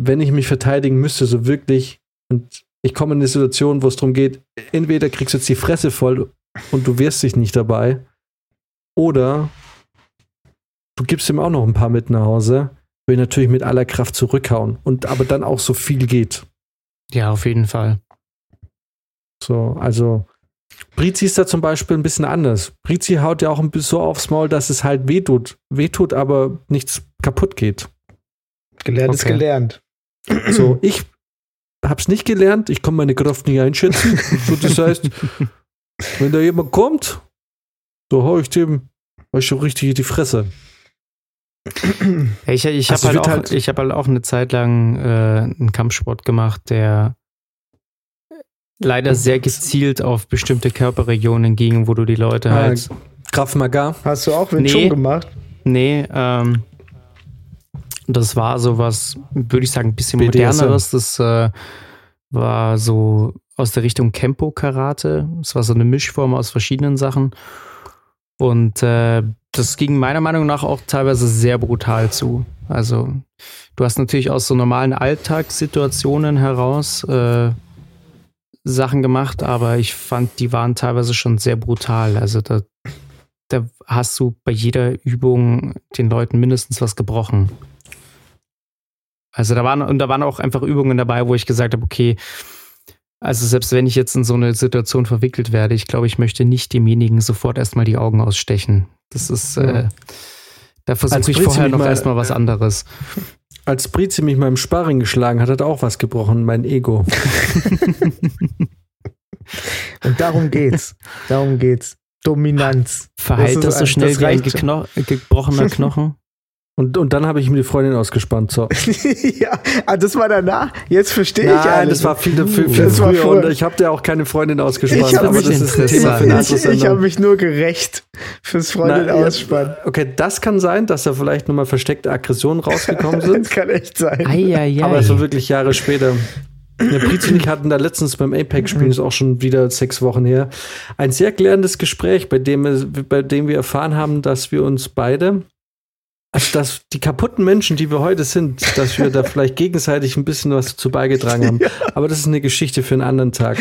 wenn ich mich verteidigen müsste, so wirklich, und ich komme in eine Situation, wo es darum geht, entweder kriegst du jetzt die Fresse voll und du wehrst dich nicht dabei, oder du gibst ihm auch noch ein paar mit nach Hause, will ich natürlich mit aller Kraft zurückhauen. Und aber dann auch so viel geht. Ja, auf jeden Fall. So, also Brizi ist da zum Beispiel ein bisschen anders. Brizi haut ja auch ein bisschen so aufs Maul, dass es halt wehtut. Wehtut, aber nichts kaputt geht. Gelernt ist Okay. gelernt. So, ich, hab's nicht gelernt, ich kann meine Kraft nicht einschätzen. so, das heißt, wenn da jemand kommt, so hau ich dem euch schon richtig in die Fresse. Ich, ich Also habe halt, auch- halt- ich hab halt auch eine Zeit lang äh, einen Kampfsport gemacht, der leider sehr gezielt auf bestimmte Körperregionen ging, wo du die Leute Ah, halt. Krav Maga. Hast du auch Wing Nee. Chun gemacht? Nee, ähm, das war sowas, würde ich sagen, ein bisschen BDSM. moderneres. Das äh, war so aus der Richtung Kempo-Karate. Es war so eine Mischform aus verschiedenen Sachen. Und äh, das ging meiner Meinung nach auch teilweise sehr brutal zu. Also, du hast natürlich aus so normalen Alltagssituationen heraus äh, Sachen gemacht, aber ich fand, die waren teilweise schon sehr brutal. Also, da, da hast du bei jeder Übung den Leuten mindestens was gebrochen. Also da waren, und da waren auch einfach Übungen dabei, wo ich gesagt habe, okay, also selbst wenn ich jetzt in so eine Situation verwickelt werde, ich glaube, ich möchte nicht demjenigen sofort erstmal die Augen ausstechen. Das ist, äh, da versuche ich vorher noch mal- erstmal was anderes. Als Brizi mich mal im Sparring geschlagen hat, hat er auch was gebrochen, mein Ego. Und darum geht's. darum geht's. Dominanz. Verheilt Das das, so schnell das wie ein gebrochener Knochen? Und, und dann habe ich ihm die Freundin ausgespannt. So. ja, ah, das war danach. Jetzt verstehe ich Nein, alles. das war viel, viel, viel Das war früher früher. und ich habe dir auch keine Freundin ausgespannt, Ich aber mich das ist ein Thema für eine andere ich ich habe mich nur gerecht fürs Freundin Na, ja, ausspannen. Okay, das kann sein, dass da vielleicht nochmal versteckte Aggressionen rausgekommen Das sind, kann echt sein. Eieiei. aber so wirklich Jahre später. Der Brizi und ich hatten da letztens beim Apex-Spielen, ist auch schon wieder sechs Wochen her, ein sehr klärendes Gespräch, bei dem, bei dem wir erfahren haben, dass wir uns beide, also dass die kaputten Menschen, die wir heute sind, dass wir da vielleicht gegenseitig ein bisschen was dazu beigetragen haben. Aber das ist eine Geschichte für einen anderen Tag.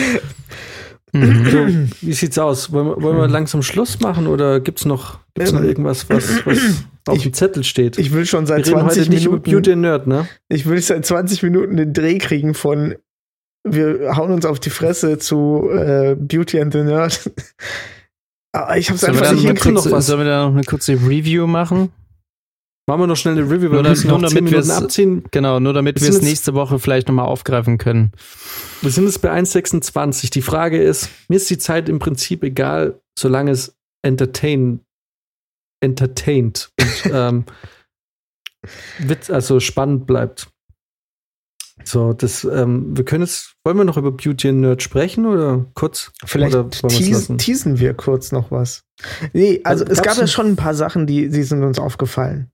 Mhm. So, wie sieht's aus? Wollen wir, wollen wir langsam Schluss machen oder gibt's noch, gibt's noch Ähm, irgendwas, was, was auf dem Zettel steht? Ich will schon wir seit reden 20 heute nicht über Minuten. Beauty and Nerd, ne? Ich will seit 20 Minuten den Dreh kriegen von wir hauen uns auf die Fresse zu äh, Beauty and the Nerd. Aber ich hab's Sollen einfach nicht hinkriegen, sollen wir da noch eine kurze Review machen? Machen wir noch schnell eine Review, Nur wir dann- müssen nur noch damit 10 Minuten wir's- abziehen. Genau, nur damit Wir wir es nächste Woche vielleicht nochmal aufgreifen können. Wir sind jetzt bei 1,26. Die Frage ist, mir ist die Zeit im Prinzip egal, solange es entertain, entertained und ähm, Witz, also spannend bleibt. So, das, ähm, wir können jetzt, wollen wir noch über Beauty and Nerd sprechen oder kurz? Vielleicht oder wir es teasen, teasen wir kurz noch was. Nee, also Also es gab ja schon ein paar Sachen, die, die sind uns aufgefallen.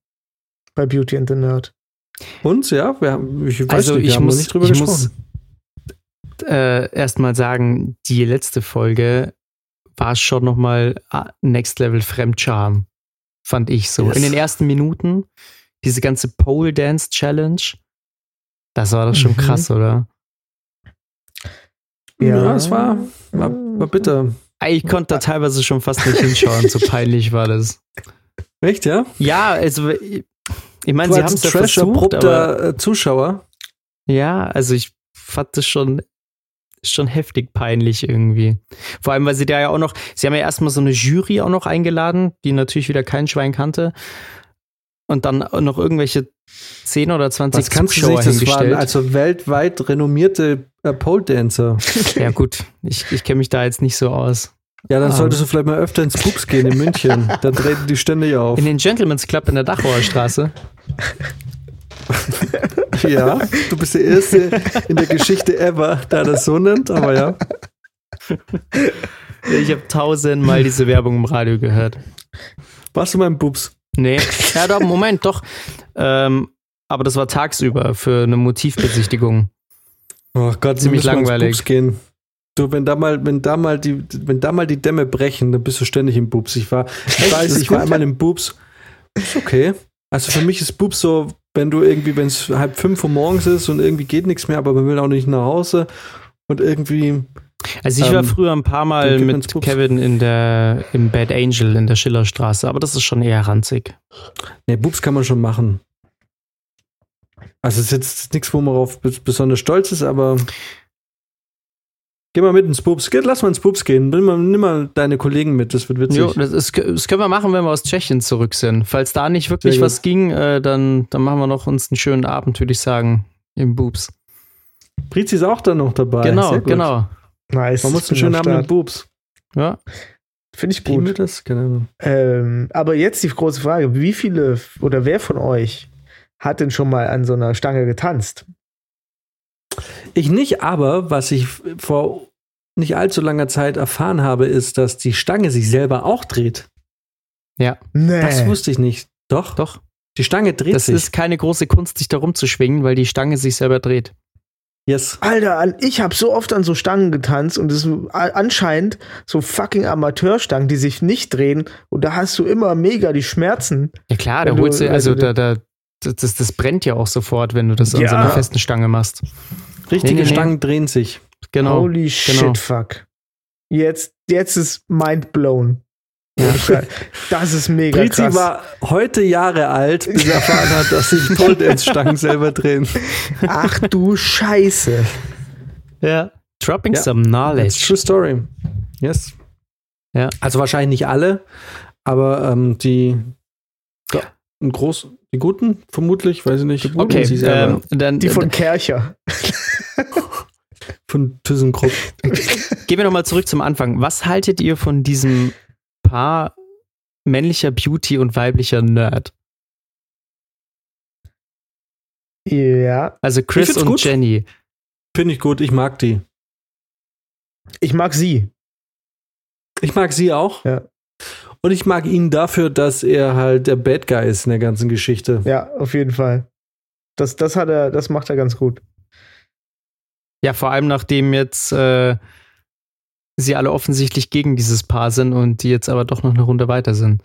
Bei Beauty and the Nerd. Uns, ja? Wir haben, ich weiß Also nicht, wir ich haben muss, nicht drüber ich muss gesprochen. äh, erstmal sagen, die letzte Folge war schon nochmal Next Level Fremdscham, fand ich so. Yes. In den ersten Minuten, diese ganze Pole Dance Challenge, das war doch schon Mhm. krass, oder? Ja, es war, war, war bitter. Ich konnte da teilweise schon fast nicht hinschauen, so peinlich war das. Echt, ja? Ja, also ich meine, Du sie haben es aber trash-erprobter äh, Zuschauer. ja, also ich fand das schon schon heftig peinlich irgendwie. Vor allem, weil sie da ja auch noch, sie haben ja erstmal so eine Jury auch noch eingeladen, die natürlich wieder kein Schwein kannte. Und dann noch irgendwelche 10 oder 20 Was kannst du Zuschauer sich, das waren also weltweit renommierte äh, Pole Dancer. ja gut, ich, ich kenne mich da jetzt nicht so aus. Ja, dann Ah. solltest du vielleicht mal öfter ins Pups gehen in München. da treten die ständig auf. In den Gentleman's Club in der Dachauer Straße. Ja, du bist der Erste in der Geschichte ever, der das so nennt, aber ja. Ich habe tausendmal diese Werbung im Radio gehört. Warst du mal im Pups? Nee. Ja, doch, Moment, doch. Ähm, aber das war tagsüber für eine Motivbesichtigung. Oh Gott, Ziemlich langweilig. Pups gehen. Du, wenn da mal, wenn da mal die, wenn da mal die Dämme brechen, dann bist du ständig im Bubs. Ich war, ich weiß, ich war einmal im Bubs. Ist okay. Also für mich ist Bubs so, wenn du irgendwie, wenn es halb fünf Uhr morgens ist und irgendwie geht nichts mehr, aber man will auch nicht nach Hause und irgendwie, Also ich war Ähm, früher ein paar Mal mit. Kevin in der, im Bad Angel in der Schillerstraße, aber das ist schon eher ranzig. ne, Bubs kann man schon machen. Also es ist jetzt nichts, wo man darauf besonders stolz ist, aber geh mal mit ins. Geh, lass mal ins Bubs gehen. Nimm mal, nimm mal deine Kollegen mit, das wird witzig. Jo, das, ist, das können wir machen, wenn wir aus Tschechien zurück sind. Falls da nicht wirklich was ging, äh, dann, dann machen wir noch uns einen schönen Abend, würde ich sagen, im Boobs. Brizi ist auch dann noch dabei. genau, Sehr gut. genau. Nice. Man muss einen schönen Namen mit. Boobs. Ja. Finde ich gut. das? Keine Ahnung. Ähm, aber jetzt die große Frage: Wie viele oder wer von euch hat denn schon mal an so einer Stange getanzt? Ich nicht, aber was ich vor nicht allzu langer Zeit erfahren habe, ist, dass die Stange sich selber auch dreht. Ja, Nee. Das wusste ich nicht. Doch, doch. die Stange dreht Das sich. ist keine große Kunst, sich da rumzuschwingen, weil die Stange sich selber dreht. yes. Alter, an- ich habe so oft an so Stangen getanzt und es sind anscheinend so fucking Amateurstangen, die sich nicht drehen und da hast du immer mega die Schmerzen. Ja klar, da du- holst du, wenn also du- da, da, das, das brennt ja auch sofort, wenn du das an Ja. so einer festen Stange machst. Richtige Nee, nee, nee. Stangen drehen sich. Genau. Holy shit, genau. fuck. Jetzt, jetzt ist mind blown. Das ist mega Brizi krass. war heute Jahre alt, bis er erfahren hat, dass sich Pole Dance Stangen selber drehen. Ach du Scheiße. Ja. Dropping Ja. some That's knowledge. true story. Yes. Ja. Also wahrscheinlich nicht alle, aber ähm, die ja, ein groß, die guten vermutlich, weiß ich nicht. Okay, ähm, dann Die von Kercher. von ThyssenKrupp. gehen wir nochmal zurück zum Anfang. Was haltet ihr von diesem Paar männlicher Beauty und weiblicher Nerd? Ja. Also Chris und gut. Jenny. Finde ich gut, ich mag die. Ich mag sie. Ich mag sie auch. Ja. Und ich mag ihn dafür, dass er halt der Bad Guy ist in der ganzen Geschichte. Ja, auf jeden Fall. Das, das hat er, das macht er ganz gut. Ja, vor allem nachdem jetzt äh, sie alle offensichtlich gegen dieses Paar sind und die jetzt aber doch noch eine Runde weiter sind.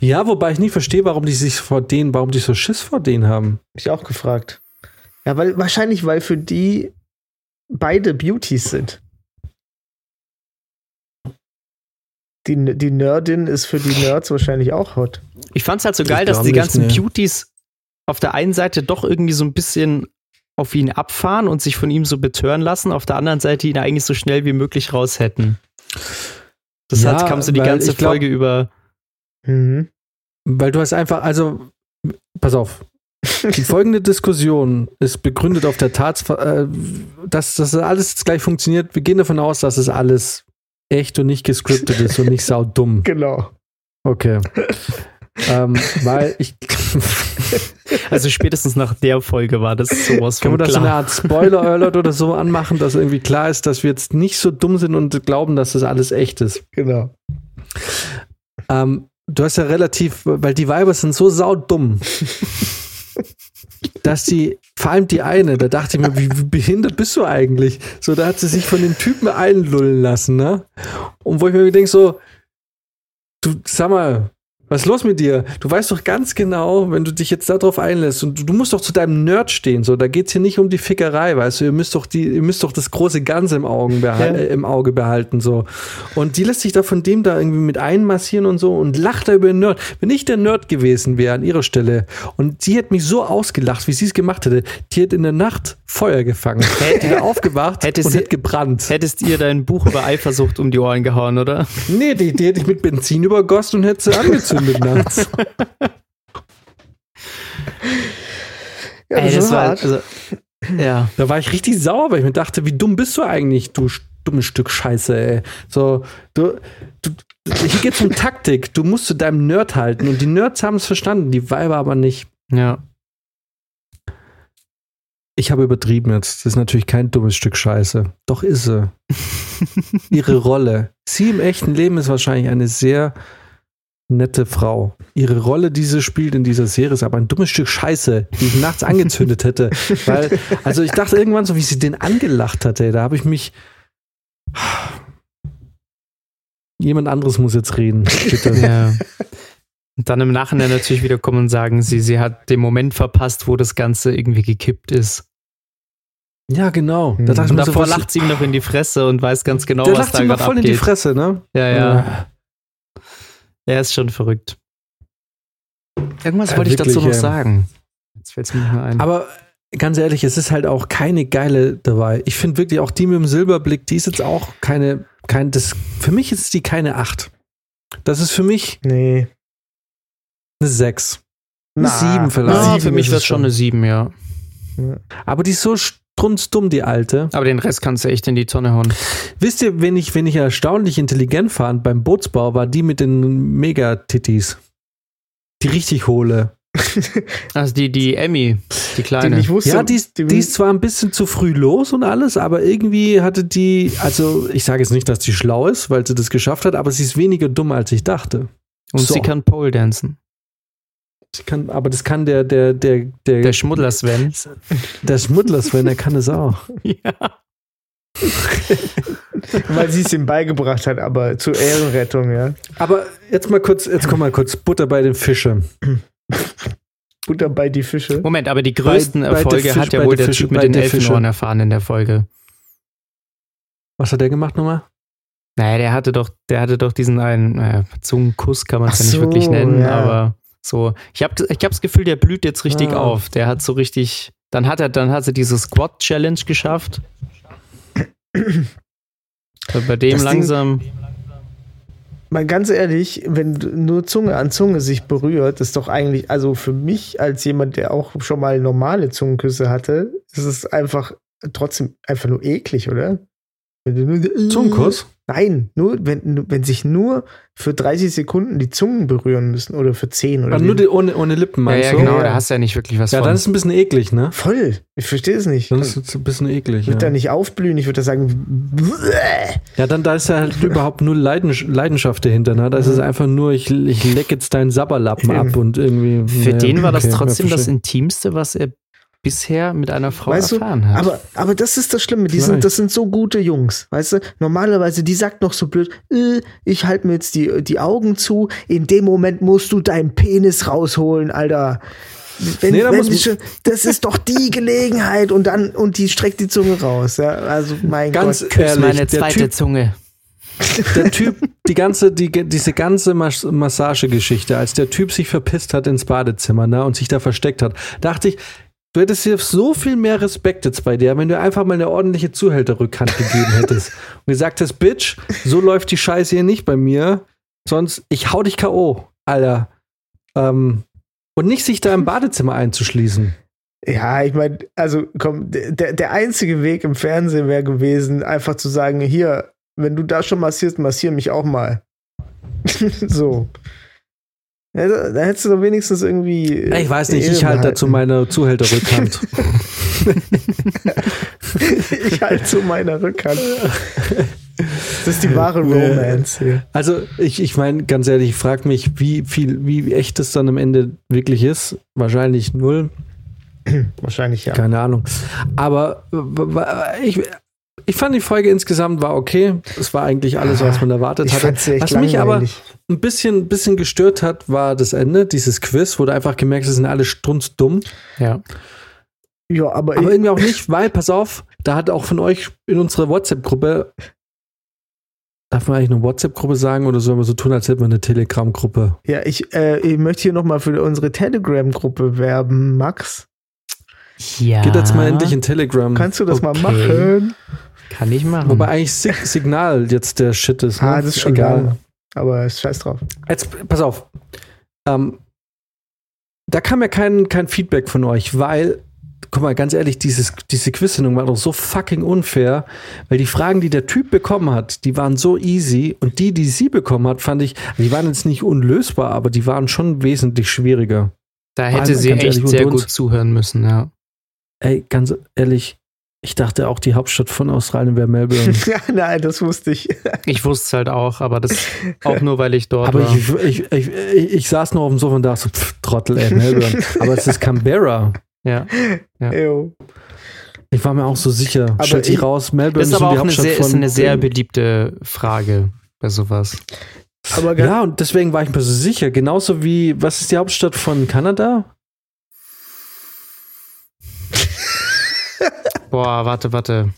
Ja, wobei ich nicht verstehe, warum die sich vor denen, warum die so Schiss vor denen haben. Hab ich auch gefragt. Ja, weil wahrscheinlich, weil für die beide Beauties sind. Die, die Nerdin ist für die Nerds wahrscheinlich auch hot. Ich fand's halt so geil, dass die nicht, ganzen nee. Beauties auf der einen Seite doch irgendwie so ein bisschen auf ihn abfahren und sich von ihm so betören lassen, auf der anderen Seite ihn eigentlich so schnell wie möglich raus hätten. Das Ja, hat, kam so die ganze glaub- Folge über. Mhm. Weil du hast einfach, also, pass auf. Die folgende Diskussion ist begründet auf der Tatsache, äh, dass das alles jetzt gleich funktioniert. Wir gehen davon aus, dass es alles echt und nicht gescriptet ist und nicht saudumm. Genau. Okay. Ähm, weil ich. Also spätestens nach der Folge war das sowas Können von wir da so eine. Art Spoiler-Alert oder so anmachen, dass irgendwie klar ist, dass wir jetzt nicht so dumm sind und glauben, dass das alles echt ist? Genau. Ähm, du hast ja relativ, weil die Weiber sind so saudumm, dass die, vor allem die eine, da dachte ich mir, wie, wie behindert bist du eigentlich? So, da hat sie sich von dem Typen einlullen lassen, ne? Und wo ich mir denke, so, du, sag mal, was ist los mit dir? Du weißt doch ganz genau, wenn du dich jetzt darauf einlässt und du, du musst doch zu deinem Nerd stehen. So, da geht's hier nicht um die Fickerei, weißt du. Ihr müsst doch die, ihr müsst doch das große Ganze im, Augen behal Ja. äh, im Auge behalten. So. Und die lässt sich da von dem da irgendwie mit einmassieren und so und lacht da über den Nerd. Wenn ich der Nerd gewesen wäre an ihrer Stelle und die hätte mich so ausgelacht, wie sie es gemacht hätte, die hätte in der Nacht Feuer gefangen. Hätte wieder aufgewacht Hätte und sie- hätte gebrannt. Hättest ihr dein Buch über Eifersucht um die Ohren gehauen, oder? Nee, die, die hätte ich mit Benzin übergossen und hätte sie angezündet nachts. Ja, das Ey, ist hart. also, ja. Da war ich richtig sauer, weil ich mir dachte, wie dumm bist du eigentlich, du dummes Stück Scheiße, ey. So, du, du, hier geht's um Taktik. Du musst zu deinem Nerd halten und die Nerds haben es verstanden, die Weiber aber nicht. Ja. Ich habe übertrieben jetzt. Das ist natürlich kein dummes Stück Scheiße. Doch ist sie. Ihre Rolle. Sie im echten Leben ist wahrscheinlich eine sehr nette Frau. Ihre Rolle, die sie spielt in dieser Serie, ist aber ein dummes Stück Scheiße, die ich nachts angezündet hätte. Weil, also ich dachte irgendwann so, wie sie den angelacht hat, ey, da habe ich mich. Jemand anderes muss jetzt reden, bitte. ja. Und dann im Nachhinein natürlich wieder kommen und sagen, sie, sie hat den Moment verpasst, wo das Ganze irgendwie gekippt ist. Ja, genau. Da ich Und so, davor was- lacht sie ihm noch in die Fresse und weiß ganz genau, der was lacht da ihm noch gerade voll in abgeht. die Fresse, ne? Ja, ja. Er ist schon verrückt. Irgendwas Ja, wollte ich dazu noch ja. sagen. Jetzt fällt es mir nicht mehr ein. Aber ganz ehrlich, es ist halt auch keine geile dabei. Ich finde wirklich auch die mit dem Silberblick, die ist jetzt auch keine, kein, das, für mich ist die keine 8. Das ist für mich Nee. eine 6. Eine Na, 7 vielleicht. ja, sieben für mich ist wäre es schon eine 7, ja. Aber die ist so, strunzdumm, die alte. Aber den Rest kannst du echt in die Tonne hauen. Wisst ihr, wen ich, wen ich erstaunlich intelligent fand beim Bootsbau, war die mit den Megatitties. Die richtig hohle. Also die, die Emmy, die kleine. ich wusste, Ja, die, ist- die ist zwar ein bisschen zu früh los und alles, aber irgendwie hatte die, also ich sage jetzt nicht, dass die schlau ist, weil sie das geschafft hat, aber sie ist weniger dumm, als ich dachte. Und so. sie kann Pole dancen. Kann, aber das kann der, der, der, der, Der Schmuddler Sven. der Schmuddler Sven, der kann es auch. Ja. weil sie es ihm beigebracht hat, aber zur Ehrenrettung, ja. Aber jetzt mal kurz, jetzt komm mal kurz Butter bei den Fische. Butter bei die Fische. Moment, aber die größten Bei- bei Erfolge der hat ja bei wohl der Fische- Typ mit bei den. Elfenohren erfahren in der Folge. Was hat der gemacht nochmal? Naja, der hatte doch, der hatte doch diesen einen äh, Zungenkuss, kann man es ja nicht wirklich nennen, ja. aber so. Ich habe ich hab das Gefühl, der blüht jetzt richtig Ah. auf. Der hat so richtig. Dann hat er, dann hat er diese Squat Challenge geschafft. Bei dem Das Ding- langsam. Mal ganz ehrlich, wenn nur Zunge an Zunge sich berührt, ist doch eigentlich, also für mich als jemand, der auch schon mal normale Zungenküsse hatte, ist es einfach trotzdem einfach nur eklig, oder? Nur- Zungenkuss? Nein, nur wenn, wenn sich nur für 30 Sekunden die Zungen berühren müssen oder für 10 oder Aber nur die, ohne, ohne Lippen, Ja, meinst ja, du? genau, Ja. da hast du ja nicht wirklich was Ja, von. dann ist es ein bisschen eklig, ne? Voll. Ich verstehe es nicht. Dann Ich ist es ein bisschen eklig. würde Ja. da nicht aufblühen, ich würde da sagen, bäh. ja, dann da ist ja halt überhaupt nur Leidens Leidenschaft dahinter, ne? Da ist es einfach nur, ich, ich leck jetzt deinen Sabberlappen ab und irgendwie. Für naja, den war das trotzdem ja, das. Intimste, was er bisher mit einer Frau Weißt du, erfahren hat. aber, aber das ist das Schlimme. Die Vielleicht. sind, das sind so gute Jungs. Weißt du, normalerweise, die sagt noch so blöd, äh, ich halte mir jetzt die, die Augen zu. In dem Moment musst du deinen Penis rausholen, Alter. Wenn, Nee, da wenn schon, das ist doch die Gelegenheit und dann und die streckt die Zunge raus. Ja? Also mein Ganz Gott. Ehrlich, meine der zweite Typ, Zunge. der Typ, die ganze, die, diese ganze Mas Massagegeschichte, als der Typ sich verpisst hat ins Badezimmer, ne, und sich da versteckt hat, dachte ich, du hättest hier so viel mehr Respekt jetzt bei dir, wenn du einfach mal eine ordentliche Zuhälterrückhand gegeben hättest und gesagt hast, Bitch, so läuft die Scheiße hier nicht bei mir, sonst ich hau dich K.O., Alter. Ähm, und nicht sich da im Badezimmer einzuschließen. Ja, ich meine, also komm, der, der einzige Weg im Fernsehen wäre gewesen, einfach zu sagen, hier, wenn du da schon massierst, massier mich auch mal. so. Da, hättest du doch wenigstens irgendwie. Ich weiß nicht, Ehre ich halte dazu meine Zuhälterrückhand. ich halte zu meiner Rückhand. Das ist die wahre Romance hier. Also ich, ich meine, ganz ehrlich, ich frage mich, wie viel, wie echt es dann am Ende wirklich ist. Wahrscheinlich null, Wahrscheinlich ja. keine Ahnung. Aber ich, ich fand die Folge insgesamt war okay. Es war eigentlich alles, was man erwartet Ich hatte. fand's echt Was mich aber ein bisschen, bisschen gestört hat, war das Ende, dieses Quiz, wo du einfach gemerkt hast, sie sind alle strunzdumm. Ja. Ja, aber, Aber ich, irgendwie auch nicht, weil, pass auf, da hat auch von euch in unserer WhatsApp-Gruppe, darf man eigentlich eine WhatsApp-Gruppe sagen oder sollen wir so tun, als hätten wir eine Telegram-Gruppe? ja, ich, äh, ich möchte hier nochmal für unsere Telegram-Gruppe werben, Max. Ja. Geht jetzt mal endlich in Telegram. Kannst du das mal Okay. machen? Kann ich machen. Wobei eigentlich Sig Signal jetzt der Shit ist. Ne? Ah, das ist schon Egal. geil. Aber scheiß drauf. Jetzt, pass auf. Ähm, da kam ja kein, kein Feedback von euch, weil, guck mal, ganz ehrlich, dieses, diese Quiz-Sendung war doch so fucking unfair, weil die Fragen, die der Typ bekommen hat, die waren so easy und die, die sie bekommen hat, fand ich, die waren jetzt nicht unlösbar, aber die waren schon wesentlich schwieriger. da hätte Also, sie ganz echt ehrlich, sehr gut zuhören müssen, ja. Ey, ganz ehrlich, ich dachte auch, die Hauptstadt von Australien wäre Melbourne. Ja, nein, das wusste ich. Ich wusste es halt auch, aber das auch nur, weil ich dort Aber war. ich, ich, ich, ich, ich saß noch auf dem Sofa und dachte so, pff, Trottel, ey, Melbourne. Aber es ist Canberra. ja. Ew. Ich war mir auch so sicher. Aber Stellt sich ich- raus, Melbourne ist ist aber die auch eine Hauptstadt sehr, von ist eine sehr beliebte Frage bei sowas. Aber Ja, und deswegen war ich mir so sicher. Genauso wie, was ist die Hauptstadt von Kanada? Boah, warte, warte.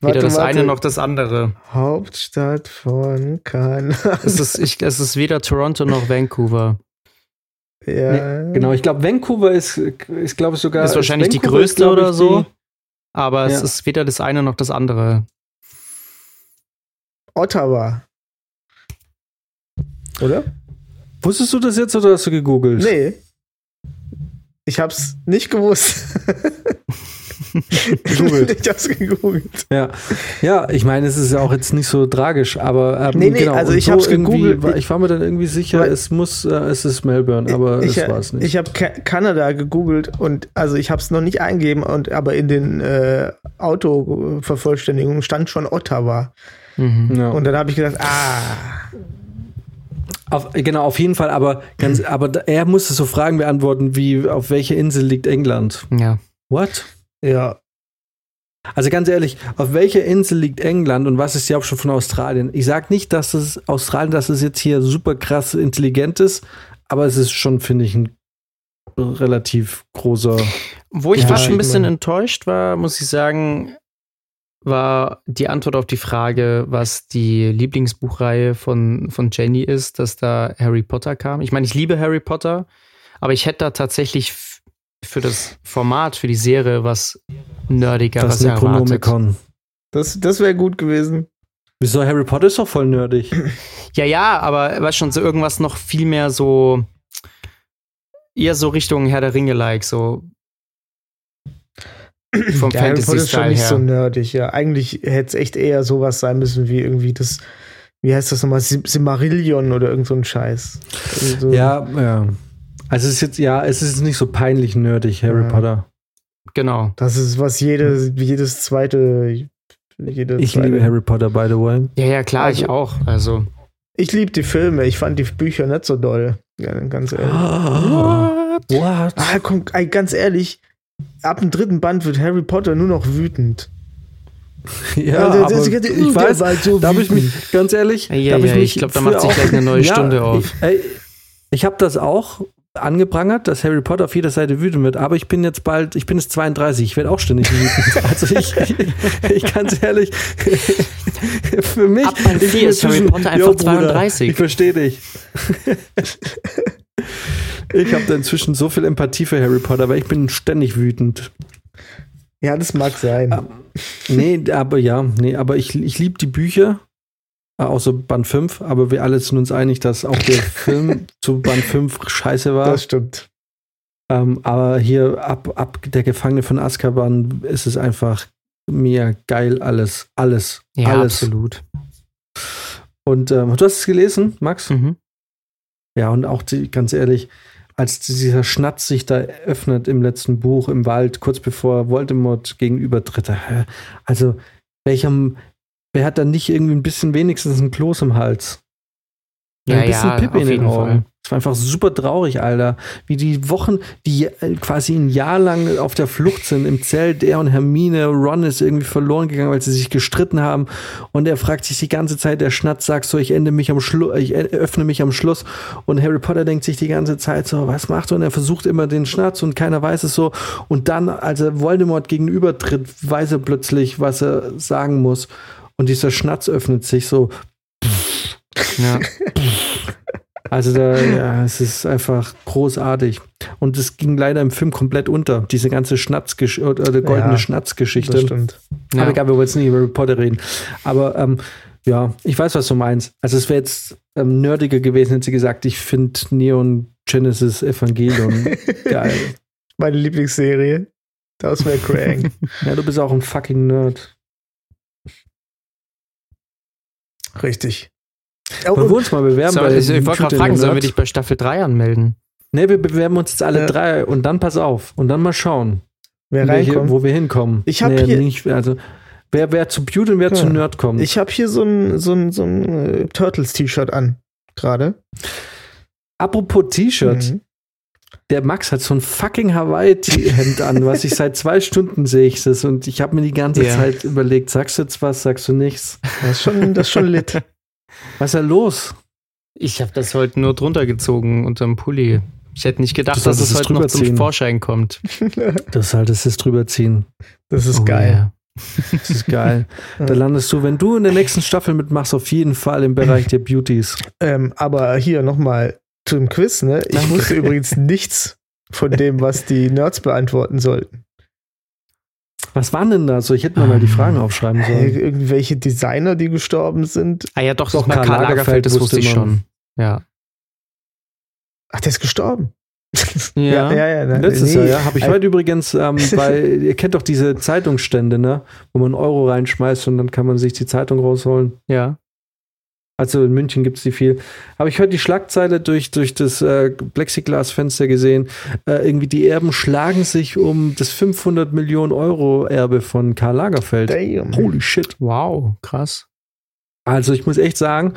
Warte, Weder das warte. eine noch das andere. Hauptstadt von Kanada. Es ist, ich, es ist weder Toronto noch Vancouver. Ja. Genau, ich glaube, Vancouver ist, ist glaube ich, sogar. ist wahrscheinlich die Vancouver größte glaub ich, oder so. Aber Ja. es ist weder das eine noch das andere. Ottawa. Oder? Die, wusstest du das jetzt oder hast du gegoogelt? Nee. Ich hab's nicht gewusst. Gegoogelt. ich hab's gegoogelt. Ja, ja, ich meine, es ist ja auch jetzt nicht so tragisch, aber ähm, Nee, nee, also und ich hab's irgendwie gegoogelt. war- Ich war mir dann irgendwie sicher, es muss, äh, es ist Melbourne, aber ich, das war es nicht. Ich habe Kanada gegoogelt und also ich habe es noch nicht eingegeben und aber in den äh, Autovervollständigungen stand schon Ottawa Mhm. ja. und dann habe ich gedacht, ah, Auf, genau, auf jeden Fall, aber ganz, aber er musste so Fragen beantworten, wie auf welcher Insel liegt England? Ja. What? ja, Also ganz ehrlich, auf welcher Insel liegt England und was ist die Hauptstadt von Australien? Ich sag nicht, dass es Australien, dass es jetzt hier super krass intelligent ist, aber es ist schon, finde ich, ein relativ großer. Wo ich Ja, fast ein bisschen enttäuscht war, muss ich sagen, war die Antwort auf die Frage, was die Lieblingsbuchreihe von, von Jenny ist, dass da Harry Potter kam. Ich meine, ich liebe Harry Potter, aber ich hätte da tatsächlich für das Format, für die Serie was nerdiger, Das was erwartet. Necronomicon. das, das wäre gut gewesen. Wieso Harry Potter ist doch voll nerdig. Ja, ja, aber was schon so irgendwas noch viel mehr so eher so Richtung Herr der Ringe-like, so vom Der Harry Potter ist schon nicht her. so nerdig, ja. Eigentlich hätte es echt eher sowas sein müssen wie irgendwie das, wie heißt das nochmal, Sim- Simarillion oder irgend so ein Scheiß. Irgend so- Ja, ja. Also es ist jetzt, ja, es ist nicht so peinlich nerdig, Harry Ja. Potter. genau. Das ist was jede, jedes zweite, jede Ich zweite. liebe Harry Potter, by the way. Ja, ja, klar, Also- ich auch. Also, Ich liebe die Filme, ich fand die Bücher nicht so doll. Ja, ganz ehrlich. What? What? Ah, komm, ganz ehrlich, ab dem dritten Band wird Harry Potter nur noch wütend. Ja, Also, aber ich der weiß, so da habe ich mich, ganz ehrlich, Ja, ja, mich ich glaub, da macht sich gleich eine neue Stunde auf. Ich, ey, ich habe das auch angeprangert, dass Harry Potter auf jeder Seite wütend wird, aber ich bin jetzt bald, ich bin jetzt 32, ich werde auch ständig wütend. Also ich, ich, ich ganz ehrlich, für mich Ab ich ist Harry Potter einfach Jo, Bruder, 32. Ich verstehe dich. Ich habe da inzwischen so viel Empathie für Harry Potter, weil ich bin ständig wütend. Ja, das mag sein. Ah. Nee, aber ja, nee, aber ich, ich liebe die Bücher, äh, außer Band 5, aber wir alle sind uns einig, dass auch der Film zu Band 5 scheiße war. Das stimmt. Ähm, aber hier ab, ab der Gefangene von Azkaban ist es einfach mir geil alles, alles, ja, alles. absolut. Und ähm, du hast es gelesen, Max? Mhm. Ja, und auch die, ganz ehrlich, als dieser Schnatz sich da öffnet im letzten Buch im Wald, kurz bevor Voldemort gegenübertritt, also welchem, wer hat da nicht irgendwie ein bisschen wenigstens ein Kloß im Hals? Ja, ein bisschen ja, Pippi auf in den Augen. Fall. Es war einfach super traurig, Alter. Wie die Wochen, die äh, quasi ein Jahr lang auf der Flucht sind im Zelt, er und Hermine, Ron ist irgendwie verloren gegangen, weil sie sich gestritten haben. Und er fragt sich die ganze Zeit, der Schnatz sagt so, ich ende mich am Schluss, ich äh, öffne mich am Schluss. Und Harry Potter denkt sich die ganze Zeit so, was macht er? Und er versucht immer den Schnatz und keiner weiß es so. Und dann, als er Voldemort gegenübertritt, weiß er plötzlich, was er sagen muss. Und dieser Schnatz öffnet sich so, Ja. also da, ja, es ist einfach großartig. Und es ging leider im Film komplett unter, diese ganze Schnatzgeschichte oder goldene Ja, Schnatzgeschichte. Das stimmt. Ja. Aber egal, wir wollen jetzt nicht über Harry Potter reden. Aber ähm, ja, ich weiß, was du meinst. Also es wäre jetzt ähm, nerdiger gewesen, hätte sie gesagt, ich finde Neon Genesis Evangelion geil. Meine Lieblingsserie. Das wäre Krang. Ja, du bist auch ein fucking Nerd. Richtig. Oh, Wollen wir uns mal bewerben? So, bei ich wollte gerade fragen, sollen wir dich bei Staffel 3 anmelden? Nee, wir bewerben uns jetzt alle Ja. drei und dann pass auf und dann mal schauen. wer welche, reinkommt. wo wir hinkommen. Ich hab hier- nicht, also wer, wer zu Beauty und wer Ja. zu Nerd kommt. Ich habe hier so ein, so ein, so ein äh, Turtles-T-Shirt an. Gerade. Apropos T-Shirt, Mhm. der Max hat so ein fucking Hawaii-Hemd an, was ich seit zwei Stunden sehe ich das und ich habe mir die ganze Ja. Zeit überlegt, sagst du jetzt was, sagst du nichts? Das ist schon, das ist schon lit. Was ist da los? Ich habe das heute nur drunter gezogen unterm Pulli. Ich hätte nicht gedacht, dass es heute noch zum. Vorschein kommt. Das solltest es drüber ziehen. Das ist Oh, geil. Das ist geil. da landest du, wenn du in der nächsten Staffel mitmachst, auf jeden Fall im Bereich der Beauties. Ähm, aber hier nochmal zum Quiz, ne? Ich wusste übrigens nichts von dem, was die Nerds beantworten sollten. Was waren denn da so? Ich hätte mir mal die Fragen aufschreiben Äh, sollen. irgendwelche Designer, die gestorben sind. Ah ja, doch, Doch, das Karl Lagerfeld Lagerfeld, das wusste ich schon. Ja. Ach, der ist gestorben. ja, ja, ja. Letztes nee. Jahr, ja. Habe ich Äh, heute übrigens, ähm, bei, ihr kennt doch diese Zeitungsstände, ne? Wo man einen Euro reinschmeißt und dann kann man sich die Zeitung rausholen. Ja. Also in München gibt es die viel. Habe ich heute die Schlagzeile durch, durch das äh, Plexiglasfenster gesehen. Äh, irgendwie die Erben schlagen sich um das 500 Millionen Euro Erbe von Karl Lagerfeld. Damn. Holy shit. Wow, krass. Also ich muss echt sagen,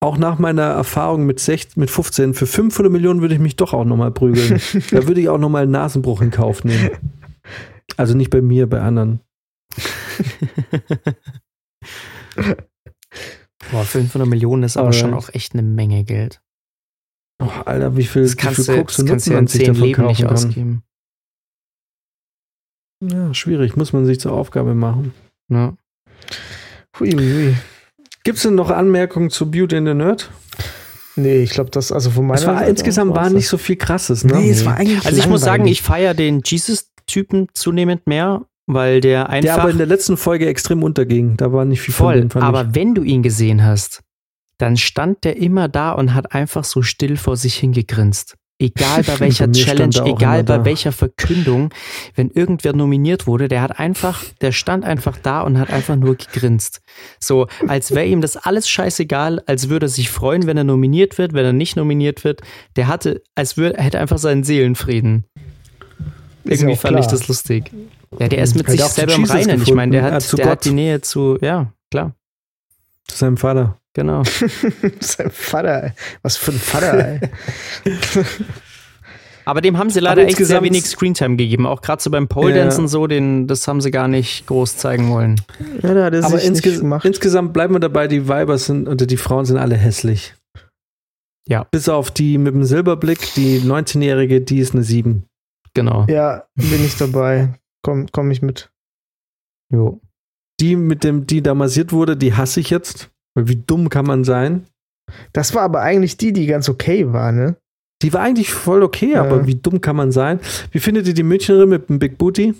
auch nach meiner Erfahrung mit, 16, mit 15, für 500 Millionen würde ich mich doch auch nochmal prügeln. da würde ich auch nochmal einen Nasenbruch in Kauf nehmen. Also nicht bei mir, bei anderen. Boah, 500 Millionen ist aber schon auch echt eine Menge Geld. Oh, Alter, wie viel, Das wie kannst viel du, Koks das und kannst du Nutzen ja in man sich zehn davon Leben nicht kaufen kann. ausgeben. Ja, schwierig, muss man sich zur Aufgabe machen. Ja. Hui, hui. Gibt es denn noch Anmerkungen zu Beauty and the Nerd? Nee, ich glaube, das, also von meiner Es war Seite insgesamt war nicht so viel krasses, ne? Nee, es war eigentlich. Also ich muss sagen, ich feiere den Jesus-Typen zunehmend mehr, weil der Der einfach aber in der letzten Folge extrem unterging. Da war nicht viel von voll. fand Aber ich. wenn du ihn gesehen hast, dann stand der immer da und hat einfach so still vor sich hingegrinst. Egal bei welcher Challenge, egal bei da. welcher Verkündung, wenn irgendwer nominiert wurde, der hat einfach, der stand einfach da und hat einfach nur gegrinst. So, als wäre ihm das alles scheißegal, als würde er sich freuen, wenn er nominiert wird, wenn er nicht nominiert wird. Der hatte, als würde, er hätte einfach seinen Seelenfrieden. Irgendwie ja fand ich klar. das lustig. Ja, der ist mit Hat sich selber im Reinen. Ich gefunden, meine, der hat, zu der Gott. hat die Nähe zu, ja, klar, Zu seinem Vater. genau. Sein Vater, ey. Was für ein Vater, ey. Aber dem haben sie leider echt sehr wenig Screentime gegeben. Auch gerade so beim Pole Dance Ja. und so, den, das haben sie gar nicht groß zeigen wollen. Ja, da hat er Aber insges gemacht. insgesamt bleiben wir dabei, die Weiber sind, oder die Frauen sind alle hässlich. Ja. Bis auf die mit dem Silberblick, die 19-Jährige, die ist eine 7. Genau. Ja, bin ich dabei. Komm, komm ich mit. Jo. Die mit dem, die da massiert wurde, die hasse ich jetzt. Weil wie dumm kann man sein? Das war aber eigentlich die, die ganz okay war, ne? Die war eigentlich voll okay, Ja. aber wie dumm kann man sein? Wie findet ihr die Münchnerin mit dem Big Booty?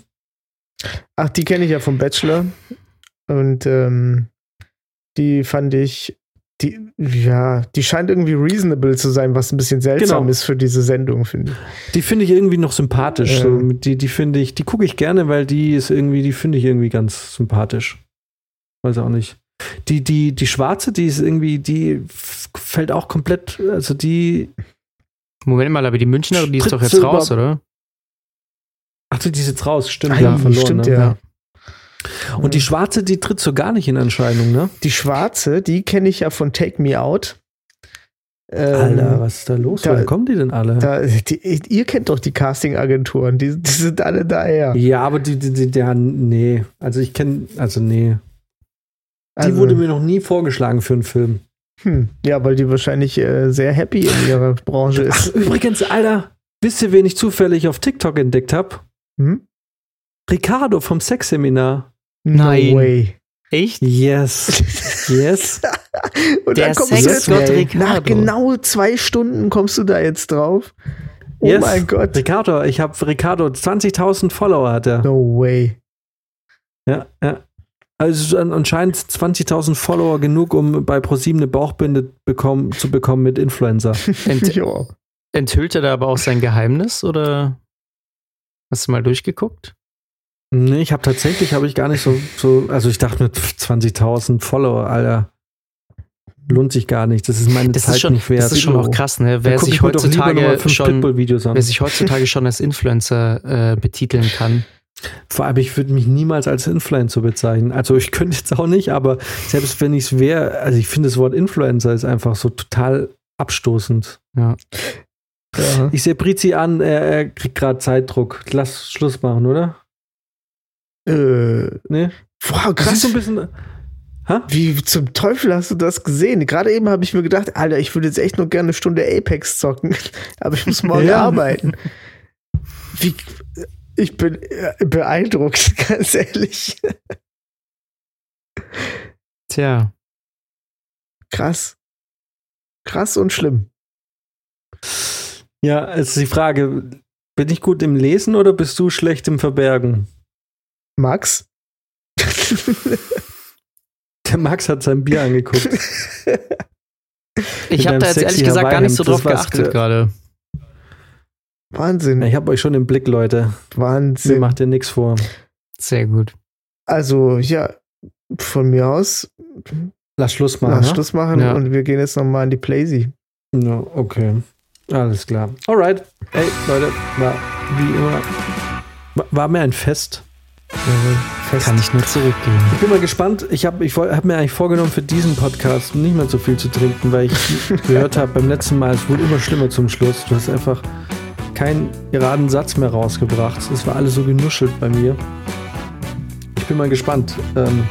Ach, die kenne ich ja vom Bachelor. Und ähm, die fand ich, die, ja, die scheint irgendwie reasonable zu sein, was ein bisschen seltsam Genau. ist für diese Sendung, finde ich. Die finde ich irgendwie noch sympathisch. Ja. Die die finde ich, die gucke ich gerne, weil die ist irgendwie, die finde ich irgendwie ganz sympathisch. Weiß auch nicht. Die, die, die schwarze, die ist irgendwie, die fällt auch komplett, also die, Moment mal, aber die Münchnerin, die ist doch jetzt raus, oder? ach so, die ist jetzt raus, stimmt, Ah, ja, ja, verloren. stimmt, ne? ja. Und die schwarze, die tritt so gar nicht in Erscheinung, ne? Die schwarze, die kenne ich ja von Take Me Out. Ähm, Alter, was ist da los? da- Woher kommen die denn alle? Da, die, ihr kennt doch die Casting-Agenturen, die, die sind alle daher. ja, aber die, die, die, der, nee. Also ich kenne, also nee. Die Also, wurde mir noch nie vorgeschlagen für einen Film. hm, ja, weil die wahrscheinlich äh, sehr happy in ihrer Branche Ach, ist. übrigens, Alter, wisst ihr, wen ich zufällig auf TikTok entdeckt habe? Hm? Ricardo vom Sexseminar. Nein. No way. Echt? Yes. yes. Und Der dann kommst du Sexgott jetzt, Ricardo. nach genau zwei Stunden kommst du da jetzt drauf. Oh yes. mein Gott. Ricardo, ich habe Ricardo, 20.000 Follower hat er. No way. Ja, ja. Also an- anscheinend 20.000 Follower genug, um bei ProSieben eine Bauchbinde bekommen, zu bekommen mit Influencer. Ent Ja. enthüllt er da aber auch sein Geheimnis oder hast du mal durchgeguckt? Nee, ich habe tatsächlich, habe ich gar nicht so, so, also ich dachte mit 20.000 Follower, Alter, lohnt sich gar nicht. Das ist meine Das Zeit ist schon, nicht wert. das ist schon auch krass, ne? Wer sich heutzutage schon, wer sich heutzutage schon als Influencer äh, betiteln kann. Vor allem, ich würde mich niemals als Influencer bezeichnen. Also ich könnte jetzt auch nicht, aber selbst wenn ich es wäre, also ich finde das Wort Influencer ist einfach so total abstoßend. Ja. Ja. Ich sehe Brizi an, er, er kriegt gerade Zeitdruck. Lass Schluss machen, oder? Äh, Ne? ist krass. so ein bisschen. Hä? Wie zum Teufel hast du das gesehen? Gerade eben habe ich mir gedacht, Alter, ich würde jetzt echt nur gerne eine Stunde Apex zocken, aber ich muss morgen Ja. arbeiten. Wie, ich bin äh, beeindruckt, ganz ehrlich. Tja. Krass. Krass und schlimm. Ja, es ist die Frage, bin ich gut im Lesen oder bist du schlecht im Verbergen? Max? Der Max hat sein Bier angeguckt. Ich habe da jetzt ehrlich gesagt gar nicht so drauf geachtet ge- gerade. Wahnsinn. Ich habe euch schon im Blick, Leute. Mir Wahnsinn. macht ihr nichts vor. Sehr gut. Also, ja, von mir aus, Lass Schluss machen. lass ne? Schluss machen Ja. und wir gehen jetzt nochmal in die Playsee. Ja, okay. Alles klar. Alright. Ey, Leute, war wie immer. War, war mir ein Fest. Kann ich nur zurückgeben. Ich bin mal gespannt. Ich habe ich hab mir eigentlich vorgenommen, für diesen Podcast nicht mehr so viel zu trinken, weil ich gehört habe, beim letzten Mal, es wurde immer schlimmer zum Schluss. Du hast einfach keinen geraden Satz mehr rausgebracht. Es war alles so genuschelt bei mir. Ich bin mal gespannt, ähm,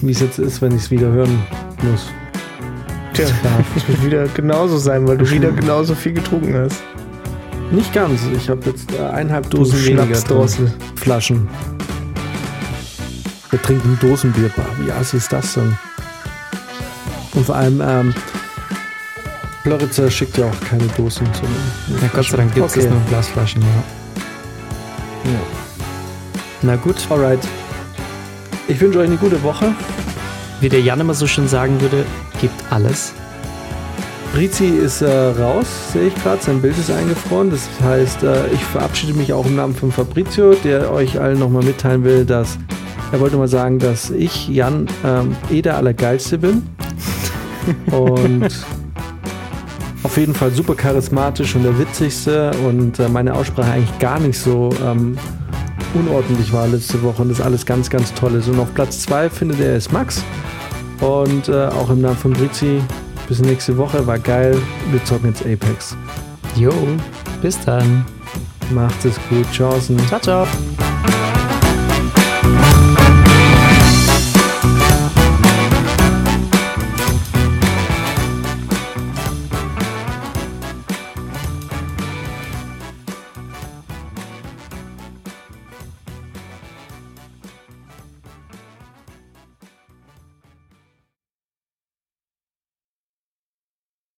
wie es jetzt ist, wenn ich es wieder hören muss. Tja, das wird wieder genauso sein, weil du wieder genauso viel getrunken hast. Nicht ganz. Ich habe jetzt äh, eineinhalb Du Dosen weniger drin. Schnapsdrossel. Flaschen. Wir trinken Dosenbier. Wie ass ist das denn? Und vor allem, ähm, Blöritzer schickt ja auch keine Dosen. sondern Ja, Gott sei Dank gibt es Okay. das nur in Glasflaschen, ja. Ja. Na gut, Alright. Ich wünsche euch eine gute Woche. wie der Jan immer so schön sagen würde, gibt alles. Rizi ist äh, raus, sehe ich gerade. Sein Bild ist eingefroren. Das heißt, äh, ich verabschiede mich auch im Namen von Fabrizio, der euch allen nochmal mitteilen will, dass er wollte mal sagen, dass ich, Jan, ähm, eh der Allergeilste bin. Und auf jeden Fall super charismatisch und der witzigste und äh, meine Aussprache eigentlich gar nicht so ähm, unordentlich war letzte Woche und das alles ganz, ganz toll ist. Und auf Platz 2 findet er es Max. Und äh, auch im Namen von Brizi, bis nächste Woche, war geil. Wir zocken jetzt Apex. Jo, bis dann. Macht es gut. Tschaußen. Ciao, ciao.